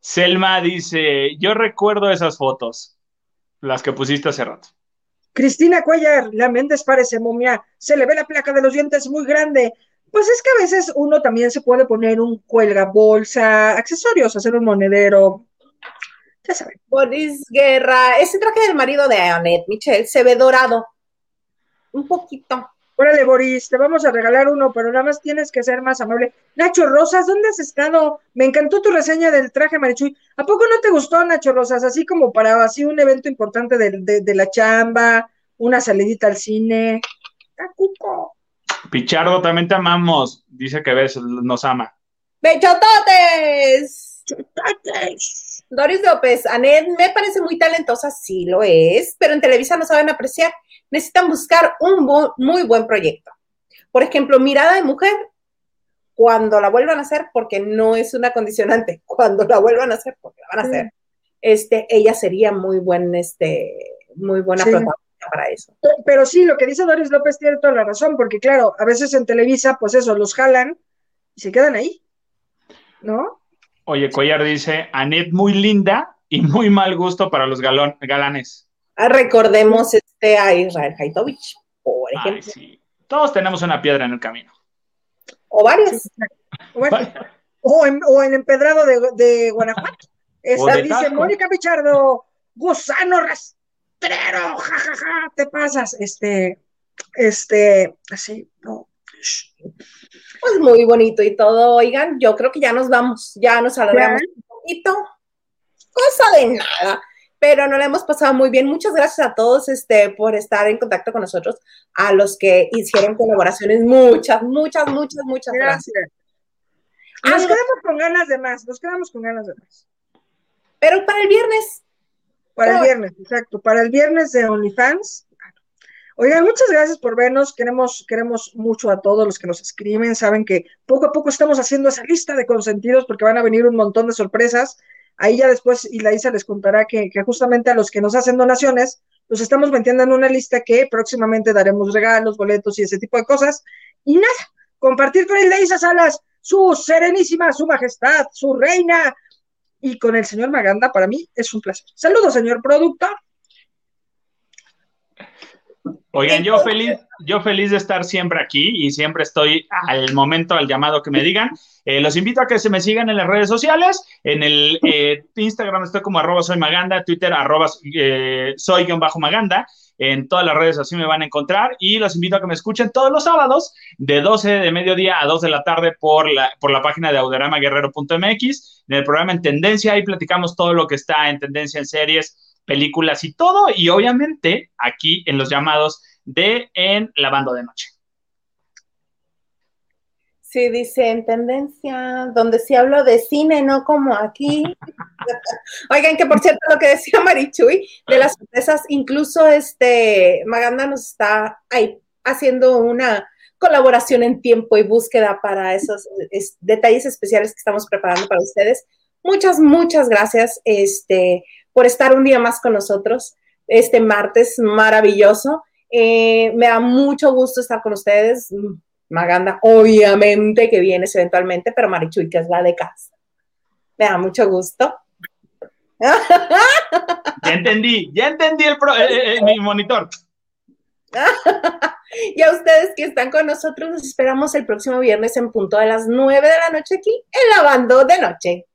Selma dice, yo recuerdo esas fotos, las que pusiste hace rato. Cristina Cuellar, la Méndez parece momia, se le ve la placa de los dientes muy grande. Pues es que a veces uno también se puede poner un cuelga bolsa, accesorios, hacer un monedero, ya saben. Boris Guerra, ese traje del marido de Annette Michelle se ve dorado. Un poquito. Órale, Boris, te vamos a regalar uno, pero nada más tienes que ser más amable. Nacho Rosas, ¿dónde has estado? Me encantó tu reseña del traje Marichuy. ¿A poco no te gustó, Nacho Rosas? Así como para así un evento importante de, la chamba, una salidita al cine. ¡Cacuco! Pichardo, también te amamos. Dice que ves, nos ama. ¡Bechototes! ¡Bechototes! Doris López, Anet me parece muy talentosa, sí lo es, pero en Televisa no saben apreciar. Necesitan buscar un muy buen proyecto. Por ejemplo, Mirada de Mujer, cuando la vuelvan a hacer, porque no es una condicionante, cuando la vuelvan a hacer, porque la van a hacer, este, ella sería muy buen, este, muy buena protagonista para eso. Pero sí, lo que dice Doris López tiene toda la razón, porque claro, a veces en Televisa, pues eso, los jalan y se quedan ahí, ¿no? Oye, Collar dice, Anet muy linda y muy mal gusto para los galanes. Ah, recordemos este a Israel Haitovich, por ejemplo. sí. Todos tenemos una piedra en el camino. O varias. o, en, o, en, Empedrado de, de Guanajuato. Esta dice Mónica Pichardo, gusano rastrero, jajaja, ja, ja, te pasas. Este, este, así, no. Pues muy bonito y todo. Oigan, yo creo que ya nos vamos, ya nos alargamos un poquito. Cosa de nada, pero no la hemos pasado muy bien. Muchas gracias a todos este, por estar en contacto con nosotros, a los que hicieron colaboraciones. Muchas, muchas, muchas, muchas gracias. Nos quedamos con ganas de más, nos quedamos con ganas de más. Pero para el viernes. Para el viernes, exacto. Para el viernes de OnlyFans, Oigan, muchas gracias por vernos. Queremos, queremos mucho a todos los que nos escriben. Saben que poco a poco estamos haciendo esa lista de consentidos porque van a venir un montón de sorpresas. Ahí ya después y la les contará que, justamente a los que nos hacen donaciones, los estamos metiendo en una lista que próximamente daremos regalos, boletos y ese tipo de cosas. Y nada, compartir con el de Isa Salas, su serenísima, su majestad, su reina, y con el señor Maganda, para mí es un placer. Saludos, señor productor. Oigan, yo feliz, yo feliz de estar siempre aquí y siempre estoy al momento, al llamado que me digan. Eh, los invito a que se me sigan en las redes sociales. En el eh, Instagram estoy como arroba soy maganda, Twitter arroba eh, soy bajo maganda. En todas las redes así me van a encontrar y los invito a que me escuchen todos los sábados de 12 de mediodía a 2 de la tarde por la, por la página de auderamaguerrero.mx. En el programa En Tendencia, ahí platicamos todo lo que está en tendencia en series, películas y todo, y obviamente aquí en los llamados de En Lavando de Noche. Sí, dice en tendencia, donde sí hablo de cine, no como aquí. Oigan, que por cierto, lo que decía Marichuy, de las sorpresas, incluso este Maganda nos está ahí haciendo una colaboración en tiempo y búsqueda para esos detalles especiales que estamos preparando para ustedes. Muchas, muchas gracias. Este, por estar un día más con nosotros este martes maravilloso. Eh, me da mucho gusto estar con ustedes. Maganda, obviamente que vienes eventualmente, pero Marichuy, que es la de casa. Me da mucho gusto. Ya entendí, ya entendí el, eh, eh, mi monitor. y a ustedes que están con nosotros, nos esperamos el próximo viernes en punto de las 9 de la noche aquí en Lavando de Noche.